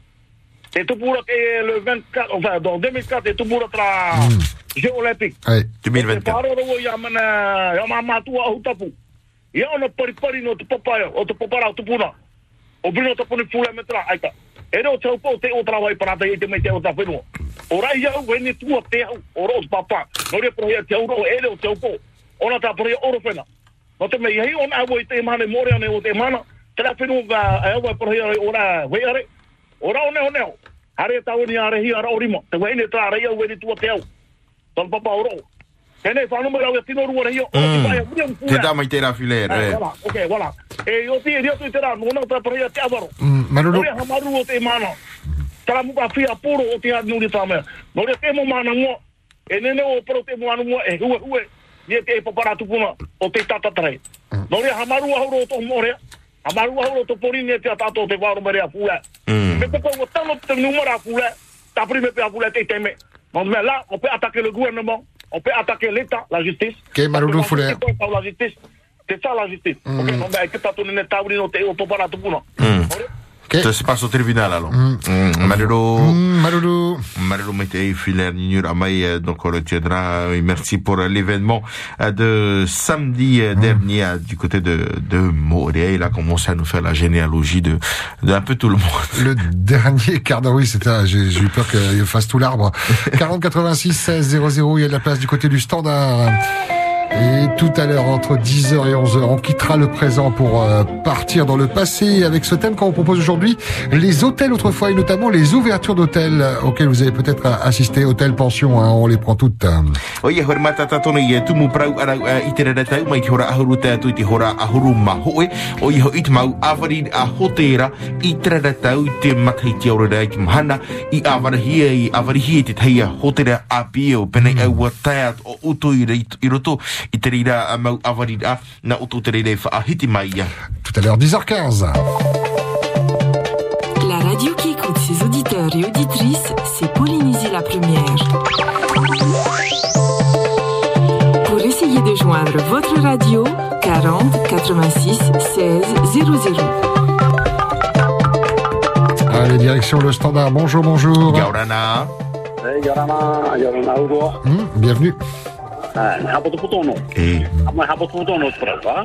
[SPEAKER 48] te tupura ke le 24 enfin dans 2004 te tupura tra Jeux Olympiques
[SPEAKER 7] Ouais.
[SPEAKER 48] 2024 te wharara o ya mana ya mamatua au tapu ia ona paripari no te papaia, o te papara o te puna. O brino te puni fule me tra, aika. E reo te upo te o trawa i parata i te mei te o ta whenua. O rai au, e ne tua te au, o roos papa. No rea prohia te auro, e reo te upo. Ona ta prohia oro whena. No te mei, hei ona awo i te mana morea ne o te mana. Te ra whenua ka e awa prohia ora weare. Ora o neo neo. Hare tau ni are hi ara. Te ne tra e ne tua te au. Tal papa o roo. Tēnei whanau mai au e tino rua rei o.
[SPEAKER 10] Te dama i te rā whilea,
[SPEAKER 48] Eh,
[SPEAKER 10] e.
[SPEAKER 48] ok, voilà. E o ria tu nōna ta paria te avaro. O te mana. Tara muka whia poro o te nuri tā mea. Nō rea te mo mana mua. E nene o paro te mo mana mua, e hue. Nia te e tupuna o te o mo rea. Hamaru ahuro o tō porini e te atato o te wāro mere a fule. Me te kau o tano te numara a fule. Ta prime pe a fule te teme. Nō mea la, o pe atake le gouvernement. On peut attaquer l'État, la justice.
[SPEAKER 7] Maruru
[SPEAKER 48] que c'est pas La justice. C'est ça la justice.
[SPEAKER 7] Mm.
[SPEAKER 48] Ok, non, mais que t'as tourné ta brune, t'es au popara tout pour nous.
[SPEAKER 10] Ça se passe au tribunal alors.
[SPEAKER 7] Mm.
[SPEAKER 10] Mm, Malolo.
[SPEAKER 7] Mm, Malolo.
[SPEAKER 10] Malolo euh, donc on retiendra. Et merci pour euh, l'événement euh, de samedi euh, dernier euh, du côté de, de Montréal. Il a commencé à nous faire la généalogie de, de un peu tout le monde.
[SPEAKER 7] Le dernier quart d'heure, oui, c'était, j'ai j'ai eu peur qu'il fasse tout l'arbre. 40 86 16 00, il y a de la place du côté du standard. Et tout à l'heure, entre 10h et 11h, on quittera le présent pour euh, partir dans le passé avec ce thème qu'on vous propose aujourd'hui, les hôtels autrefois et notamment les ouvertures d'hôtels euh, auxquels vous avez peut-être assisté, hôtels, pensions, hein, on les prend toutes.
[SPEAKER 10] I te mau o te whaahiti mai.
[SPEAKER 7] Tout à l'heure, 10h15.
[SPEAKER 36] La radio qui écoute ses auditeurs et auditrices, c'est Polynésie la première. Pour essayer de joindre votre radio, 40 86 16 00.
[SPEAKER 7] Allez, direction le standard. Bonjour, bonjour.
[SPEAKER 10] Yaurana.
[SPEAKER 42] Yorana, Yorana Uroa.
[SPEAKER 7] Hmm, bienvenue.
[SPEAKER 42] Hapoto putono. Ama hapoto putono prava.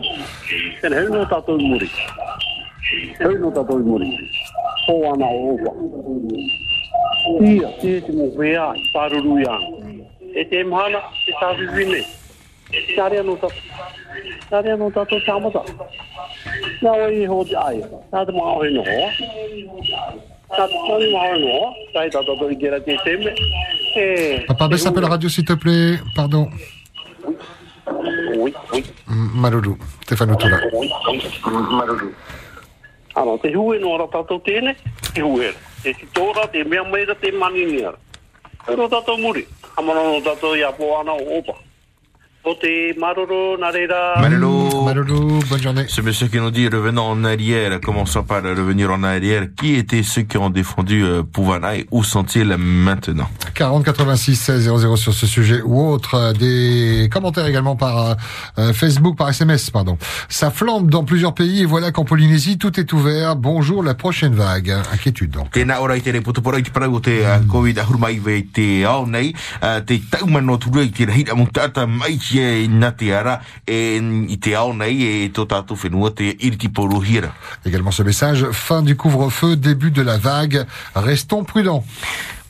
[SPEAKER 42] Ten heu no tato muri. Heu no tato muri. Ho ana opa. Ia, te te mo vea, paruru ia. Te mana, ta vivine. Tare no tato. Tare no tato chamata. Na oi ho di ai. Na te mau he no. Na te mau he no. Tai tato to igera te teme. Eh.
[SPEAKER 7] Papa, baisse un peu la radio, s'il te plaît. Pardon. Maruru, te whanutura.
[SPEAKER 42] Maruru. Ano, te hui no ora tātou tēne, te hue. Te si tōra, te mea meira, te mani nia. Te no tātou muri. Amana no tātou i apoana o opa. O te maruru, nā reira...
[SPEAKER 10] Malolo.
[SPEAKER 7] Malolo, bonne journée.
[SPEAKER 10] Ce monsieur qui nous dit revenons en arrière, commençons par revenir en arrière. Qui étaient ceux qui ont défendu euh, Pouvana et où sont-ils maintenant?
[SPEAKER 7] 40 86 16 00 sur ce sujet ou autre. Euh, Des commentaires également par euh, euh, Facebook, par SMS, pardon. Ça flambe dans plusieurs pays et voilà qu'en Polynésie, tout est ouvert. Bonjour, la prochaine vague. Inquiétude donc.
[SPEAKER 10] Ora i te reputupora i te parau o te uh, COVID ahurumai ve te ao nei, uh, te taumano tura i te rahira mo tata mai ki e na te ara e i te ao nei e tō tātou whenua te iriti poru hira.
[SPEAKER 7] Également ce message, fin du couvre-feu, début de la vague. Restons prudents.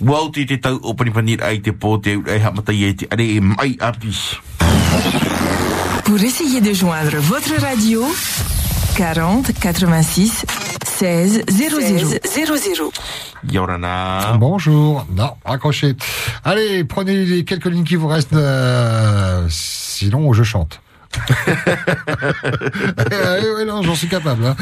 [SPEAKER 10] Wau te te tau o panipanir ai te pō te ai hamatai e te are e mai api.
[SPEAKER 36] Pour essayer de joindre votre radio, 40 86 16 00 00.
[SPEAKER 10] Yaurana.
[SPEAKER 7] Bonjour. Non, raccrochez. Allez, prenez les quelques lignes qui vous restent. euh, sinon, je chante. Eh oui, non, j'en suis capable. hein.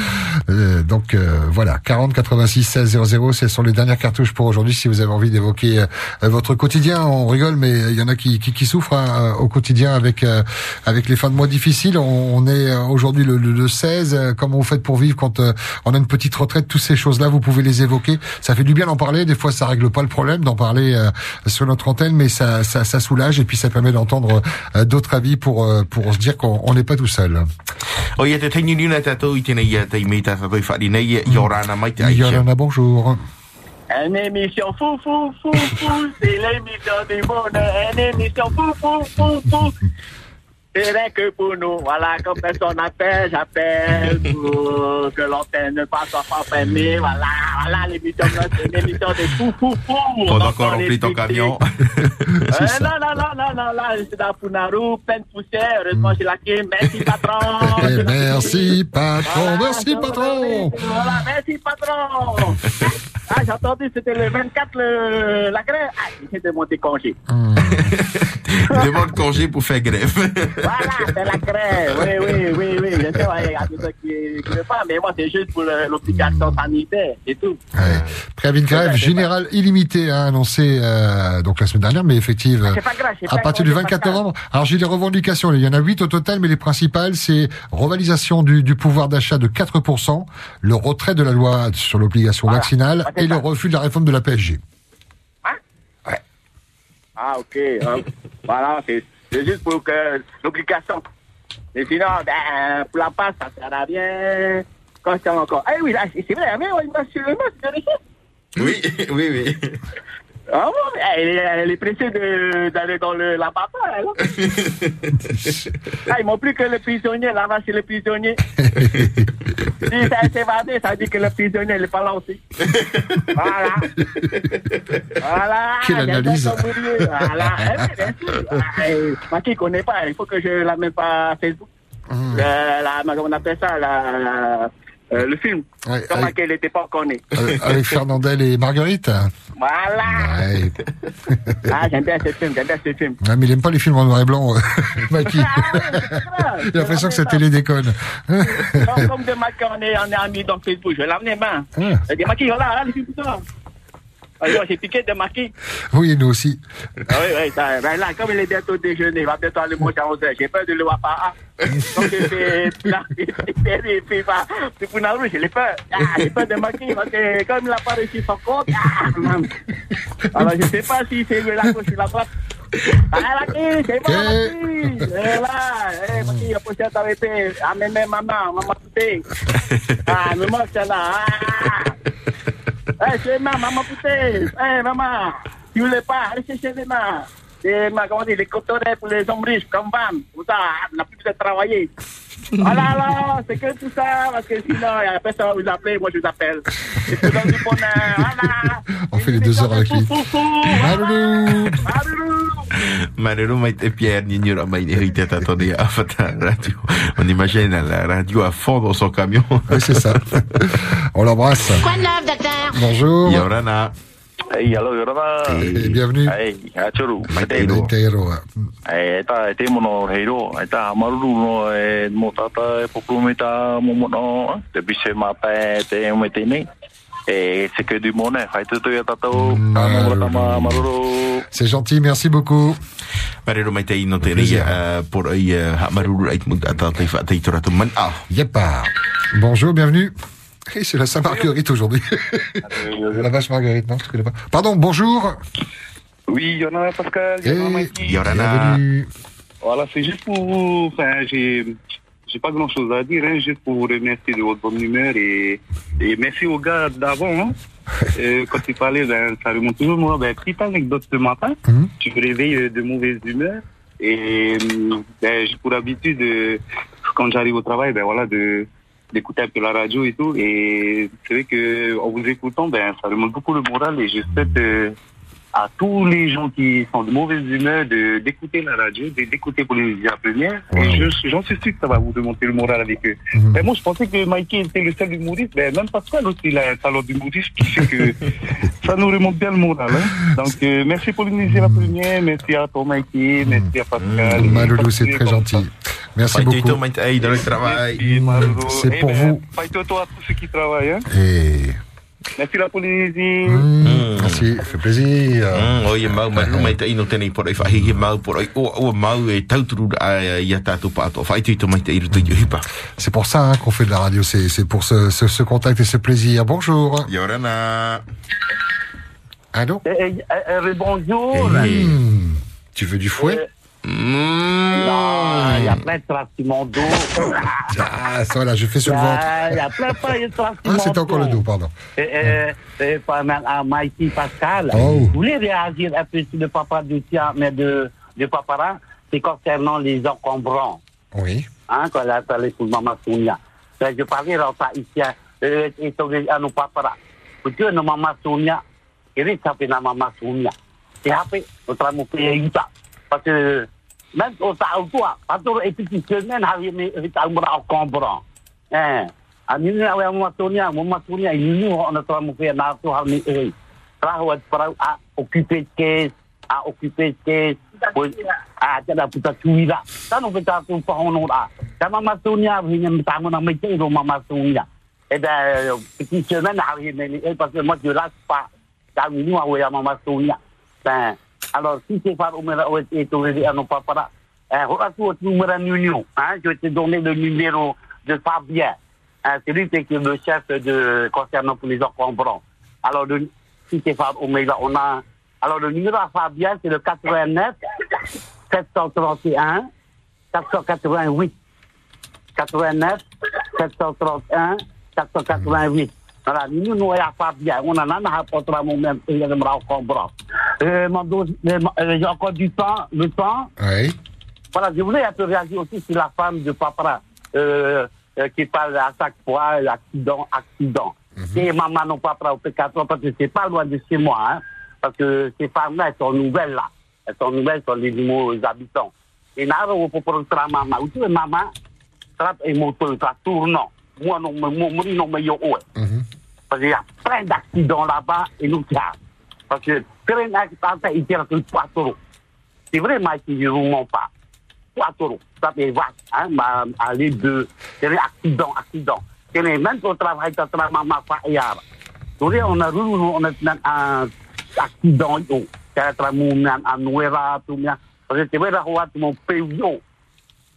[SPEAKER 7] Euh, donc euh, voilà, 40 86 16 00, ce sont les dernières cartouches pour aujourd'hui. Si vous avez envie d'évoquer euh, votre quotidien, on rigole, mais il y en a qui, qui, qui souffrent hein, au quotidien avec euh, avec les fins de mois difficiles. On, on est euh, aujourd'hui le, le, le 16. euh, Comment vous faites pour vivre quand euh, on a une petite retraite? Toutes ces choses-là, vous pouvez les évoquer. Ça fait du bien d'en parler. Des fois, ça règle pas le problème d'en parler euh, sur notre antenne, mais ça, ça, ça soulage et puis ça permet d'entendre euh, d'autres avis pour euh, pour se dire on n'est pas tout seul. Yolanda, bonjour.
[SPEAKER 20] Une émission fou, fou, fou, fou, c'est l'émission du monde. Une émission fou, fou, fou, fou. C'est rien que pour nous. Voilà, comme personne appelle, j'appelle pour que l'antenne ne passe pas fermée. Voilà, voilà, l'émission, c'est une émission de fou, fou, fou. On
[SPEAKER 10] Pendant qu'on remplit ton camion.
[SPEAKER 20] Euh, non, non, non, non, non, là, je suis dans Punaru, pleine de poussière. Heureusement, j'ai la clé. Merci, patron.
[SPEAKER 7] Eh, merci patron, merci patron.
[SPEAKER 20] Voilà, merci, patron. Ah, j'ai entendu, c'était le 24, le, la grève. Ah, j'ai demandé congé.
[SPEAKER 10] Demande congé pour faire grève.
[SPEAKER 20] Voilà, c'est la grève. Oui, oui, oui, oui. Je sais, ouais, il y a des gens qui ne veulent pas, mais moi, c'est juste pour l'obligation sanitaire, c'est tout.
[SPEAKER 7] Préavis de grève générale illimitée hein, annoncé euh, donc la semaine dernière, mais effective euh,
[SPEAKER 20] C'est pas grave,
[SPEAKER 7] à
[SPEAKER 20] pas
[SPEAKER 7] partir du
[SPEAKER 20] c'est pas
[SPEAKER 7] 24
[SPEAKER 20] grave.
[SPEAKER 7] novembre. Alors j'ai des revendications, il y en a 8 au total, mais les principales c'est revalisation du, du pouvoir d'achat de 4%, le retrait de la loi sur l'obligation vaccinale et le refus de la réforme de la PSG.
[SPEAKER 20] Ah, ok. Euh, voilà, c'est c'est juste pour que l'obligation. Et sinon, ben, pour la passe, ça sert à rien. quand j'étais encore. Ah oui, là, c'est c'est vrai, mais il m'a sur le masque de.
[SPEAKER 10] Oui, oui, oui.
[SPEAKER 20] Ah bon, elle, est- elle est pressée d'aller dans le, la hein. ah, ils m'ont plus que le prisonnier, là-bas, c'est le prisonnier. si ça s'est évadé, ça dit que le prisonnier, il n'est pas là aussi. Voilà. Voilà.
[SPEAKER 7] Quelle analyse.
[SPEAKER 20] Voilà. Eh. Ah, eh, Moi qui ne connais pas, il faut que je la mette pas à Facebook.
[SPEAKER 7] Mmh.
[SPEAKER 20] Euh, la, on appelle ça, la- euh, le film.
[SPEAKER 7] Ouais,
[SPEAKER 20] Comment
[SPEAKER 7] avec-
[SPEAKER 20] n'était pas encore née.
[SPEAKER 7] Euh, Avec Fernandel et Marguerite.
[SPEAKER 20] Voilà.
[SPEAKER 7] Ouais.
[SPEAKER 20] Ah, j'aime bien ce film, j'aime bien ce film.
[SPEAKER 7] Ouais, mais il aime pas les films en noir et blanc, euh, Maki.
[SPEAKER 20] Ah,
[SPEAKER 7] a l'impression que sa télé déconne.
[SPEAKER 20] comme, comme de Maki, on est, on est amis dans Facebook, je vais l'amener main.
[SPEAKER 7] Ah.
[SPEAKER 20] Je dis, Maki, voilà, là, les films. Alors, j'ai piqué de Maki.
[SPEAKER 7] Oui, nous aussi.
[SPEAKER 20] Ah oui, oui, ça, ben là, comme il est bientôt déjeuner, il va bientôt aller manger à 11h. J'ai peur de le voir pas. Fait, là, j'ai fait, j'ai fait, pas, c'est pour Nauru, j'ai peur. Ah, j'ai peur de Maki, parce que comme il n'a pas réussi son compte, ah. Alors, je sais pas si c'est la gauche ou la droite. Ah, Maki, c'est bon, Maki. Eh là, eh, Maki, il a posé à arrêter. Ah, mais, mais, maman, maman, poupée. Ah, me manque celle-là. Ah. Eh, c'est ma maman poupée. Eh, maman, tu voulais pas, allez chercher les ma, comment dire, les cotonets pour les hommes riches, comme Van. Pour ça, on n'a plus besoin de travailler. Voilà, alors, c'est que tout ça, parce que sinon, il y a personne à vous appeler, moi je vous appelle. Et je vous donne du bonheur, voilà.
[SPEAKER 7] On fait les deux heures avec lui. Maloulou.
[SPEAKER 10] Marero mai te Pierre ni nyura mai ni hite ta toni a fata radio. On imagine la radio à fond dans son camion.
[SPEAKER 7] Oui, c'est ça. On l'embrasse.
[SPEAKER 49] Quoi de neuf, docteur?
[SPEAKER 7] Bonjour.
[SPEAKER 10] Yorana.
[SPEAKER 50] Hey, hello, Yorana.
[SPEAKER 7] Et bienvenue.
[SPEAKER 50] Hey, Achuru.
[SPEAKER 7] Tairo. Tairo.
[SPEAKER 50] Eh, ta te mono heiro, e ta maruru no e mo tata e popu me ta mo mono, te bise ma pe te me te nei. E c'est que du maruru.
[SPEAKER 7] C'est gentil, merci beaucoup.
[SPEAKER 10] Marero mai te ino te ria por ai ha maruru ai mu ata te fa te tora tu man a.
[SPEAKER 7] Yepa. Bonjour, bienvenue. Et c'est la Saint-Marguerite aujourd'hui. la vache Marguerite, non, je connais pas. Pardon, bonjour.
[SPEAKER 50] Oui, Yorana Pascal, Yorana Mikey.
[SPEAKER 7] Bienvenue.
[SPEAKER 42] Voilà, c'est juste pour vous. Enfin, j'ai. J'ai pas grand chose à dire, hein, juste pour vous remercier de votre bonne humeur et, et merci aux gars d'avant. Hein. Euh, quand tu parlais, ben, ça remonte toujours. Moi, ben, petite anecdote ce matin, tu me réveilles euh, de mauvaise humeur et euh, ben, j'ai pour habitude, euh, quand j'arrive au travail, ben voilà, de d'écouter un peu la radio et tout. Et c'est vrai que en vous écoutant, ben, ça remonte beaucoup le moral et je souhaite euh, à tous les gens qui sont de mauvaise humeur de d'écouter la radio, d'écouter pour les la première. Et je- j'en suis sûr que ça va vous remonter le moral avec eux. Mais moi, je pensais que Mikey était le seul humoriste. Ben, même Pascal aussi, il a un talent d'humoriste qui fait que ça nous remonte bien le moral. Hein. Donc, euh, merci pour l'initier la première. Merci à toi, Mikey. Merci à Pascal.
[SPEAKER 7] Maloulou, c'est très gentil. Merci beaucoup.
[SPEAKER 10] dans le travail.
[SPEAKER 7] C'est pour vous.
[SPEAKER 42] Fais-toi à tous ceux qui travaillent. Hein.
[SPEAKER 7] Et
[SPEAKER 42] Merci la Polynésie.
[SPEAKER 7] merci, ça fait plaisir.
[SPEAKER 10] Mm, o ia mau mai mai te ino tēnei por ai whahihi mau por ai o o mau e tauturu a ia tātou pāto. Whai tu ito mai te iru tu hipa.
[SPEAKER 7] C'est pour ça hein, qu'on fait de la radio, c'est c'est pour ce, ce, ce contact et ce plaisir. Bonjour.
[SPEAKER 10] Yorana.
[SPEAKER 7] Allô?
[SPEAKER 23] Eh, eh, bonjour.
[SPEAKER 7] Hmm, Tu veux du fouet?
[SPEAKER 23] Non, il y a plein de tracements d'eau.
[SPEAKER 7] Ah, ça voilà, je fais sur le ventre.
[SPEAKER 23] Il y a plein, plein de
[SPEAKER 7] Ah, c'était encore le dos, pardon.
[SPEAKER 23] Et, à Mikey Pascal.
[SPEAKER 7] Oh.
[SPEAKER 23] Je voulais réagir un peu sur le papa du tien, mais de, de Papara, c'est concernant les encombrants.
[SPEAKER 7] Oui.
[SPEAKER 23] Hein, quand elle a parlé pour Maman Sonia. Ben, je parlais dans ça ici, euh, et sur à nos Papara. Pour Dieu, nos Maman Sonia, il est tapé dans Maman Sonia. Et après, notre amour paye ça. Parce que, même au Sao toi, parce que, et puis, semaine, hari ni, kita umrah encombrant. Eh, ani ni awe Maman Sonia, il nous, notre amour paye na tu hari ni, eh. Rahu, parau, a occuper de caisse, a caisse, Pois, ah, tiada puta cuida. Tá no peta tu pa hono da. Tá mama sunya hinya mtamu na mai tiro mama sunya. E da petition na hari ni e parce que moi je lâche pas. Ni. Ben, alors si c'est par umera o et to re ano papara. Eh, ho tu tu umera nuno. Hein, je vais te donner le numéro de Fabien. Hein, c'est lui qui est le chef de concernant pour les encombrants. Alors, si c'est par Omega, on a alors, le numéro à Fabien, c'est le 89 731 488. 89 731 488. Voilà, nous nous avons pas bien. On en a un portrait même il euh, euh, j'ai encore du temps, le temps.
[SPEAKER 7] Oui.
[SPEAKER 23] Voilà, je voulais un peu réagir aussi sur la femme de papa euh, euh, qui parle à chaque fois accident, accident. Et maman non papa au P4 parce que c'est pas loin de chez moi, hein, parce que ces femmes-là, elles sont nouvelles là. Elles sont nouvelles sur les nouveaux habitants. Et là, on peut prendre maman. Es maman? Trap et moto, ça tourne. Moi, non, moi, moi, non, mais yo, ouais. Parce qu'il y a plein d'accidents là-bas et nous, ça. Parce que plein d'accidents, ils tirent sur 4 euros. C'est vrai, moi, qui ne roule pas. 4 euros. Ça fait vache, hein, ma, aller de, c'est un accident, accident. Et même au travail, ça travaille, maman, pas hier. Donc, on a on a un accident, yo. Kaya tramunan, anuera, tumya. Parce que c'est vrai, là, mon pays, yo.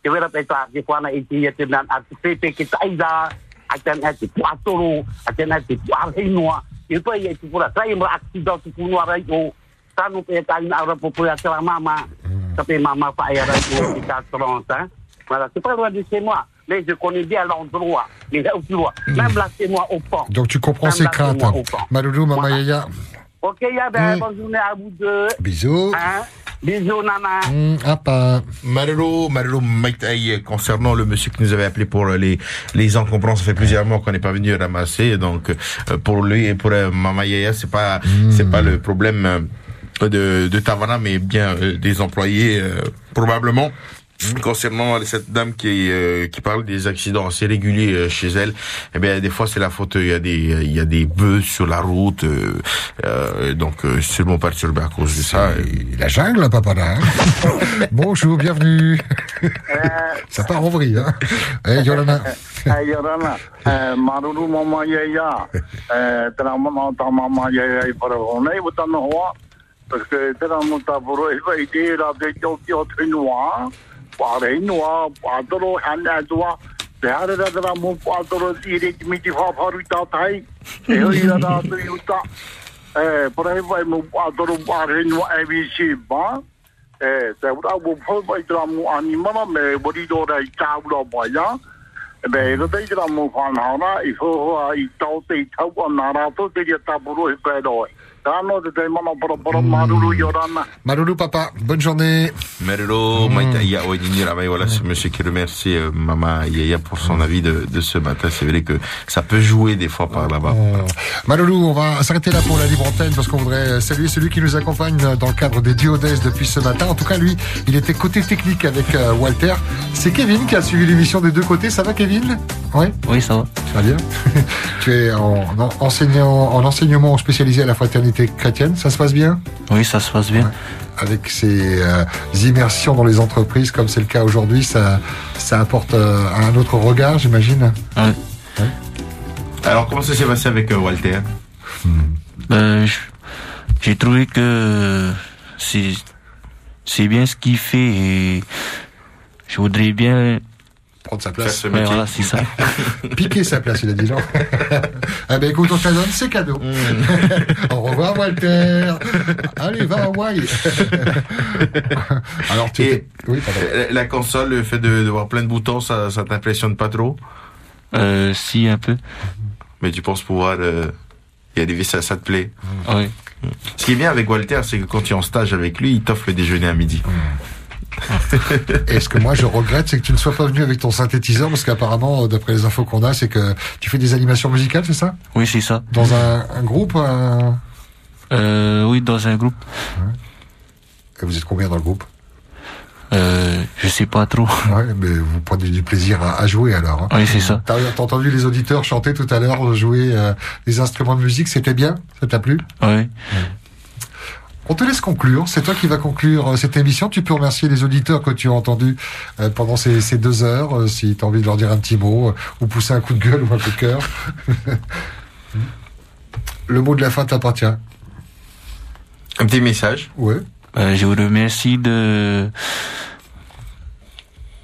[SPEAKER 23] C'est vrai, là, que kwa na iti, yete, nan, at pepe, kita, ida, akan ati, 4 euros, akan ati, 4 hinoa. Itu ya, itu pula. Saya yang accident, tu puno, aray, yo. Sanu, kaya tayo na, aray, populasi, la mama. Tapi mama, pa, ay, aray, yo, kita, trans, hein. Voilà, c'est pas loin de chez moi. Mais je connais bien l'endroit. Mais là où tu vois. Même là, c'est moi au pont.
[SPEAKER 7] Donc tu comprends
[SPEAKER 23] c'est
[SPEAKER 7] craintes.
[SPEAKER 23] pont.
[SPEAKER 7] Maloulou.
[SPEAKER 23] Ok, ya, ben, bonne journée à vous deux.
[SPEAKER 7] Bisous.
[SPEAKER 23] Hein? Bisous, nana.
[SPEAKER 7] Hum, apa.
[SPEAKER 10] Marelo Maitaï, concernant le monsieur qui nous avait appelé pour les, les encombrants, ça fait plusieurs mois qu'on n'est pas venu ramasser, donc, euh, pour lui et pour euh, Mama Yaya, c'est pas, c'est pas le problème euh, de, de Tavana, mais bien euh, des employés, euh, probablement. Concernant cette dame qui euh, qui parle des accidents assez réguliers euh, chez elle, eh bien des fois c'est la faute. Il y a des il y a des bœufs sur la route, euh, euh, donc euh, seulement perturbé à cause de ça.
[SPEAKER 7] La jungle, papa là. hein. Bonjour, bienvenue. Ça part en vrille, hein. Eh.
[SPEAKER 51] Eh, eh, maruru eh, tera ta hoa, parce que tera te i re ki miti whaparu i tā tai, e hoi ra ra tu i uta, eh, para i vai mo pātoro pare noa ABC ba, eh, te ura mo pau vai tera mo animana me warido ra i tāura mai ya, be ro te tira mo whan haura i whohua i tau te i tau te. Tāno te i orana.
[SPEAKER 7] Maloulou, papa. Bonne journée.
[SPEAKER 10] Nini Ramay, voilà, c'est monsieur qui remercie euh, Mama Yaya pour son avis de, de ce matin. C'est vrai que ça peut jouer des fois par là-bas.
[SPEAKER 7] Maloulou, on va s'arrêter là pour la libre antenne parce qu'on voudrait saluer celui qui nous accompagne dans le cadre des Duodes depuis ce matin. En tout cas, lui, il était côté technique avec euh, Walter. C'est Kevin qui a suivi l'émission des deux côtés. Ça va, Kevin? Oui?
[SPEAKER 52] Oui, ça va.
[SPEAKER 7] Ça va bien? Tu es en, en- enseignant, en enseignement spécialisé à la fraternité chrétienne. Ça se passe bien
[SPEAKER 52] Oui, ça se passe bien.
[SPEAKER 7] Avec ces euh, immersions dans les entreprises, comme c'est le cas aujourd'hui, ça, ça apporte euh, un autre regard, j'imagine.
[SPEAKER 10] Alors, comment ça s'est passé avec euh, Walter?
[SPEAKER 52] Ben, je- j'ai trouvé que c'est c'est bien ce qu'il fait et je voudrais bien
[SPEAKER 7] prendre sa place.
[SPEAKER 52] Ouais, voilà, c'est ça.
[SPEAKER 7] Piquer sa place, il a dit non. ah ben écoute, on te la donne, c'est cadeau. Au revoir Walter. Allez, va à Hawaï. Alors tu
[SPEAKER 10] Et
[SPEAKER 7] Oui, pardon.
[SPEAKER 10] la, console, le fait de, de voir plein de boutons, ça, ça t'impressionne pas trop?
[SPEAKER 52] Euh, si, un peu.
[SPEAKER 10] Mais tu penses pouvoir euh, y arriver, ça, ça te plaît
[SPEAKER 52] Oui.
[SPEAKER 10] Ce qui est bien avec Walter, c'est que quand tu es en stage avec lui, il t'offre le déjeuner à midi.
[SPEAKER 7] Et ce que moi je regrette, c'est que tu ne sois pas venu avec ton synthétiseur, parce qu'apparemment, euh, d'après les infos qu'on a, c'est que tu fais des animations musicales, c'est ça?
[SPEAKER 52] Oui, c'est ça.
[SPEAKER 7] Dans un, un groupe un-
[SPEAKER 52] Euh, oui, dans un groupe.
[SPEAKER 7] Et vous êtes combien dans le groupe?
[SPEAKER 52] Euh, je sais pas trop.
[SPEAKER 7] Ouais, mais vous prenez du plaisir à, à jouer alors. hein.
[SPEAKER 52] Oui, c'est ça.
[SPEAKER 7] T'as entendu les auditeurs chanter tout à l'heure, jouer euh, des instruments de musique, c'était bien? Ça t'a plu?
[SPEAKER 52] Oui.
[SPEAKER 7] On te laisse conclure. C'est toi qui vas conclure euh, cette émission. Tu peux remercier les auditeurs que tu as entendus euh, pendant ces, ces deux heures, euh, si tu as envie de leur dire un petit mot, ou pousser un coup de gueule ou un coup de cœur. Le mot de la fin t'appartient.
[SPEAKER 10] Un petit message
[SPEAKER 7] Ouais.
[SPEAKER 52] Euh, je vous remercie de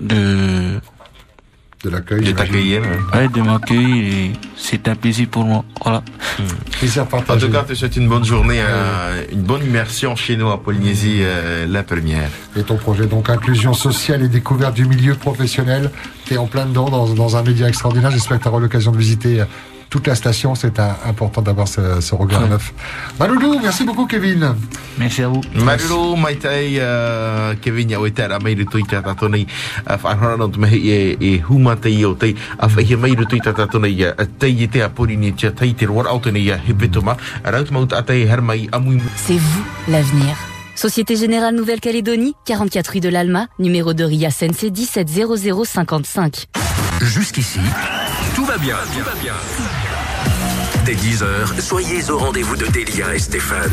[SPEAKER 52] de
[SPEAKER 7] De l'accueil.
[SPEAKER 10] De t'accueillir.
[SPEAKER 52] Ouais, de m'accueillir c'est un plaisir pour moi. Voilà.
[SPEAKER 7] Plaisir
[SPEAKER 10] En tout cas, te souhaite une bonne journée, euh, une bonne immersion chez nous à Polynésie, euh, la première.
[SPEAKER 7] Et ton projet, donc inclusion sociale et découverte du milieu professionnel, tu es en plein dedans dans, dans un média extraordinaire. J'espère que tu auras l'occasion de visiter euh, toute la station. C'est important d'avoir ce, ce regard neuf. Maloulou, merci beaucoup Kevin.
[SPEAKER 52] Merci à vous.
[SPEAKER 10] Marilo mai tai uh, Kevin ya weta ra mai rutu i tata tona i a whanhora no tumehe e, e huma te i o te a whahia mai rutu i tata tona i a te i te a pori ni tia tei te roar au tona i a hepetoma a raut maut a te her mai amui
[SPEAKER 39] C'est vous l'avenir. Société Générale Nouvelle-Calédonie, 44 rue de l'Alma, numéro de RIA CNC 170055.
[SPEAKER 34] Jusqu'ici, tout va bien. Tout va bien. Dès 10h, soyez au rendez-vous de Delia et Stéphane.